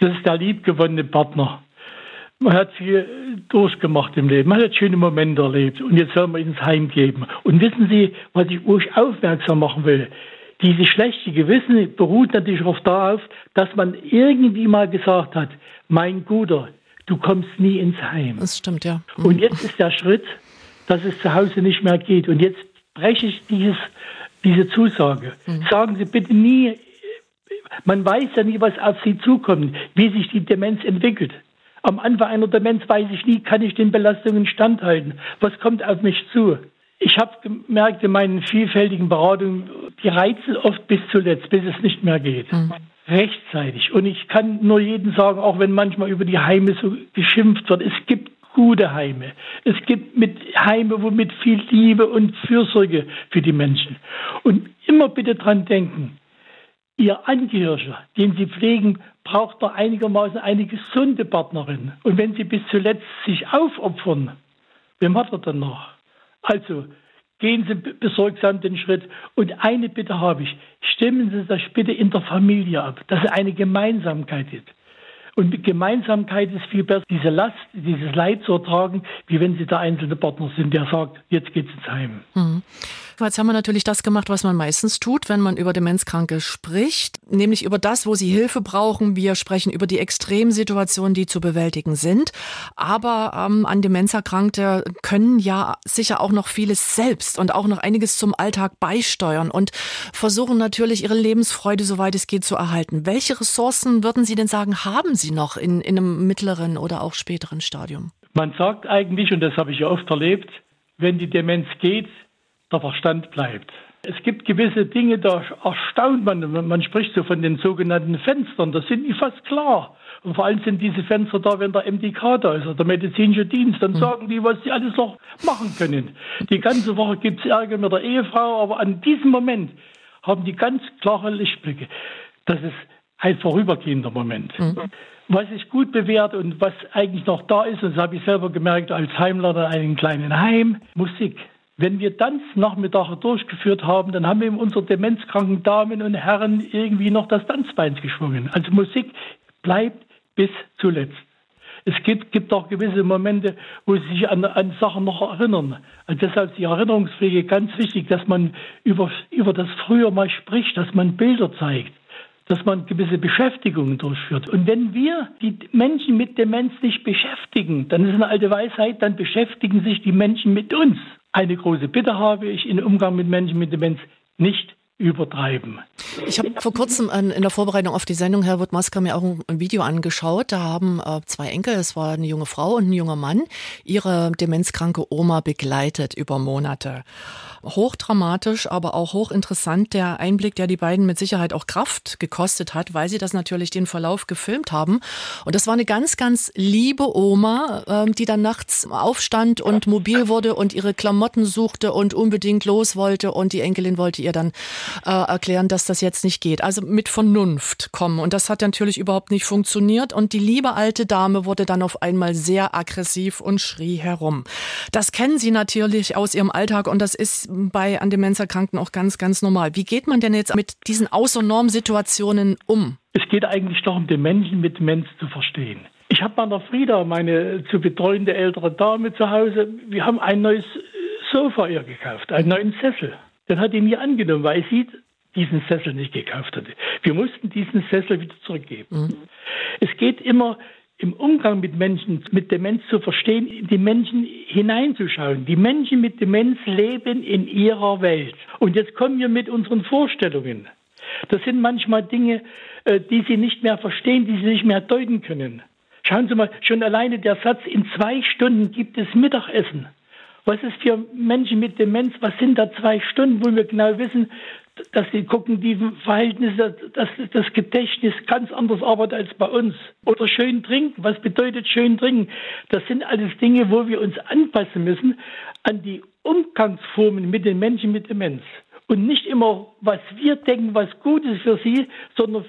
Das ist der liebgewonnene Partner. Man hat viel durchgemacht im Leben, man hat schöne Momente erlebt und jetzt soll man ins Heim geben. Und wissen Sie, was ich euch aufmerksam machen will? Dieses schlechte Gewissen beruht natürlich auch darauf, dass man irgendwie mal gesagt hat, mein Guter, du kommst nie ins Heim. Das stimmt, ja. Mhm. Und jetzt ist der Schritt, dass es zu Hause nicht mehr geht. Und jetzt breche ich dieses, diese Zusage. Mhm. Sagen Sie bitte nie, man weiß ja nie, was auf Sie zukommt, wie sich die Demenz entwickelt. Am Anfang einer Demenz weiß ich nie, kann ich den Belastungen standhalten? Was kommt auf mich zu? Ich habe gemerkt in meinen vielfältigen Beratungen, die reizen oft bis zuletzt, bis es nicht mehr geht. Mhm. Rechtzeitig. Und ich kann nur jedem sagen, auch wenn manchmal über die Heime so geschimpft wird, es gibt gute Heime. Es gibt mit Heime, wo mit viel Liebe und Fürsorge für die Menschen. Und immer bitte dran denken, Ihr Angehöriger, den Sie pflegen, braucht doch einigermaßen eine gesunde Partnerin. Und wenn Sie bis zuletzt sich aufopfern, wem hat er dann noch? Also, gehen Sie besorgsam den Schritt. Und eine Bitte habe ich, stimmen Sie das bitte in der Familie ab, dass es eine Gemeinsamkeit ist. Und Gemeinsamkeit ist viel besser, diese Last, dieses Leid zu ertragen, wie wenn Sie der einzelne Partner sind, der sagt, jetzt geht's ins Heim. Mhm. Jetzt haben wir natürlich das gemacht, was man meistens tut, wenn man über Demenzkranke spricht, nämlich über das, wo sie Hilfe brauchen. Wir sprechen über die Extremsituationen, die zu bewältigen sind. Aber ähm, an Demenzerkrankte können ja sicher auch noch vieles selbst und auch noch einiges zum Alltag beisteuern und versuchen natürlich ihre Lebensfreude, soweit es geht, zu erhalten. Welche Ressourcen würden Sie denn sagen, haben Sie noch in, in einem mittleren oder auch späteren Stadium? Man sagt eigentlich, und das habe ich ja oft erlebt, wenn die Demenz geht, der Verstand bleibt. Es gibt gewisse Dinge, da erstaunt man, man spricht so von den sogenannten Fenstern, das sind die fast klar. Und vor allem sind diese Fenster da, wenn der MDK da ist, oder der medizinische Dienst, dann mhm. sagen die, was sie alles noch machen können. Die ganze Woche gibt es Ärger mit der Ehefrau, aber an diesem Moment haben die ganz klare Lichtblicke. Das ist ein vorübergehender Moment. Mhm. Was sich gut bewährt und was eigentlich noch da ist, und das habe ich selber gemerkt als Heimleiter in einem kleinen Heim, Musik. Wenn wir Tanznachmittage durchgeführt haben, dann haben wir unsere demenzkranken Damen und Herren irgendwie noch das Tanzbein geschwungen. Also Musik bleibt bis zuletzt. Es gibt, gibt auch gewisse Momente, wo sie sich an, an Sachen noch erinnern. Also deshalb ist die Erinnerungspflege ganz wichtig, dass man über, über das Früher mal spricht, dass man Bilder zeigt, dass man gewisse Beschäftigungen durchführt. Und wenn wir die Menschen mit Demenz nicht beschäftigen, dann ist eine alte Weisheit, dann beschäftigen sich die Menschen mit uns. Eine große Bitte habe ich im Umgang mit Menschen mit Demenz, nicht übertreiben. Ich habe vor kurzem in der Vorbereitung auf die Sendung, Herr Wuttmasker, mir auch ein Video angeschaut. Da haben äh, zwei Enkel, es war eine junge Frau und ein junger Mann, ihre demenzkranke Oma begleitet über Monate hochdramatisch, aber auch hochinteressant der Einblick, der die beiden mit Sicherheit auch Kraft gekostet hat, weil sie das natürlich den Verlauf gefilmt haben. Und das war eine ganz, ganz liebe Oma, ähm, die dann nachts aufstand und mobil wurde und ihre Klamotten suchte und unbedingt los wollte. Und die Enkelin wollte ihr dann äh, erklären, dass das jetzt nicht geht. Also mit Vernunft kommen. Und das hat natürlich überhaupt nicht funktioniert. Und die liebe alte Dame wurde dann auf einmal sehr aggressiv und schrie herum. Das kennen Sie natürlich aus Ihrem Alltag und das ist bei an Demenzerkrankten auch ganz, ganz normal. Wie geht man denn jetzt mit diesen Außernorm-Situationen um? Es geht eigentlich darum, den Menschen mit Demenz zu verstehen. Ich habe meiner Frieda, meine zu betreuende ältere Dame zu Hause, wir haben ein neues Sofa ihr gekauft, einen neuen Sessel. Den hat die nie angenommen, weil sie diesen Sessel nicht gekauft hatte. Wir mussten diesen Sessel wieder zurückgeben. Mhm. Es geht immer im Umgang mit Menschen mit Demenz zu verstehen, die Menschen hineinzuschauen. Die Menschen mit Demenz leben in ihrer Welt. Und jetzt kommen wir mit unseren Vorstellungen. Das sind manchmal Dinge, äh, die sie nicht mehr verstehen, die sie nicht mehr deuten können. Schauen Sie mal, schon alleine der Satz, in zwei Stunden gibt es Mittagessen. Was ist für Menschen mit Demenz, was sind da zwei Stunden, wo wir genau wissen, dass die kognitiven Verhältnisse, dass das Gedächtnis ganz anders arbeitet als bei uns. Oder schön trinken. Was bedeutet schön trinken? Das sind alles Dinge, wo wir uns anpassen müssen an die Umgangsformen mit den Menschen mit Demenz. Und nicht immer, was wir denken, was gut ist für sie, sondern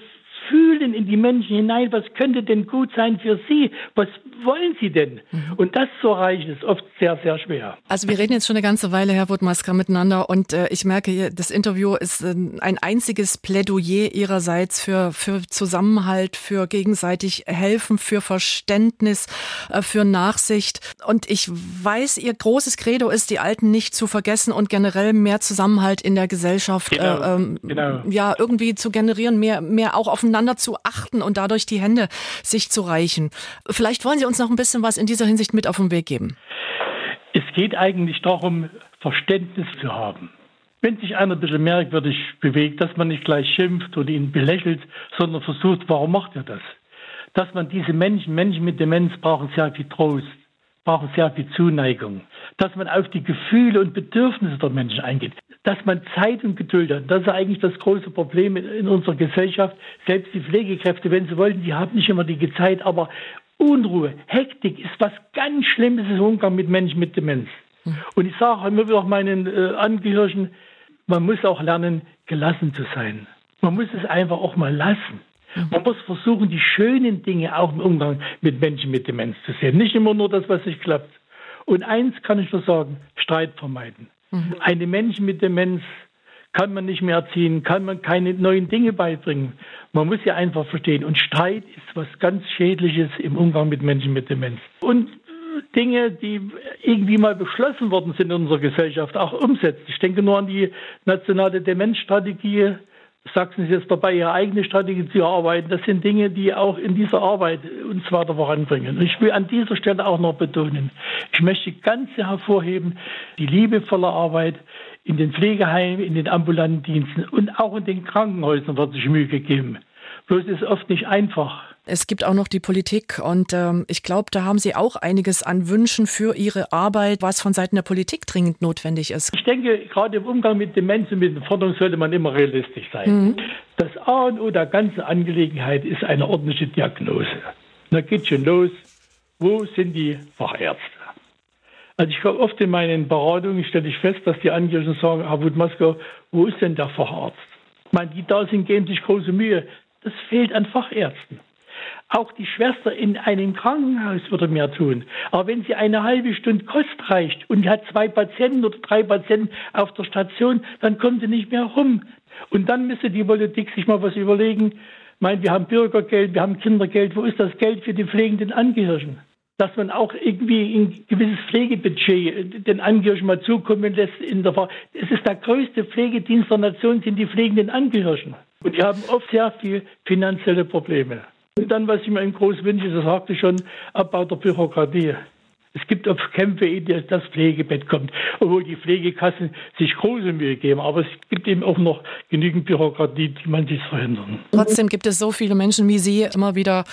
fühlen in die Menschen hinein, was könnte denn gut sein für sie, was wollen sie denn? Mhm. Und das zu erreichen ist oft sehr, sehr schwer. Also wir reden jetzt schon eine ganze Weile, Herr Wurtmasker, miteinander und äh, ich merke, das Interview ist äh, ein einziges Plädoyer Ihrerseits für, für Zusammenhalt, für gegenseitig helfen, für Verständnis, äh, für Nachsicht. Und ich weiß, Ihr großes Credo ist, die Alten nicht zu vergessen und generell mehr Zusammenhalt in der Gesellschaft genau, äh, ähm, genau. ja irgendwie zu generieren, mehr, mehr auch aufeinander aufeinander zu achten und dadurch die Hände sich zu reichen. Vielleicht wollen Sie uns noch ein bisschen was in dieser Hinsicht mit auf den Weg geben. Es geht eigentlich darum, Verständnis zu haben. Wenn sich einer ein bisschen merkwürdig bewegt, dass man nicht gleich schimpft oder ihn belächelt, sondern versucht, warum macht er das? Dass man diese Menschen, Menschen mit Demenz brauchen sehr viel Trost, brauchen sehr viel Zuneigung. Dass man auf die Gefühle und Bedürfnisse der Menschen eingeht dass man Zeit und Geduld hat. Das ist eigentlich das große Problem in, unserer Gesellschaft. Selbst die Pflegekräfte, wenn sie wollen, die haben nicht immer die Zeit, aber Unruhe, Hektik ist was ganz Schlimmes im Umgang mit Menschen mit Demenz. Und ich sage immer wieder meinen äh, Angehörigen, man muss auch lernen, gelassen zu sein. Man muss es einfach auch mal lassen. Mhm. Man muss versuchen, die schönen Dinge auch im Umgang mit Menschen mit Demenz zu sehen. Nicht immer nur das, was nicht klappt. Und eins kann ich nur sagen, Streit vermeiden. Mhm. Einem Menschen mit Demenz kann man nicht mehr erziehen, kann man keine neuen Dinge beibringen. Man muss ja einfach verstehen. Und Streit ist was ganz Schädliches im Umgang mit Menschen mit Demenz. Und Dinge, die irgendwie mal beschlossen worden sind in unserer Gesellschaft, auch umsetzen. Ich denke nur an die nationale Demenzstrategie. Sachsen ist jetzt dabei, ihre eigene Strategie zu erarbeiten. Das sind Dinge, die auch in dieser Arbeit uns weiter voranbringen. Und ich will an dieser Stelle auch noch betonen, ich möchte ganz hervorheben, die liebevolle Arbeit in den Pflegeheimen, in den ambulanten Diensten und auch in den Krankenhäusern wird sich Mühe gegeben. Bloß ist es oft nicht einfach. Es gibt auch noch die Politik und ähm, ich glaube, da haben Sie auch einiges an Wünschen für Ihre Arbeit, was von Seiten der Politik dringend notwendig ist. Ich denke, gerade im Umgang mit Demenz und mit den Forderungen sollte man immer realistisch sein. Mhm. Das A und O der ganzen Angelegenheit ist eine ordentliche Diagnose. Da geht schon los. Wo sind die Fachärzte? Also ich komme oft in meinen Beratungen, stelle ich fest, dass die Angehörigen sagen, Herr Wutmasker, wo ist denn der Facharzt? Ich meine, die da sind, geben sich große Mühe. Das fehlt an Fachärzten. Auch die Schwester in einem Krankenhaus würde mehr tun. Aber wenn sie eine halbe Stunde Kost reicht und hat zwei Patienten oder drei Patienten auf der Station, dann kommt sie nicht mehr rum. Und dann müsste die Politik sich mal was überlegen. Ich meine, wir haben Bürgergeld, wir haben Kindergeld. Wo ist das Geld für die pflegenden Angehörigen? Dass man auch irgendwie ein gewisses Pflegebudget den Angehörigen mal zukommen lässt. In der es ist der größte Pflegedienst der Nation, sind die pflegenden Angehörigen. Und die haben oft sehr viel finanzielle Probleme. Und dann, was ich mir im Groß wünsche, das sagte ich schon, Abbau der Bürokratie. Es gibt oft Kämpfe, dass das Pflegebett kommt, obwohl die Pflegekassen sich große Mühe geben. Aber es gibt eben auch noch genügend Bürokratie, die man sich verhindern. Trotzdem gibt es so viele Menschen wie Sie immer wieder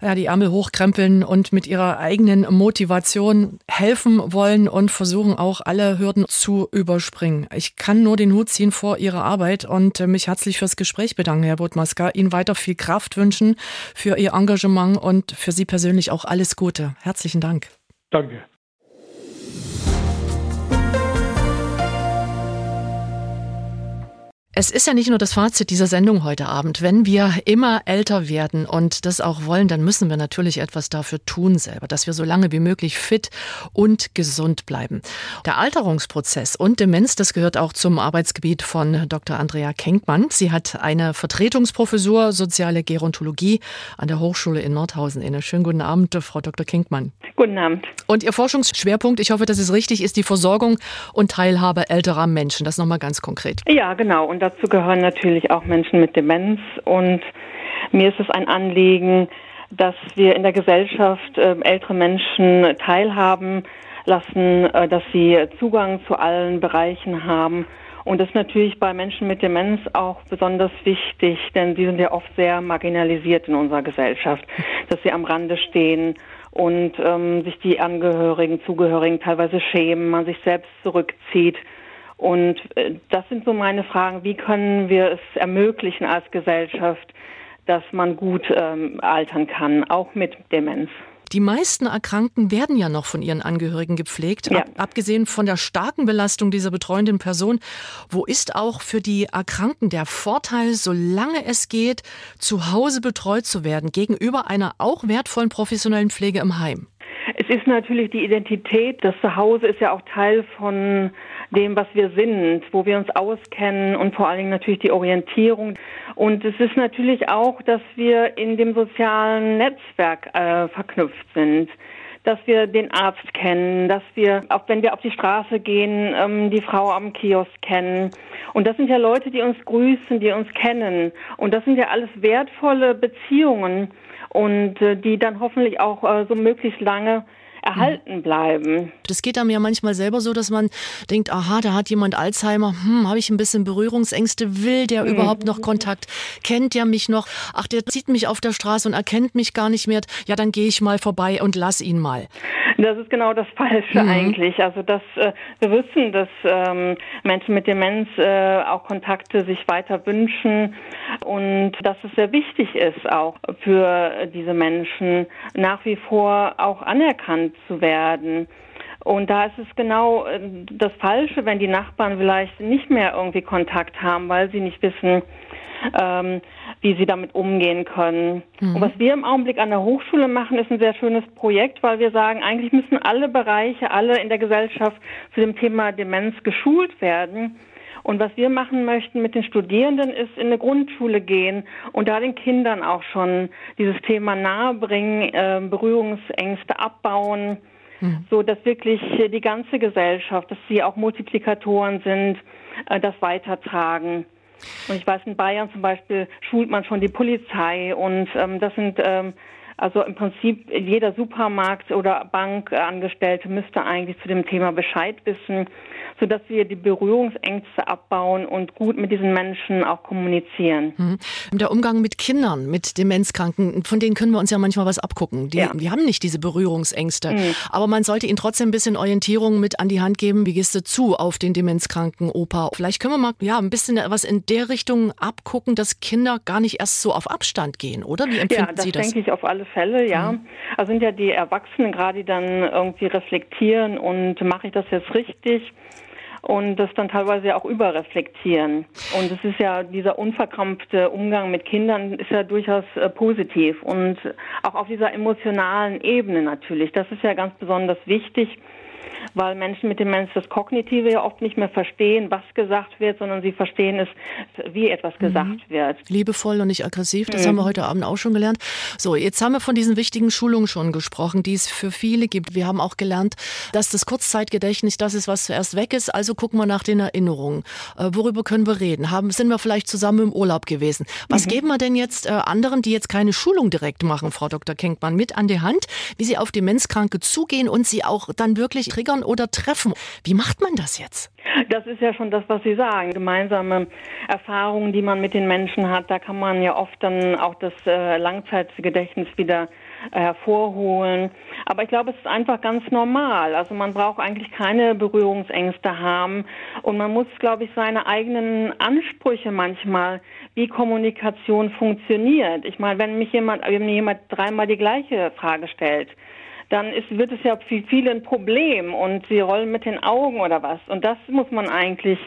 ja, die Ärmel hochkrempeln und mit ihrer eigenen Motivation helfen wollen und versuchen auch alle Hürden zu überspringen. Ich kann nur den Hut ziehen vor Ihrer Arbeit und mich herzlich fürs Gespräch bedanken, Herr Botmaska. Ihnen weiter viel Kraft wünschen für Ihr Engagement und für Sie persönlich auch alles Gute. Herzlichen Dank. Danke. Es ist ja nicht nur das Fazit dieser Sendung heute Abend. Wenn wir immer älter werden und das auch wollen, dann müssen wir natürlich etwas dafür tun selber, dass wir so lange wie möglich fit und gesund bleiben. Der Alterungsprozess und Demenz, das gehört auch zum Arbeitsgebiet von Dr. Andrea Kenkmann. Sie hat eine Vertretungsprofessur Soziale Gerontologie an der Hochschule in Nordhausen inne. Schönen guten Abend, Frau Dr. Kenkmann. Guten Abend. Und Ihr Forschungsschwerpunkt, ich hoffe, dass es richtig ist, die Versorgung und Teilhabe älterer Menschen. Das nochmal ganz konkret. Ja, genau. Und dazu gehören natürlich auch Menschen mit Demenz. Und mir ist es ein Anliegen, dass wir in der Gesellschaft äh, ältere Menschen teilhaben lassen, äh, dass sie Zugang zu allen Bereichen haben. Und das ist natürlich bei Menschen mit Demenz auch besonders wichtig, denn sie sind ja oft sehr marginalisiert in unserer Gesellschaft, dass sie am Rande stehen und ähm, sich die Angehörigen, Zugehörigen teilweise schämen, man sich selbst zurückzieht. Und äh, das sind so meine Fragen, wie können wir es ermöglichen als Gesellschaft, dass man gut ähm, altern kann, auch mit Demenz. Die meisten Erkrankten werden ja noch von ihren Angehörigen gepflegt, Ja. ab, abgesehen von der starken Belastung dieser betreuenden Person. Wo ist auch für die Erkrankten der Vorteil, solange es geht, zu Hause betreut zu werden, gegenüber einer auch wertvollen professionellen Pflege im Heim? Es ist natürlich die Identität. Das Zuhause ist ja auch Teil von dem, was wir sind, wo wir uns auskennen und vor allen Dingen natürlich die Orientierung. Und es ist natürlich auch, dass wir in dem sozialen Netzwerk äh, verknüpft sind. Dass wir den Arzt kennen, dass wir, auch wenn wir auf die Straße gehen, ähm, die Frau am Kiosk kennen. Und das sind ja Leute, die uns grüßen, die uns kennen. Und das sind ja alles wertvolle Beziehungen und äh, die dann hoffentlich auch äh, so möglichst lange erhalten bleiben. Das geht einem ja manchmal selber so, dass man denkt, aha, da hat jemand Alzheimer, hm, habe ich ein bisschen Berührungsängste, will der überhaupt noch Kontakt, kennt der mich noch, ach, der sieht mich auf der Straße und erkennt mich gar nicht mehr, ja, dann gehe ich mal vorbei und lass ihn mal. Das ist genau das Falsche Mhm. eigentlich. Also dass äh, wir wissen, dass ähm, Menschen mit Demenz äh, auch Kontakte sich weiter wünschen und dass es sehr wichtig ist, auch für diese Menschen nach wie vor auch anerkannt zu werden. Und da ist es genau äh, das Falsche, wenn die Nachbarn vielleicht nicht mehr irgendwie Kontakt haben, weil sie nicht wissen, ähm, wie sie damit umgehen können. Und was wir im Augenblick an der Hochschule machen, ist ein sehr schönes Projekt, weil wir sagen, eigentlich müssen alle Bereiche, alle in der Gesellschaft zu dem Thema Demenz geschult werden. Und was wir machen möchten mit den Studierenden ist in eine Grundschule gehen und da den Kindern auch schon dieses Thema nahebringen, äh, Berührungsängste abbauen, so dass wirklich die ganze Gesellschaft, dass sie auch Multiplikatoren sind, äh, das weitertragen. Und ich weiß, in Bayern zum Beispiel schult man schon die Polizei und ähm, das sind ähm, also im Prinzip jeder Supermarkt oder Bankangestellte müsste eigentlich zu dem Thema Bescheid wissen, sodass wir die Berührungsängste abbauen und gut mit diesen Menschen auch kommunizieren. Mhm. Der Umgang mit Kindern, mit Demenzkranken, von denen können wir uns ja manchmal was abgucken. Die, Ja. die haben nicht diese Berührungsängste. Mhm. Aber man sollte ihnen trotzdem ein bisschen Orientierung mit an die Hand geben. Wie gehst du zu auf den demenzkranken Opa? Vielleicht können wir mal ja, ein bisschen was in der Richtung abgucken, dass Kinder gar nicht erst so auf Abstand gehen, oder? Wie empfinden Ja, das Sie das? Denke ich auf alle Fälle, ja. Also sind ja die Erwachsenen gerade, die dann irgendwie reflektieren und mache ich das jetzt richtig? Und das dann teilweise auch überreflektieren. Und es ist ja dieser unverkrampfte Umgang mit Kindern ist ja durchaus äh, positiv und auch auf dieser emotionalen Ebene natürlich. Das ist ja ganz besonders wichtig, weil Menschen mit Demenz das Kognitive ja oft nicht mehr verstehen, was gesagt wird, sondern sie verstehen es, wie etwas mhm. gesagt mhm. wird. Liebevoll und nicht aggressiv, das mhm. haben wir heute Abend auch schon gelernt. So, jetzt haben wir von diesen wichtigen Schulungen schon gesprochen, die es für viele gibt. Wir haben auch gelernt, dass das Kurzzeitgedächtnis das ist, was zuerst weg ist. Also gucken wir nach den Erinnerungen. Äh, worüber können wir reden? Haben, sind wir vielleicht zusammen im Urlaub gewesen? Was mhm. geben wir denn jetzt äh, anderen, die jetzt keine Schulung direkt machen, Frau Dr. Kenkmann, mit an die Hand, wie sie auf Demenzkranke zugehen und sie auch dann wirklich triggern oder treffen? Wie macht man das jetzt? Das ist ja schon das, was Sie sagen. Gemeinsame Erfahrungen, die man mit den Menschen hat, da kann man ja oft dann auch das äh, Langzeitgedächtnis wieder hervorholen. Aber ich glaube, es ist einfach ganz normal. Also man braucht eigentlich keine Berührungsängste haben und man muss, glaube ich, seine eigenen Ansprüche manchmal, wie Kommunikation funktioniert. Ich meine, wenn mich jemand, wenn mir jemand dreimal die gleiche Frage stellt, dann ist, wird es ja für viele ein Problem und sie rollen mit den Augen oder was. Und das muss man eigentlich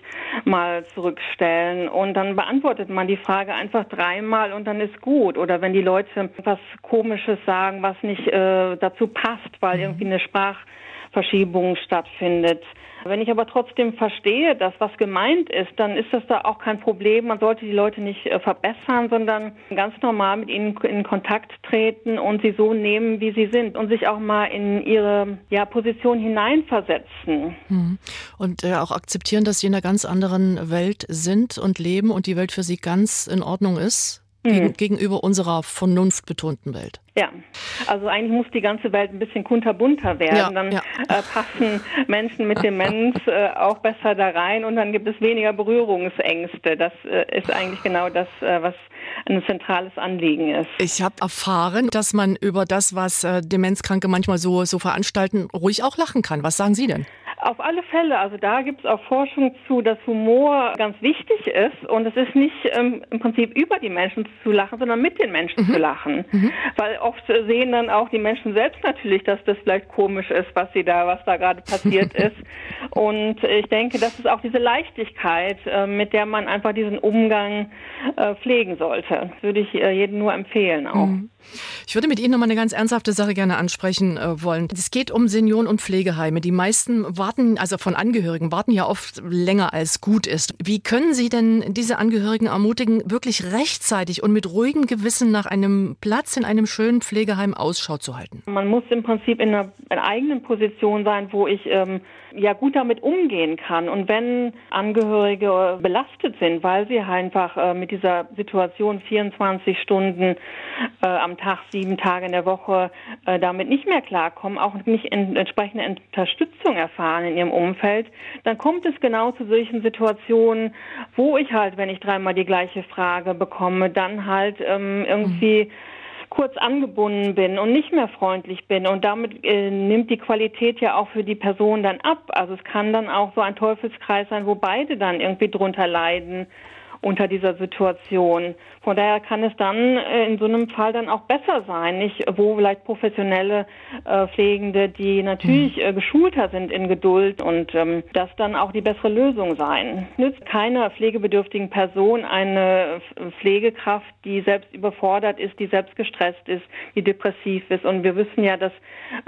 mal zurückstellen. Und dann beantwortet man die Frage einfach dreimal und dann ist gut. Oder wenn die Leute was Komisches sagen, was nicht äh, dazu passt, weil mhm. irgendwie eine Sprachverschiebung stattfindet wenn ich aber trotzdem verstehe, dass was gemeint ist, dann ist das da auch kein Problem. Man sollte die Leute nicht äh, verbessern, sondern ganz normal mit ihnen in Kontakt treten und sie so nehmen, wie sie sind und sich auch mal in ihre ja, Position hineinversetzen. Mhm. Und äh, auch akzeptieren, dass sie in einer ganz anderen Welt sind und leben und die Welt für sie ganz in Ordnung ist mhm. gegenüber unserer vernunftbetonten Welt. Ja, also eigentlich muss die ganze Welt ein bisschen kunterbunter werden. Ja, dann ja. Äh, passen Menschen mit Demenz äh, auch besser da rein und dann gibt es weniger Berührungsängste. Das äh, ist eigentlich genau das, äh, was ein zentrales Anliegen ist. Ich habe erfahren, dass man über das, was äh, Demenzkranke manchmal so, so veranstalten, ruhig auch lachen kann. Was sagen Sie denn? Auf alle Fälle. Also da gibt es auch Forschung zu, dass Humor ganz wichtig ist und es ist nicht ähm, im Prinzip über die Menschen zu lachen, sondern mit den Menschen mhm. zu lachen. Mhm. Weil oft sehen dann auch die Menschen selbst natürlich, dass das vielleicht komisch ist, was sie da, was da gerade passiert ist. Und ich denke, das ist auch diese Leichtigkeit, äh, mit der man einfach diesen Umgang äh, pflegen sollte. Das würde ich äh, jedem nur empfehlen auch. Mhm. Ich würde mit Ihnen noch mal eine ganz ernsthafte Sache gerne ansprechen äh, wollen. Es geht um Senioren- und Pflegeheime. Die meisten warten, also von Angehörigen, warten ja oft länger als gut ist. Wie können Sie denn diese Angehörigen ermutigen, wirklich rechtzeitig und mit ruhigem Gewissen nach einem Platz in einem schönen Pflegeheim Ausschau zu halten? Man muss im Prinzip in einer, einer eigenen Position sein, wo ich ähm, ja gut damit umgehen kann. Und wenn Angehörige belastet sind, weil sie einfach äh, mit dieser Situation 24 Stunden äh, am Tag, sieben Tage in der Woche äh, damit nicht mehr klarkommen, auch nicht in, entsprechende Unterstützung erfahren in ihrem Umfeld, dann kommt es genau zu solchen Situationen, wo ich halt, wenn ich dreimal die gleiche Frage bekomme, dann halt ähm, irgendwie mhm kurz angebunden bin und nicht mehr freundlich bin und damit äh, nimmt die Qualität ja auch für die Person dann ab. Also es kann dann auch so ein Teufelskreis sein, wo beide dann irgendwie drunter leiden unter dieser Situation. Von daher kann es dann äh, in so einem Fall dann auch besser sein, nicht wo vielleicht professionelle äh, Pflegende, die natürlich mhm. äh, geschulter sind in Geduld und ähm, das dann auch die bessere Lösung sein. Nützt keiner pflegebedürftigen Person eine Pflegekraft, die selbst überfordert ist, die selbst gestresst ist, die depressiv ist. Und wir wissen ja, dass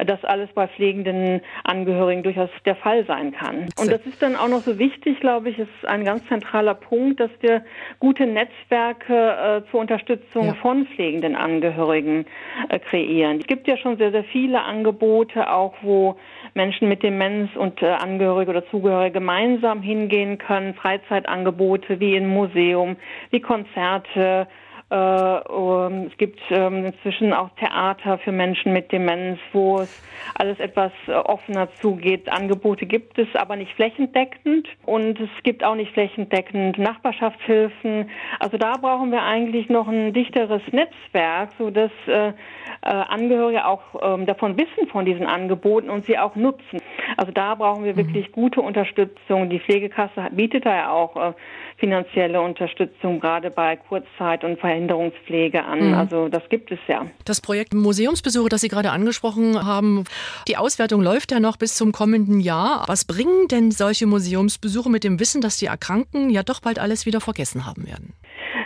das alles bei pflegenden Angehörigen durchaus der Fall sein kann. Und das ist dann auch noch so wichtig, glaube ich, ist ein ganz zentraler Punkt, dass wir gute Netzwerke äh, zur Unterstützung ja. von pflegenden Angehörigen äh, kreieren. Es gibt ja schon sehr, sehr viele Angebote, auch wo Menschen mit Demenz und äh, Angehörige oder Zugehörige gemeinsam hingehen können. Freizeitangebote wie im Museum, wie Konzerte, es gibt ähm, inzwischen auch Theater für Menschen mit Demenz, wo es alles etwas äh, offener zugeht. Angebote gibt es, aber nicht flächendeckend. Und es gibt auch nicht flächendeckend Nachbarschaftshilfen. Also da brauchen wir eigentlich noch ein dichteres Netzwerk, sodass äh, Angehörige auch ähm, davon wissen von diesen Angeboten und sie auch nutzen. Also da brauchen wir mhm. wirklich gute Unterstützung. Die Pflegekasse bietet da ja auch finanzielle Unterstützung gerade bei Kurzzeit- und Verhinderungspflege an. Mhm. Also das gibt es ja. Das Projekt Museumsbesuche, das Sie gerade angesprochen haben, die Auswertung läuft ja noch bis zum kommenden Jahr. Was bringen denn solche Museumsbesuche mit dem Wissen, dass die Erkrankten ja doch bald alles wieder vergessen haben werden?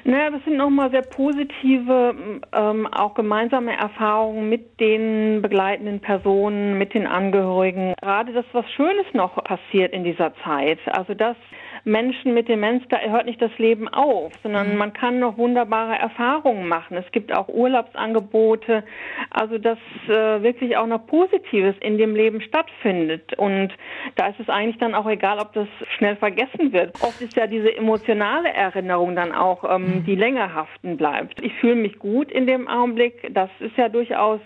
Naja, das sind nochmal sehr positive, ähm, auch gemeinsame Erfahrungen mit den begleitenden Personen, mit den Angehörigen. Gerade das, was Schönes noch passiert in dieser Zeit. Also das Menschen mit Demenz, da hört nicht das Leben auf, sondern mhm. man kann noch wunderbare Erfahrungen machen. Es gibt auch Urlaubsangebote, also dass äh, wirklich auch noch Positives in dem Leben stattfindet. Und da ist es eigentlich dann auch egal, ob das schnell vergessen wird. Oft ist ja diese emotionale Erinnerung dann auch, ähm, mhm. die länger haften bleibt. Ich fühle mich gut in dem Augenblick. Das ist ja durchaus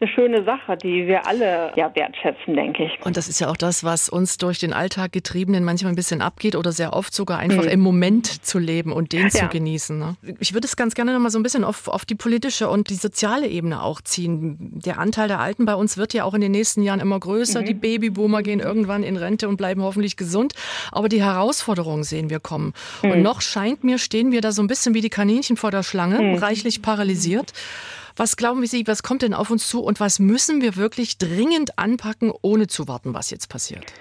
eine schöne Sache, die wir alle ja wertschätzen, denke ich. Und das ist ja auch das, was uns durch den Alltag getriebenen manchmal ein bisschen abgeht oder sehr oft sogar einfach mhm. im Moment zu leben und den ja. zu genießen. Ne? Ich würde es ganz gerne noch mal so ein bisschen auf, auf die politische und die soziale Ebene auch ziehen. Der Anteil der Alten bei uns wird ja auch in den nächsten Jahren immer größer. Mhm. Die Babyboomer gehen irgendwann in Rente und bleiben hoffentlich gesund. Aber die Herausforderungen sehen wir kommen. Mhm. Und noch scheint mir, stehen wir da so ein bisschen wie die Kaninchen vor der Schlange, mhm. reichlich paralysiert. Was glauben Sie, was kommt denn auf uns zu und was müssen wir wirklich dringend anpacken, ohne zu warten, was jetzt passiert?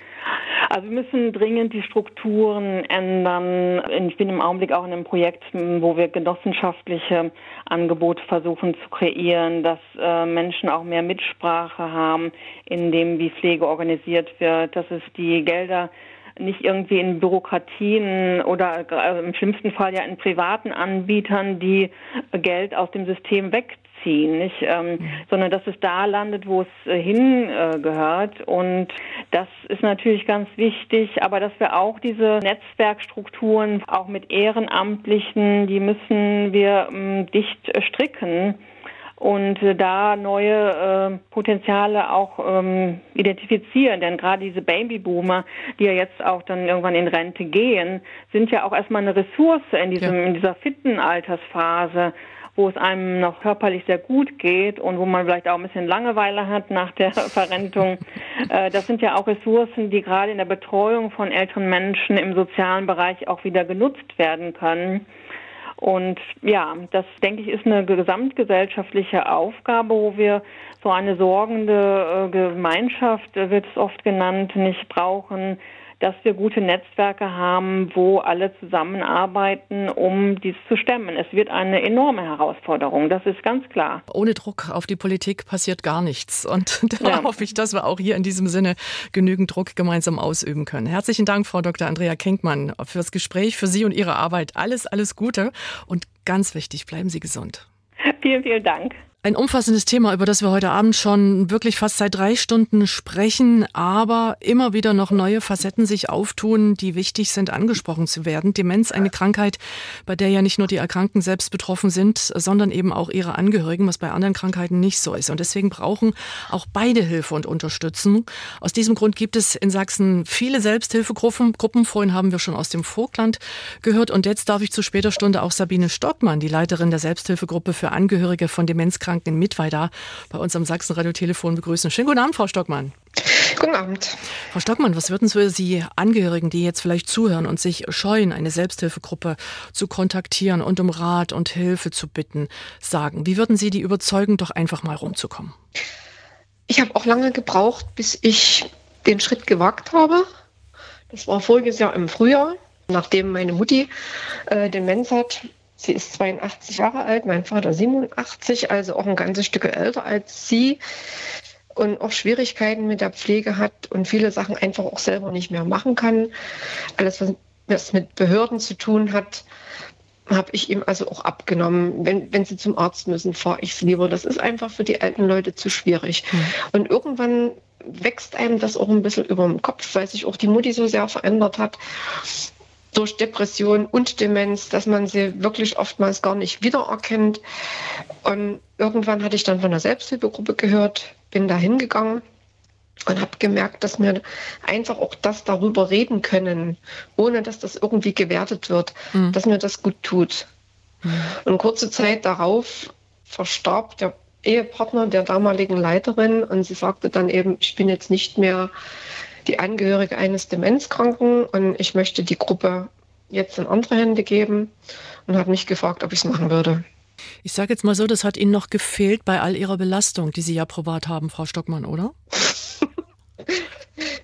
Also wir müssen dringend die Strukturen ändern. Ich bin im Augenblick auch in einem Projekt, wo wir genossenschaftliche Angebote versuchen zu kreieren, dass äh, Menschen auch mehr Mitsprache haben in dem, wie Pflege organisiert wird, dass es die Gelder nicht irgendwie in Bürokratien oder äh, im schlimmsten Fall ja in privaten Anbietern, die Geld aus dem System weg ziehen, nicht, ähm, mhm. sondern dass es da landet, wo es äh, hingehört. Äh, und das ist natürlich ganz wichtig, aber dass wir auch diese Netzwerkstrukturen, auch mit Ehrenamtlichen, die müssen wir ähm, dicht stricken und äh, da neue äh, Potenziale auch ähm, identifizieren. Denn gerade diese Babyboomer, die ja jetzt auch dann irgendwann in Rente gehen, sind ja auch erstmal eine Ressource in diesem ja. in dieser fitten Altersphase wo es einem noch körperlich sehr gut geht und wo man vielleicht auch ein bisschen Langeweile hat nach der Verrentung. Äh, das sind ja auch Ressourcen, die gerade in der Betreuung von älteren Menschen im sozialen Bereich auch wieder genutzt werden können. Und ja, das denke ich ist eine gesamtgesellschaftliche Aufgabe, wo wir so eine sorgende äh, Gemeinschaft, äh, wird es oft genannt, nicht brauchen, dass wir gute Netzwerke haben, wo alle zusammenarbeiten, um dies zu stemmen. Es wird eine enorme Herausforderung, das ist ganz klar. Ohne Druck auf die Politik passiert gar nichts. Und da ja. hoffe ich, dass wir auch hier in diesem Sinne genügend Druck gemeinsam ausüben können. Herzlichen Dank, Frau Dr. Andrea Kenkmann, fürs Gespräch, für Sie und Ihre Arbeit. Alles, alles Gute und ganz wichtig, bleiben Sie gesund. Vielen, vielen Dank. Ein umfassendes Thema, über das wir heute Abend schon wirklich fast seit drei Stunden sprechen, aber immer wieder noch neue Facetten sich auftun, die wichtig sind, angesprochen zu werden. Demenz, eine Krankheit, bei der ja nicht nur die Erkrankten selbst betroffen sind, sondern eben auch ihre Angehörigen, was bei anderen Krankheiten nicht so ist. Und deswegen brauchen auch beide Hilfe und Unterstützung. Aus diesem Grund gibt es in Sachsen viele Selbsthilfegruppen. Gruppen. Vorhin haben wir schon aus dem Vogtland gehört. Und jetzt darf ich zu später Stunde auch Sabine Stockmann, die Leiterin der Selbsthilfegruppe für Angehörige von Demenzkranken, Kranken in Mittweida bei uns am Sachsen-Radio-Telefon begrüßen. Schönen guten Abend, Frau Stockmann. Guten Abend. Frau Stockmann, was würden Sie Angehörigen, die jetzt vielleicht zuhören und sich scheuen, eine Selbsthilfegruppe zu kontaktieren und um Rat und Hilfe zu bitten, sagen? Wie würden Sie die überzeugen, doch einfach mal rumzukommen? Ich habe auch lange gebraucht, bis ich den Schritt gewagt habe. Das war voriges Jahr im Frühjahr, nachdem meine Mutti äh, Demenz hat Sie ist 82 Jahre alt, mein Vater 87, also auch ein ganzes Stück älter als sie und auch Schwierigkeiten mit der Pflege hat und viele Sachen einfach auch selber nicht mehr machen kann. Alles, was mit Behörden zu tun hat, habe ich ihm also auch abgenommen. Wenn, wenn sie zum Arzt müssen, fahre ich es lieber. Das ist einfach für die alten Leute zu schwierig. Mhm. Und irgendwann wächst einem das auch ein bisschen über den Kopf, weil sich auch die Mutti so sehr verändert hat durch Depression und Demenz, dass man sie wirklich oftmals gar nicht wiedererkennt. Und irgendwann hatte ich dann von der Selbsthilfegruppe gehört, bin da hingegangen und habe gemerkt, dass wir einfach auch das darüber reden können, ohne dass das irgendwie gewertet wird, mhm. dass mir das gut tut. Mhm. Und kurze Zeit darauf verstarb der Ehepartner der damaligen Leiterin und sie sagte dann eben, ich bin jetzt nicht mehr die Angehörige eines Demenzkranken und ich möchte die Gruppe jetzt in andere Hände geben und hat mich gefragt, ob ich es machen würde. Ich sage jetzt mal so, das hat Ihnen noch gefehlt bei all Ihrer Belastung, die Sie ja privat haben, Frau Stockmann, oder?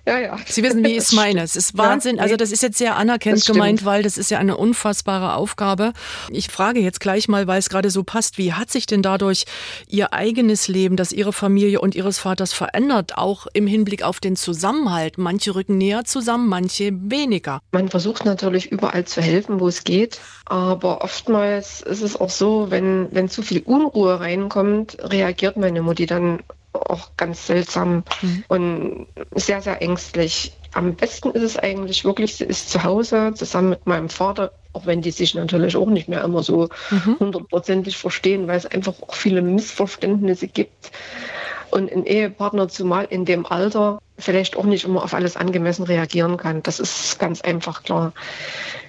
Ja, ja. Sie wissen, wie ich es meine. Es ist Wahnsinn. Ja, nee, also das ist jetzt sehr anerkennend gemeint, weil das ist ja eine unfassbare Aufgabe. Ich frage jetzt gleich mal, weil es gerade so passt, wie hat sich denn dadurch Ihr eigenes Leben, das Ihre Familie und Ihres Vaters verändert, auch im Hinblick auf den Zusammenhalt? Manche rücken näher zusammen, manche weniger. Man versucht natürlich überall zu helfen, wo es geht. Aber oftmals ist es auch so, wenn, wenn zu viel Unruhe reinkommt, reagiert meine Mutti dann auch ganz seltsam mhm. und sehr, sehr ängstlich. Am besten ist es eigentlich wirklich, sie ist zu Hause zusammen mit meinem Vater, auch wenn die sich natürlich auch nicht mehr immer so mhm. hundertprozentig mhm. verstehen, weil es einfach auch viele Missverständnisse gibt. Und ein Ehepartner, zumal in dem Alter, vielleicht auch nicht immer auf alles angemessen reagieren kann. Das ist ganz einfach klar.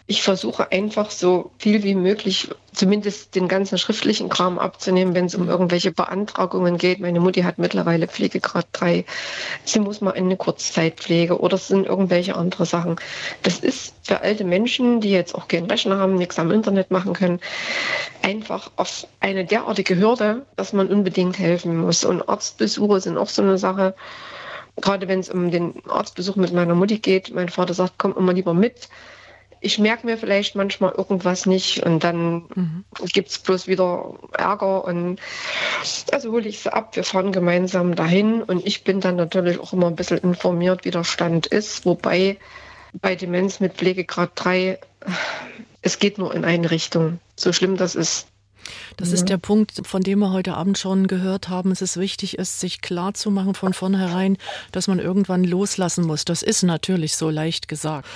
Ich versuche einfach so viel wie möglich, zumindest den ganzen schriftlichen Kram abzunehmen, wenn es um irgendwelche Beantragungen geht. Meine Mutti hat mittlerweile Pflegegrad 3. Sie muss mal in eine Kurzzeitpflege oder es sind irgendwelche andere Sachen. Das ist für alte Menschen, die jetzt auch keinen Rechner haben, nichts am Internet machen können, einfach auf eine derartige Hürde, dass man unbedingt helfen muss. Und Arztbesuche sind auch so eine Sache gerade wenn es um den Arztbesuch mit meiner Mutti geht, mein Vater sagt, komm immer lieber mit ich merke mir vielleicht manchmal irgendwas nicht und dann mhm. gibt es bloß wieder Ärger und also hole ich sie ab, wir fahren gemeinsam dahin und ich bin dann natürlich auch immer ein bisschen informiert, wie der Stand ist, wobei bei Demenz mit Pflegegrad 3 es geht nur in eine Richtung. So schlimm das ist. Das mhm. ist der Punkt, von dem wir heute Abend schon gehört haben. Es ist wichtig, ist, sich klar zu machen von vornherein, dass man irgendwann loslassen muss. Das ist natürlich so leicht gesagt.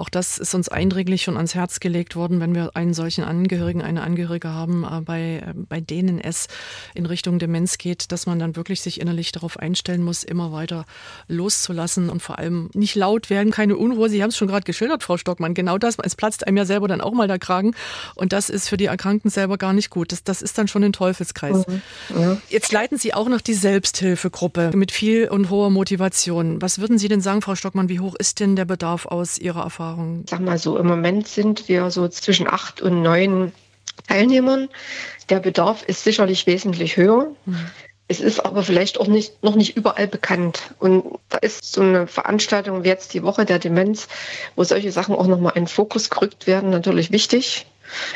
Auch das ist uns eindringlich schon ans Herz gelegt worden, wenn wir einen solchen Angehörigen, eine Angehörige haben, äh, bei, äh, bei denen es in Richtung Demenz geht, dass man dann wirklich sich innerlich darauf einstellen muss, immer weiter loszulassen und vor allem nicht laut werden, keine Unruhe. Sie haben es schon gerade geschildert, Frau Stockmann. Genau das, es platzt einem ja selber dann auch mal der Kragen. Und das ist für die Erkrankten selber gar nicht gut. Das, das ist dann schon ein Teufelskreis. Mhm. Ja. Jetzt leiten Sie auch noch die Selbsthilfegruppe mit viel und hoher Motivation. Was würden Sie denn sagen, Frau Stockmann, wie hoch ist denn der Bedarf aus Ihrer Erfahrung? Erfahrung? Sag mal so, im Moment sind wir so zwischen acht und neun Teilnehmern. Der Bedarf ist sicherlich wesentlich höher. Mhm. Es ist aber vielleicht auch nicht, noch nicht überall bekannt. Und da ist so eine Veranstaltung wie jetzt die Woche der Demenz, wo solche Sachen auch nochmal in Fokus gerückt werden, natürlich wichtig.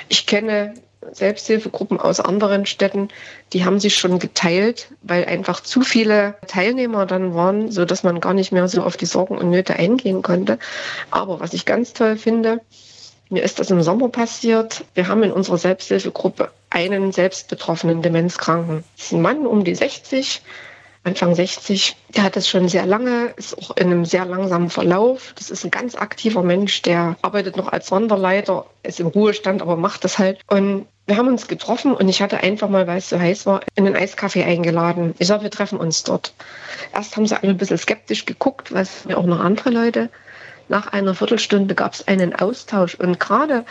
Ich kenne Selbsthilfegruppen aus anderen Städten, die haben sich schon geteilt, weil einfach zu viele Teilnehmer dann waren, so dass man gar nicht mehr so auf die Sorgen und Nöte eingehen konnte. Aber was ich ganz toll finde, mir ist das im Sommer passiert. Wir haben in unserer Selbsthilfegruppe einen selbstbetroffenen Demenzkranken. Das ist ein Mann um die 60, Anfang 60. Der hat das schon sehr lange, ist auch in einem sehr langsamen Verlauf. Das ist ein ganz aktiver Mensch, der arbeitet noch als Sonderleiter, ist im Ruhestand, aber macht das halt. Und wir haben uns getroffen und ich hatte einfach mal, weil es so heiß war, in einen Eiscafé eingeladen. Ich sage, wir treffen uns dort. Erst haben sie alle ein bisschen skeptisch geguckt, was mir auch noch andere Leute. Nach einer Viertelstunde gab es einen Austausch. Und gerade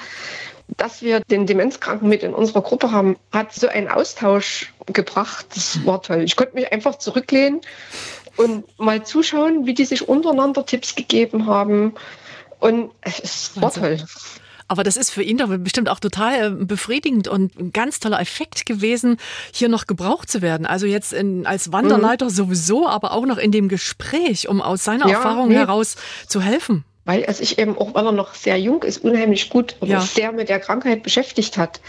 dass wir den Demenzkranken mit in unserer Gruppe haben, hat so einen Austausch gebracht. Das war toll. Ich konnte mich einfach zurücklehnen und mal zuschauen, wie die sich untereinander Tipps gegeben haben. Und es war toll. Aber das ist für ihn doch bestimmt auch total äh, befriedigend und ein ganz toller Effekt gewesen, hier noch gebraucht zu werden. Also jetzt in, als Wanderleiter mhm. sowieso, aber auch noch in dem Gespräch, um aus seiner ja, Erfahrung nee. heraus zu helfen weil er sich eben, auch weil er noch sehr jung ist, unheimlich gut und ja. sehr mit der Krankheit beschäftigt hat,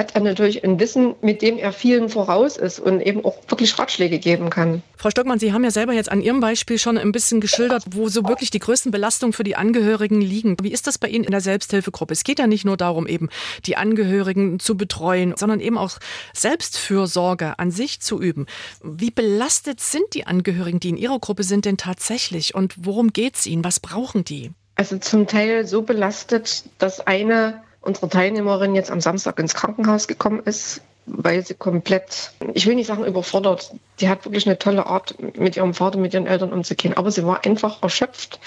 hat er natürlich ein Wissen, mit dem er vielen voraus ist und eben auch wirklich Ratschläge geben kann. Frau Stockmann, Sie haben ja selber jetzt an Ihrem Beispiel schon ein bisschen geschildert, wo so wirklich die größten Belastungen für die Angehörigen liegen. Wie ist das bei Ihnen in der Selbsthilfegruppe? Es geht ja nicht nur darum, eben die Angehörigen zu betreuen, sondern eben auch Selbstfürsorge an sich zu üben. Wie belastet sind die Angehörigen, die in Ihrer Gruppe sind, denn tatsächlich? Und worum geht es ihnen? Was brauchen die? Also zum Teil so belastet, dass eine unserer Teilnehmerin jetzt am Samstag ins Krankenhaus gekommen ist, weil sie komplett, ich will nicht sagen überfordert, die hat wirklich eine tolle Art, mit ihrem Vater, mit ihren Eltern umzugehen, aber sie war einfach erschöpft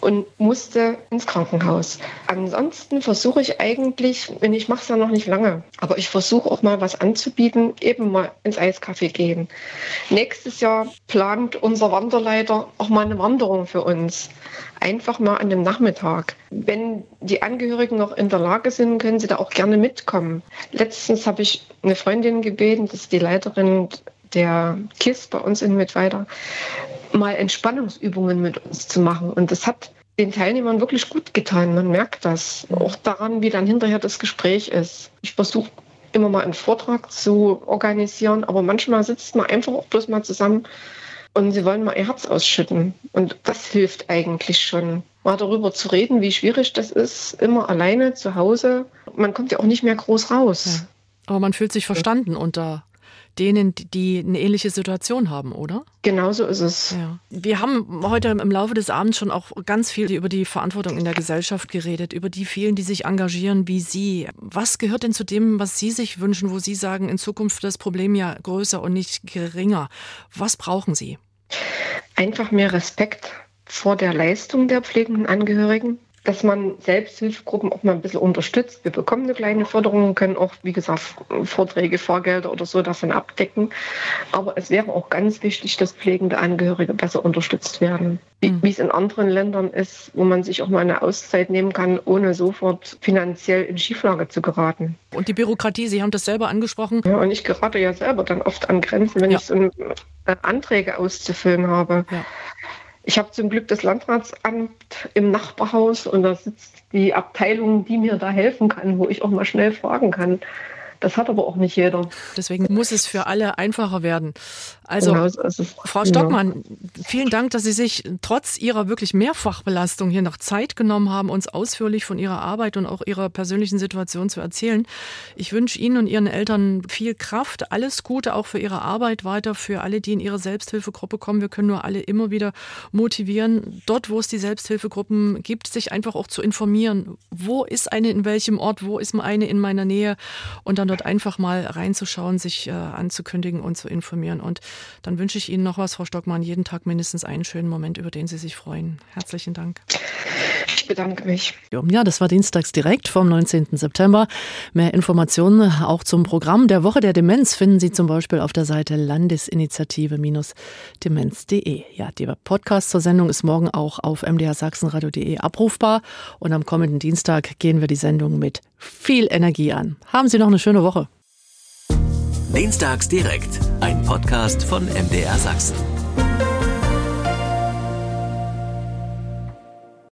und musste ins Krankenhaus. Ansonsten versuche ich eigentlich, wenn ich mache es ja noch nicht lange, aber ich versuche auch mal was anzubieten, eben mal ins Eiscafé gehen. Nächstes Jahr plant unser Wanderleiter auch mal eine Wanderung für uns. Einfach mal an dem Nachmittag. Wenn die Angehörigen noch in der Lage sind, können sie da auch gerne mitkommen. Letztens habe ich eine Freundin gebeten, das ist die Leiterin der KISS bei uns in Mittweida, mal Entspannungsübungen mit uns zu machen. Und das hat den Teilnehmern wirklich gut getan. Man merkt das auch daran, wie dann hinterher das Gespräch ist. Ich versuche immer mal einen Vortrag zu organisieren, aber manchmal sitzt man einfach auch bloß mal zusammen und sie wollen mal ihr Herz ausschütten. Und das hilft eigentlich schon, mal darüber zu reden, wie schwierig das ist, immer alleine zu Hause. Man kommt ja auch nicht mehr groß raus. Ja. Aber man fühlt sich verstanden unter denen, die eine ähnliche Situation haben, oder? Genau so ist es. Ja. Wir haben heute im Laufe des Abends schon auch ganz viel über die Verantwortung in der Gesellschaft geredet, über die vielen, die sich engagieren wie Sie. Was gehört denn zu dem, was Sie sich wünschen, wo Sie sagen, in Zukunft das Problem ja größer und nicht geringer? Was brauchen Sie? Einfach mehr Respekt vor der Leistung der pflegenden Angehörigen dass man Selbsthilfegruppen auch mal ein bisschen unterstützt. Wir bekommen eine kleine Förderung, können auch, wie gesagt, Vorträge, Fahrgelder oder so davon abdecken. Aber es wäre auch ganz wichtig, dass pflegende Angehörige besser unterstützt werden. Wie, mhm. es in anderen Ländern ist, wo man sich auch mal eine Auszeit nehmen kann, ohne sofort finanziell in Schieflage zu geraten. Und die Bürokratie, Sie haben das selber angesprochen. Ja, und ich gerate ja selber dann oft an Grenzen, wenn ja. ich so äh, Anträge auszufüllen habe. Ja. Ich habe zum Glück das Landratsamt im Nachbarhaus und da sitzt die Abteilung, die mir da helfen kann, wo ich auch mal schnell fragen kann. Das hat aber auch nicht jeder. Deswegen muss es für alle einfacher werden. Also, genau, also Frau Stockmann, ja. vielen Dank, dass Sie sich trotz Ihrer wirklich Mehrfachbelastung hier noch Zeit genommen haben, uns ausführlich von Ihrer Arbeit und auch Ihrer persönlichen Situation zu erzählen. Ich wünsche Ihnen und Ihren Eltern viel Kraft, alles Gute auch für Ihre Arbeit weiter, für alle, die in Ihre Selbsthilfegruppe kommen. Wir können nur alle immer wieder motivieren, dort, wo es die Selbsthilfegruppen gibt, sich einfach auch zu informieren. Wo ist eine in welchem Ort? Wo ist eine in meiner Nähe? Und dann dort einfach mal reinzuschauen, sich äh, anzukündigen und zu informieren. Und dann wünsche ich Ihnen noch was, Frau Stockmann, jeden Tag mindestens einen schönen Moment, über den Sie sich freuen. Herzlichen Dank. Ich bedanke mich. Ja, das war Dienstags direkt vom 19. September. Mehr Informationen auch zum Programm der Woche der Demenz finden Sie zum Beispiel auf der Seite landesinitiative-demenz.de. Ja, der Podcast zur Sendung ist morgen auch auf mdrsachsenradio.de abrufbar und am kommenden Dienstag gehen wir die Sendung mit viel Energie an. Haben Sie noch eine schöne Woche. Dienstags direkt, ein Podcast von MDR Sachsen.